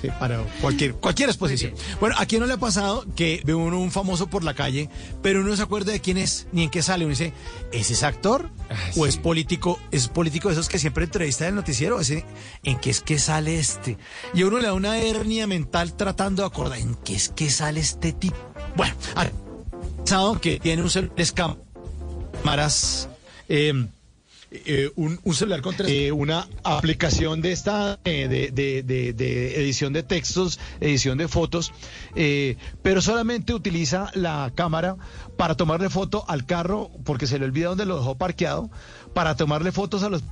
Sí, para cualquier, cualquier exposición. Bueno, ¿a quién no le ha pasado que ve uno un famoso por la calle, pero uno no se acuerda de quién es, ni en qué sale? Uno dice, ¿es ese actor? ¿O es político? ¿Es político de esos que siempre entrevista en el noticiero? Ese, ¿En qué es que sale este? Y a uno le da una hernia mental tratando de acordar, ¿en qué es que sale este tipo? Bueno, a- pasado que tiene un celular cámaras, eh, eh, un, celular con tres, eh, una aplicación de esta eh, de, edición de textos, edición de fotos, eh, pero solamente utiliza la cámara para tomarle foto al carro porque se le olvida dónde lo dejó parqueado, para tomarle fotos a los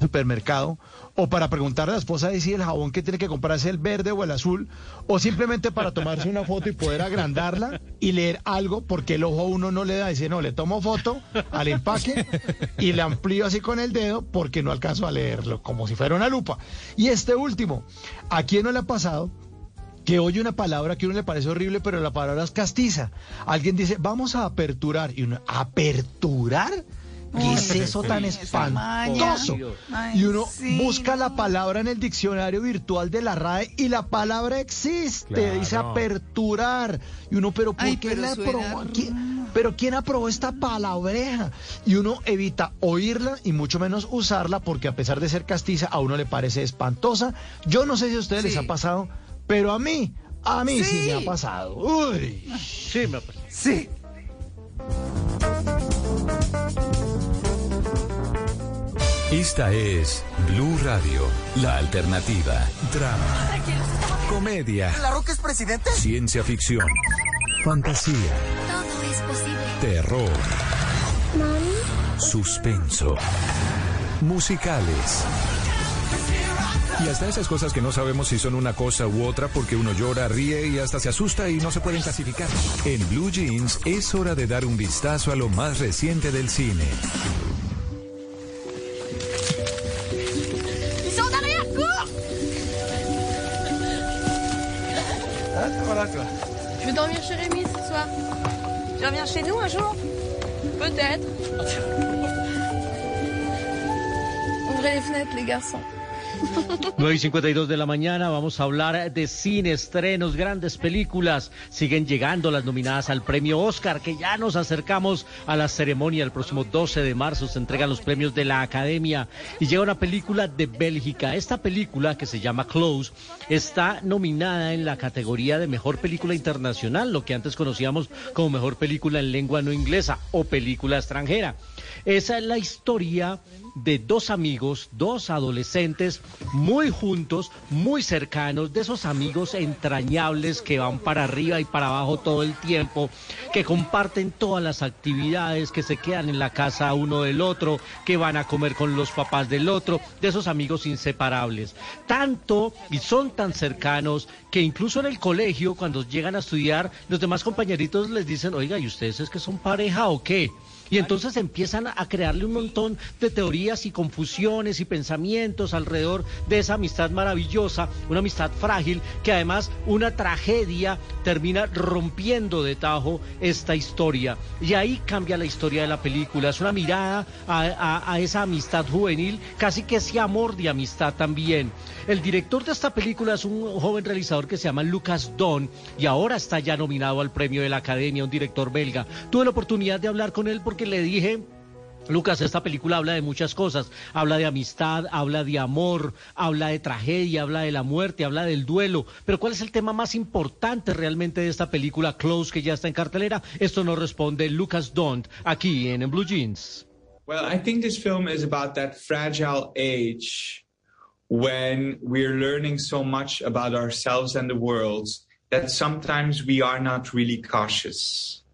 supermercado o para preguntarle a la esposa de si el jabón que tiene que comprarse el verde o el azul o simplemente para tomarse una foto y poder agrandarla y leer algo porque el ojo uno no le da dice no le tomo foto al empaque y le amplío así con el dedo porque no alcanzo a leerlo como si fuera una lupa y este último a quién no le ha pasado que oye una palabra que a uno le parece horrible, pero la palabra es castiza. Alguien dice, vamos a aperturar. Y uno, ¿aperturar? ¿Qué es eso tan sí, espantoso? Y uno sí, busca la palabra en el diccionario virtual de la RAE y la palabra existe, Claro. dice aperturar. Y uno, pero ¿por Ay, qué pero la aprobó? Pero ¿quién aprobó esta palabreja? Y uno evita oírla y mucho menos usarla porque a pesar de ser castiza, a uno le parece espantosa. Yo no sé si a ustedes les ha pasado, pero a mí, a mí sí, me ha pasado. Uy. Sí, me ha pasado. Sí. Esta es Blue Radio, la alternativa. Drama, comedia, ¿La Roca es presidente? ciencia ficción, fantasía, Todo es posible. terror, suspenso, musicales. Y hasta esas cosas que no sabemos si son una cosa u otra porque uno llora, ríe y hasta se asusta y no se pueden clasificar. En Blue Jeans es hora de dar un vistazo a lo más reciente del cine. Voilà. Je vais dormir chez Rémi ce soir? Tu reviens chez nous un jour? Peut-être. Ouvrez les fenêtres, les garçons. 9 y 52 de la mañana vamos a hablar de cine, estrenos, grandes películas. Siguen llegando las nominadas al premio Oscar, que ya nos acercamos a la ceremonia. El próximo 12 de marzo se entregan los premios de la Academia y llega una película de Bélgica. Esta película, que se llama Close, está nominada en la categoría de mejor película internacional, lo que antes conocíamos como mejor película en lengua no inglesa o película extranjera. Esa es la historia de dos amigos, dos adolescentes muy juntos, muy cercanos, de esos amigos entrañables que van para arriba y para abajo todo el tiempo, que comparten todas las actividades, que se quedan en la casa uno del otro, que van a comer con los papás del otro, de esos amigos inseparables. Tanto y son tan cercanos que incluso en el colegio, cuando llegan a estudiar, los demás compañeritos les dicen, oiga, ¿y ustedes es que son pareja o qué? Y entonces empiezan a crearle un montón de teorías y confusiones y pensamientos alrededor de esa amistad maravillosa, una amistad frágil, que además una tragedia termina rompiendo de tajo esta historia. Y ahí cambia la historia de la película. Es una mirada a, a- a esa amistad juvenil, casi que ese amor de amistad también. El director de esta película es un joven realizador que se llama Lucas Don y ahora está ya nominado al premio de la Academia, un director belga. Tuve la oportunidad de hablar con él porque le dije... Lucas, esta película habla de muchas cosas. Habla de amistad, habla de amor, habla de tragedia, habla de la muerte, habla del duelo. Pero ¿cuál es el tema más importante realmente de esta película Close que ya está en cartelera? Esto nos responde Lucas Dont aquí en, en Blue Jeans. Well, I think this film is about that fragile age when we're learning so much about ourselves and the world that sometimes we are not really cautious.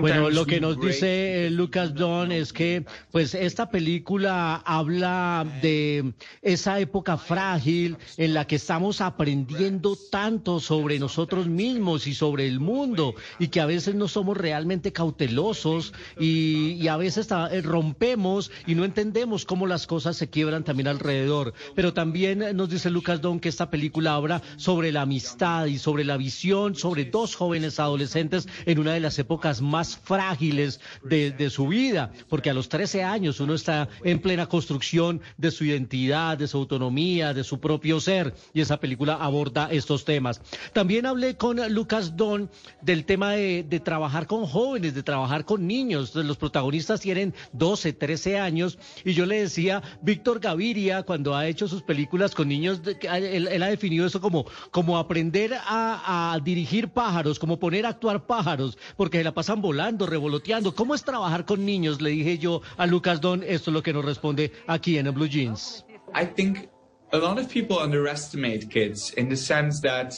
Bueno, lo que nos dice eh, Lucas Don es que pues esta película habla de esa época frágil en la que estamos aprendiendo tanto sobre nosotros mismos y sobre el mundo y que a veces no somos realmente cautelosos y, y a veces ta- eh, rompemos y no entendemos cómo las cosas se quiebran también alrededor. Pero también eh, nos dice Lucas Don que esta película habla sobre la amistad y sobre la visión sobre dos jóvenes adolescentes en una de las épocas más frágiles de, su vida, porque a los 13 años uno está en plena construcción de su identidad, de su autonomía, de su propio ser, y esa película aborda estos temas. También hablé con Lucas Don del tema de, trabajar con jóvenes, de trabajar con niños. Los protagonistas tienen 12, 13 años, y yo le decía, Víctor Gaviria, cuando ha hecho sus películas con niños, él, ha definido eso como, como aprender a, dirigir pájaros, como poner a actuar pájaros, porque la pasan volando, revoloteando. ¿Cómo es trabajar con niños? Le dije yo a Lucas Don, esto es lo que nos responde aquí en Blue Jeans. I think a lot of people underestimate kids in the sense that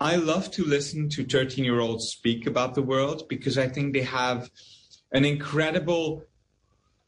I love to listen to 13 year olds speak about the world because I think they have an incredible,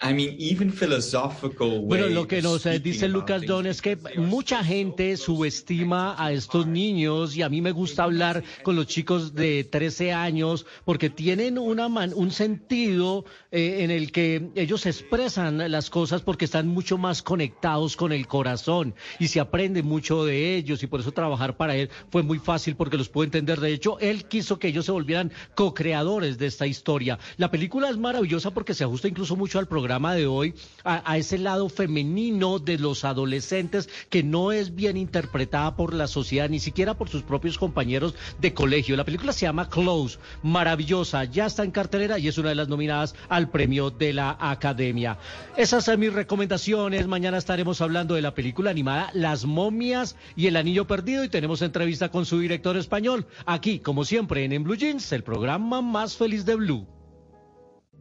I mean, even philosophical. Bueno, lo que nos eh, dice Lucas. Don es que mucha gente subestima a estos niños y a mí me gusta hablar con los chicos de 13 años porque tienen una man- un sentido eh, en el que ellos expresan las cosas porque están mucho más conectados con el corazón y se aprende mucho de ellos y por eso trabajar para él fue muy fácil porque los puedo entender. De hecho, él quiso que ellos se volvieran co-creadores de esta historia. La película es maravillosa porque se ajusta incluso mucho al programa de hoy, a ese lado femenino de los adolescentes que no es bien interpretada por la sociedad, ni siquiera por sus propios compañeros de colegio. La película se llama Close, maravillosa, ya está en cartelera y es una de las nominadas al premio de la Academia. Esas son mis recomendaciones. Mañana estaremos hablando de la película animada Las momias y el anillo perdido y tenemos entrevista con su director español. Aquí, como siempre, en, en Blue Jeans, el programa más feliz de Blue.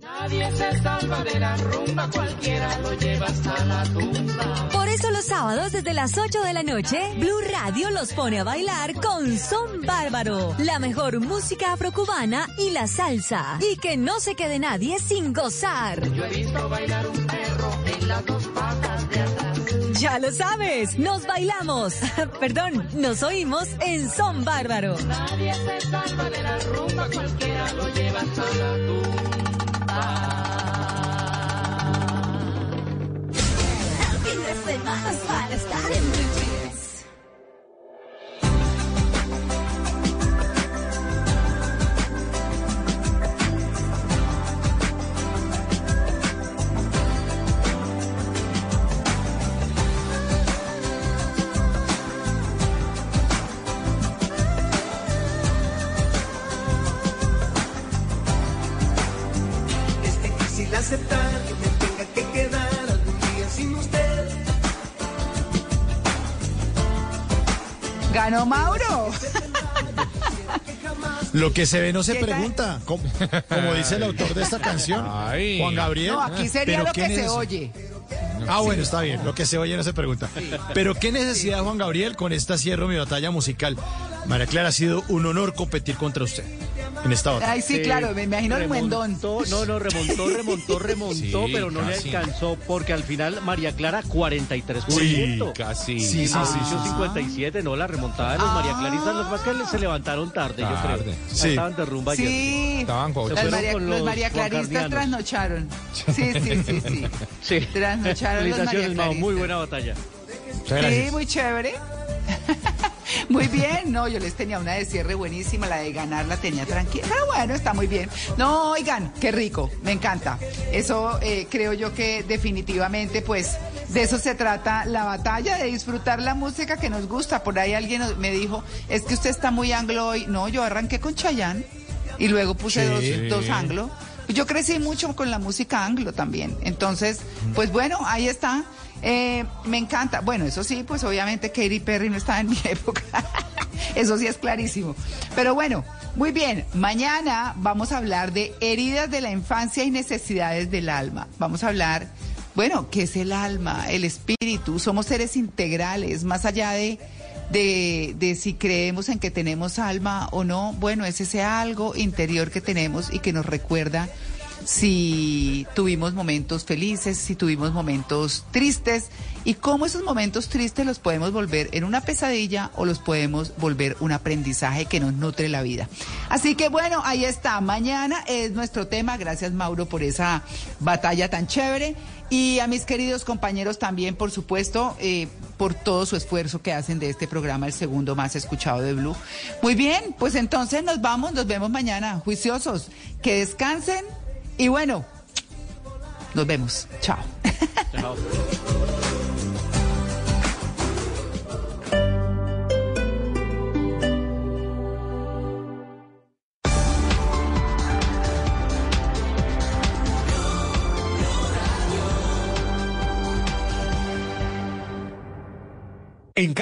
Nadie se salva de la rumba, cualquiera lo lleva hasta la tumba. Por eso los sábados desde las 8 de la noche, Blue Radio los pone a bailar con Son Bárbaro, la mejor música afrocubana y la salsa. Y que no se quede nadie sin gozar. Yo he visto bailar un perro en las dos patas de atrás. Ya lo sabes, nos bailamos, perdón, nos oímos en Son Bárbaro. Nadie se salva de la rumba, cualquiera lo lleva hasta la El fin de semana es para estar en Ganó Mauro. Lo que se ve no se pregunta, como, como dice el autor de esta canción, Ay. Juan Gabriel. No, aquí sería Pero lo qué que se oye. Ah, bueno, está bien, lo que se oye no se pregunta. Pero qué necesidad, Juan Gabriel, con esta cierro mi batalla musical. María Clara, ha sido un honor competir contra usted en esta. Ay, sí, claro, me imagino el muendón. Remontó, no, no, remontó, remontó, remontó, Sí, pero no casi. le alcanzó porque al final María Clara 43%. Sí, casi. Sí, sí, sí, Mauricio sí, sí. 57, no, la remontada de los María Claristas, los más que se levantaron tarde, yo creo. Sí. Estaban de rumba ayer. Sí, Estaban María, con los los María Claristas trasnocharon. Sí, sí, sí, sí. Sí. Trasnocharon los María Mao, muy buena batalla. Sí, muy chévere. Muy bien, no, yo les tenía una de cierre buenísima, la de ganar la tenía tranquila, pero bueno, está muy bien. No, oigan, qué rico, me encanta. Eso eh, creo yo que definitivamente, pues, de eso se trata la batalla, de disfrutar la música que nos gusta. Por ahí alguien me dijo, es que usted está muy anglo hoy. No, yo arranqué con Chayanne y luego puse Sí. dos, dos anglo. Yo crecí mucho con la música anglo también. Entonces, pues bueno, ahí está. Eh, me encanta. Bueno, eso sí, pues obviamente Katy Perry no estaba en mi época. eso sí es clarísimo. Pero bueno, muy bien. Mañana vamos a hablar de heridas de la infancia y necesidades del alma. Vamos a hablar, bueno, ¿qué es el alma? El espíritu. Somos seres integrales, más allá de de, de si creemos en que tenemos alma o no, bueno, es ese algo interior que tenemos y que nos recuerda si tuvimos momentos felices, si tuvimos momentos tristes y cómo esos momentos tristes los podemos volver en una pesadilla o los podemos volver un aprendizaje que nos nutre la vida. Así que bueno, ahí está. Mañana es nuestro tema. Gracias Mauro por esa batalla tan chévere. Y a mis queridos compañeros también, por supuesto, eh, por todo su esfuerzo que hacen de este programa, el segundo más escuchado de Blue. Muy bien, pues entonces nos vamos, nos vemos mañana, juiciosos. Que descansen y bueno, nos vemos. Chao. Chao. En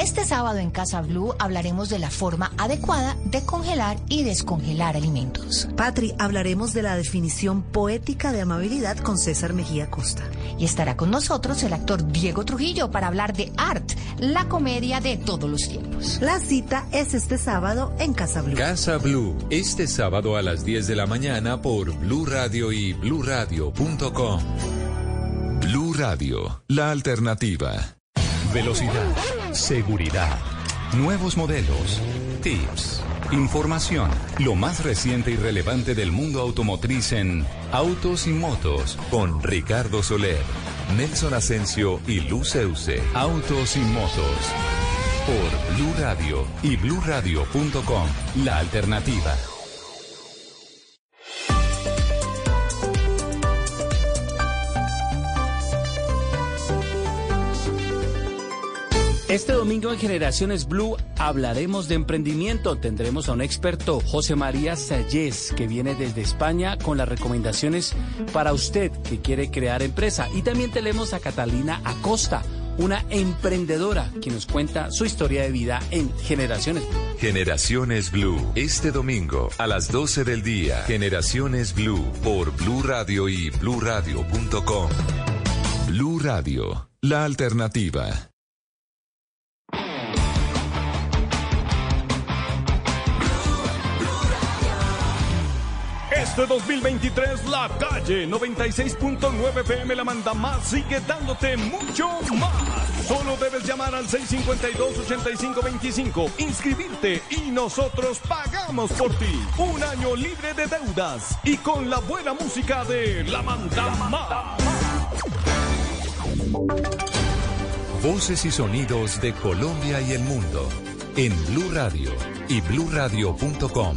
Este sábado en Casa Blue hablaremos de la forma adecuada de congelar y descongelar alimentos. Patri, hablaremos de la definición poética de amabilidad con César Mejía Costa. Y estará con nosotros el actor Diego Trujillo para hablar de Art, la comedia de todos los tiempos. La cita es este sábado en Casa Blue. Casa Blue, este sábado a las 10 de la mañana por Blue Radio y bluradio.com. Blue Radio, la alternativa. Velocidad, seguridad, nuevos modelos, tips, información, lo más reciente y relevante del mundo automotriz en Autos y Motos con Ricardo Soler, Nelson Asensio y Luceuse. Autos y Motos por Blue Radio y bluradio.com, la alternativa. Este domingo en Generaciones Blue hablaremos de emprendimiento. Tendremos a un experto, José María Sayez, que viene desde España con las recomendaciones para usted que quiere crear empresa. Y también tenemos a Catalina Acosta, una emprendedora que nos cuenta su historia de vida en Generaciones Blue. Generaciones Blue, este domingo a las 12 del día. Generaciones Blue por Blue Radio y bluradio.com. Blue Radio, la alternativa. Este 2023 la calle 96.9 PM la manda más sigue dándote mucho más. Solo debes llamar al 652-8525, inscribirte y nosotros pagamos por ti. Un año libre de deudas y con la buena música de La Manda Más. Voces y sonidos de Colombia y el mundo en Blue Radio y bluradio.com,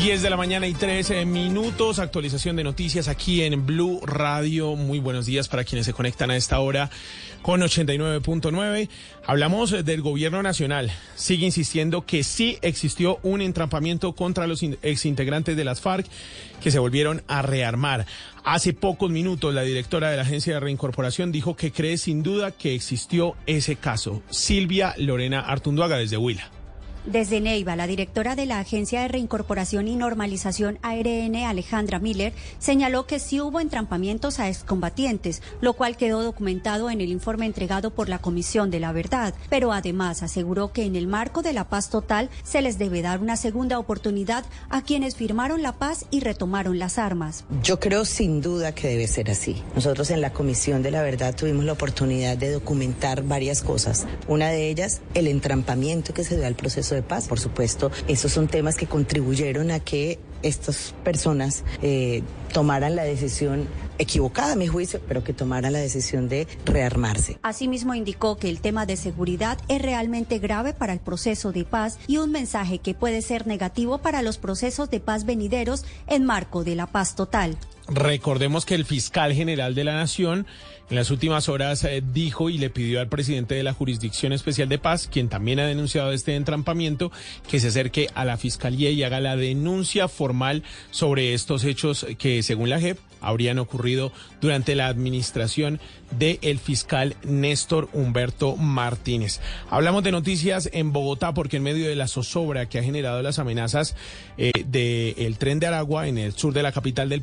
10 de la mañana y 13 minutos, actualización de noticias aquí en Blue Radio. Muy buenos días para quienes se conectan a esta hora con 89.9. Hablamos del gobierno nacional. Sigue insistiendo que sí existió un entrampamiento contra los exintegrantes de las FARC que se volvieron a rearmar. Hace pocos minutos la directora de la Agencia de Reincorporación dijo que cree sin duda que existió ese caso. Silvia Lorena Artunduaga desde Huila. Desde Neiva, la directora de la Agencia de Reincorporación y Normalización ARN, Alejandra Miller, señaló que sí hubo entrampamientos a excombatientes, lo cual quedó documentado en el informe entregado por la Comisión de la Verdad, pero además aseguró que en el marco de la paz total se les debe dar una segunda oportunidad a quienes firmaron la paz y retomaron las armas. Yo creo sin duda que debe ser así. Nosotros en la Comisión de la Verdad tuvimos la oportunidad de documentar varias cosas. Una de ellas, el entrampamiento que se dio al proceso de paz. Por supuesto, esos son temas que contribuyeron a que estas personas eh, tomaran la decisión equivocada, a mi juicio, pero que tomaran la decisión de rearmarse. Asimismo, indicó que el tema de seguridad es realmente grave para el proceso de paz y un mensaje que puede ser negativo para los procesos de paz venideros en marco de la paz total. Recordemos que el fiscal general de la Nación en las últimas horas eh, dijo y le pidió al presidente de la Jurisdicción Especial de Paz, quien también ha denunciado este entrampamiento, que se acerque a la fiscalía y haga la denuncia formal sobre estos hechos que, según la JEP, habrían ocurrido durante la administración del fiscal Néstor Humberto Martínez. Hablamos de noticias en Bogotá porque en medio de la zozobra que ha generado las amenazas eh, del tren de Aragua en el sur de la capital del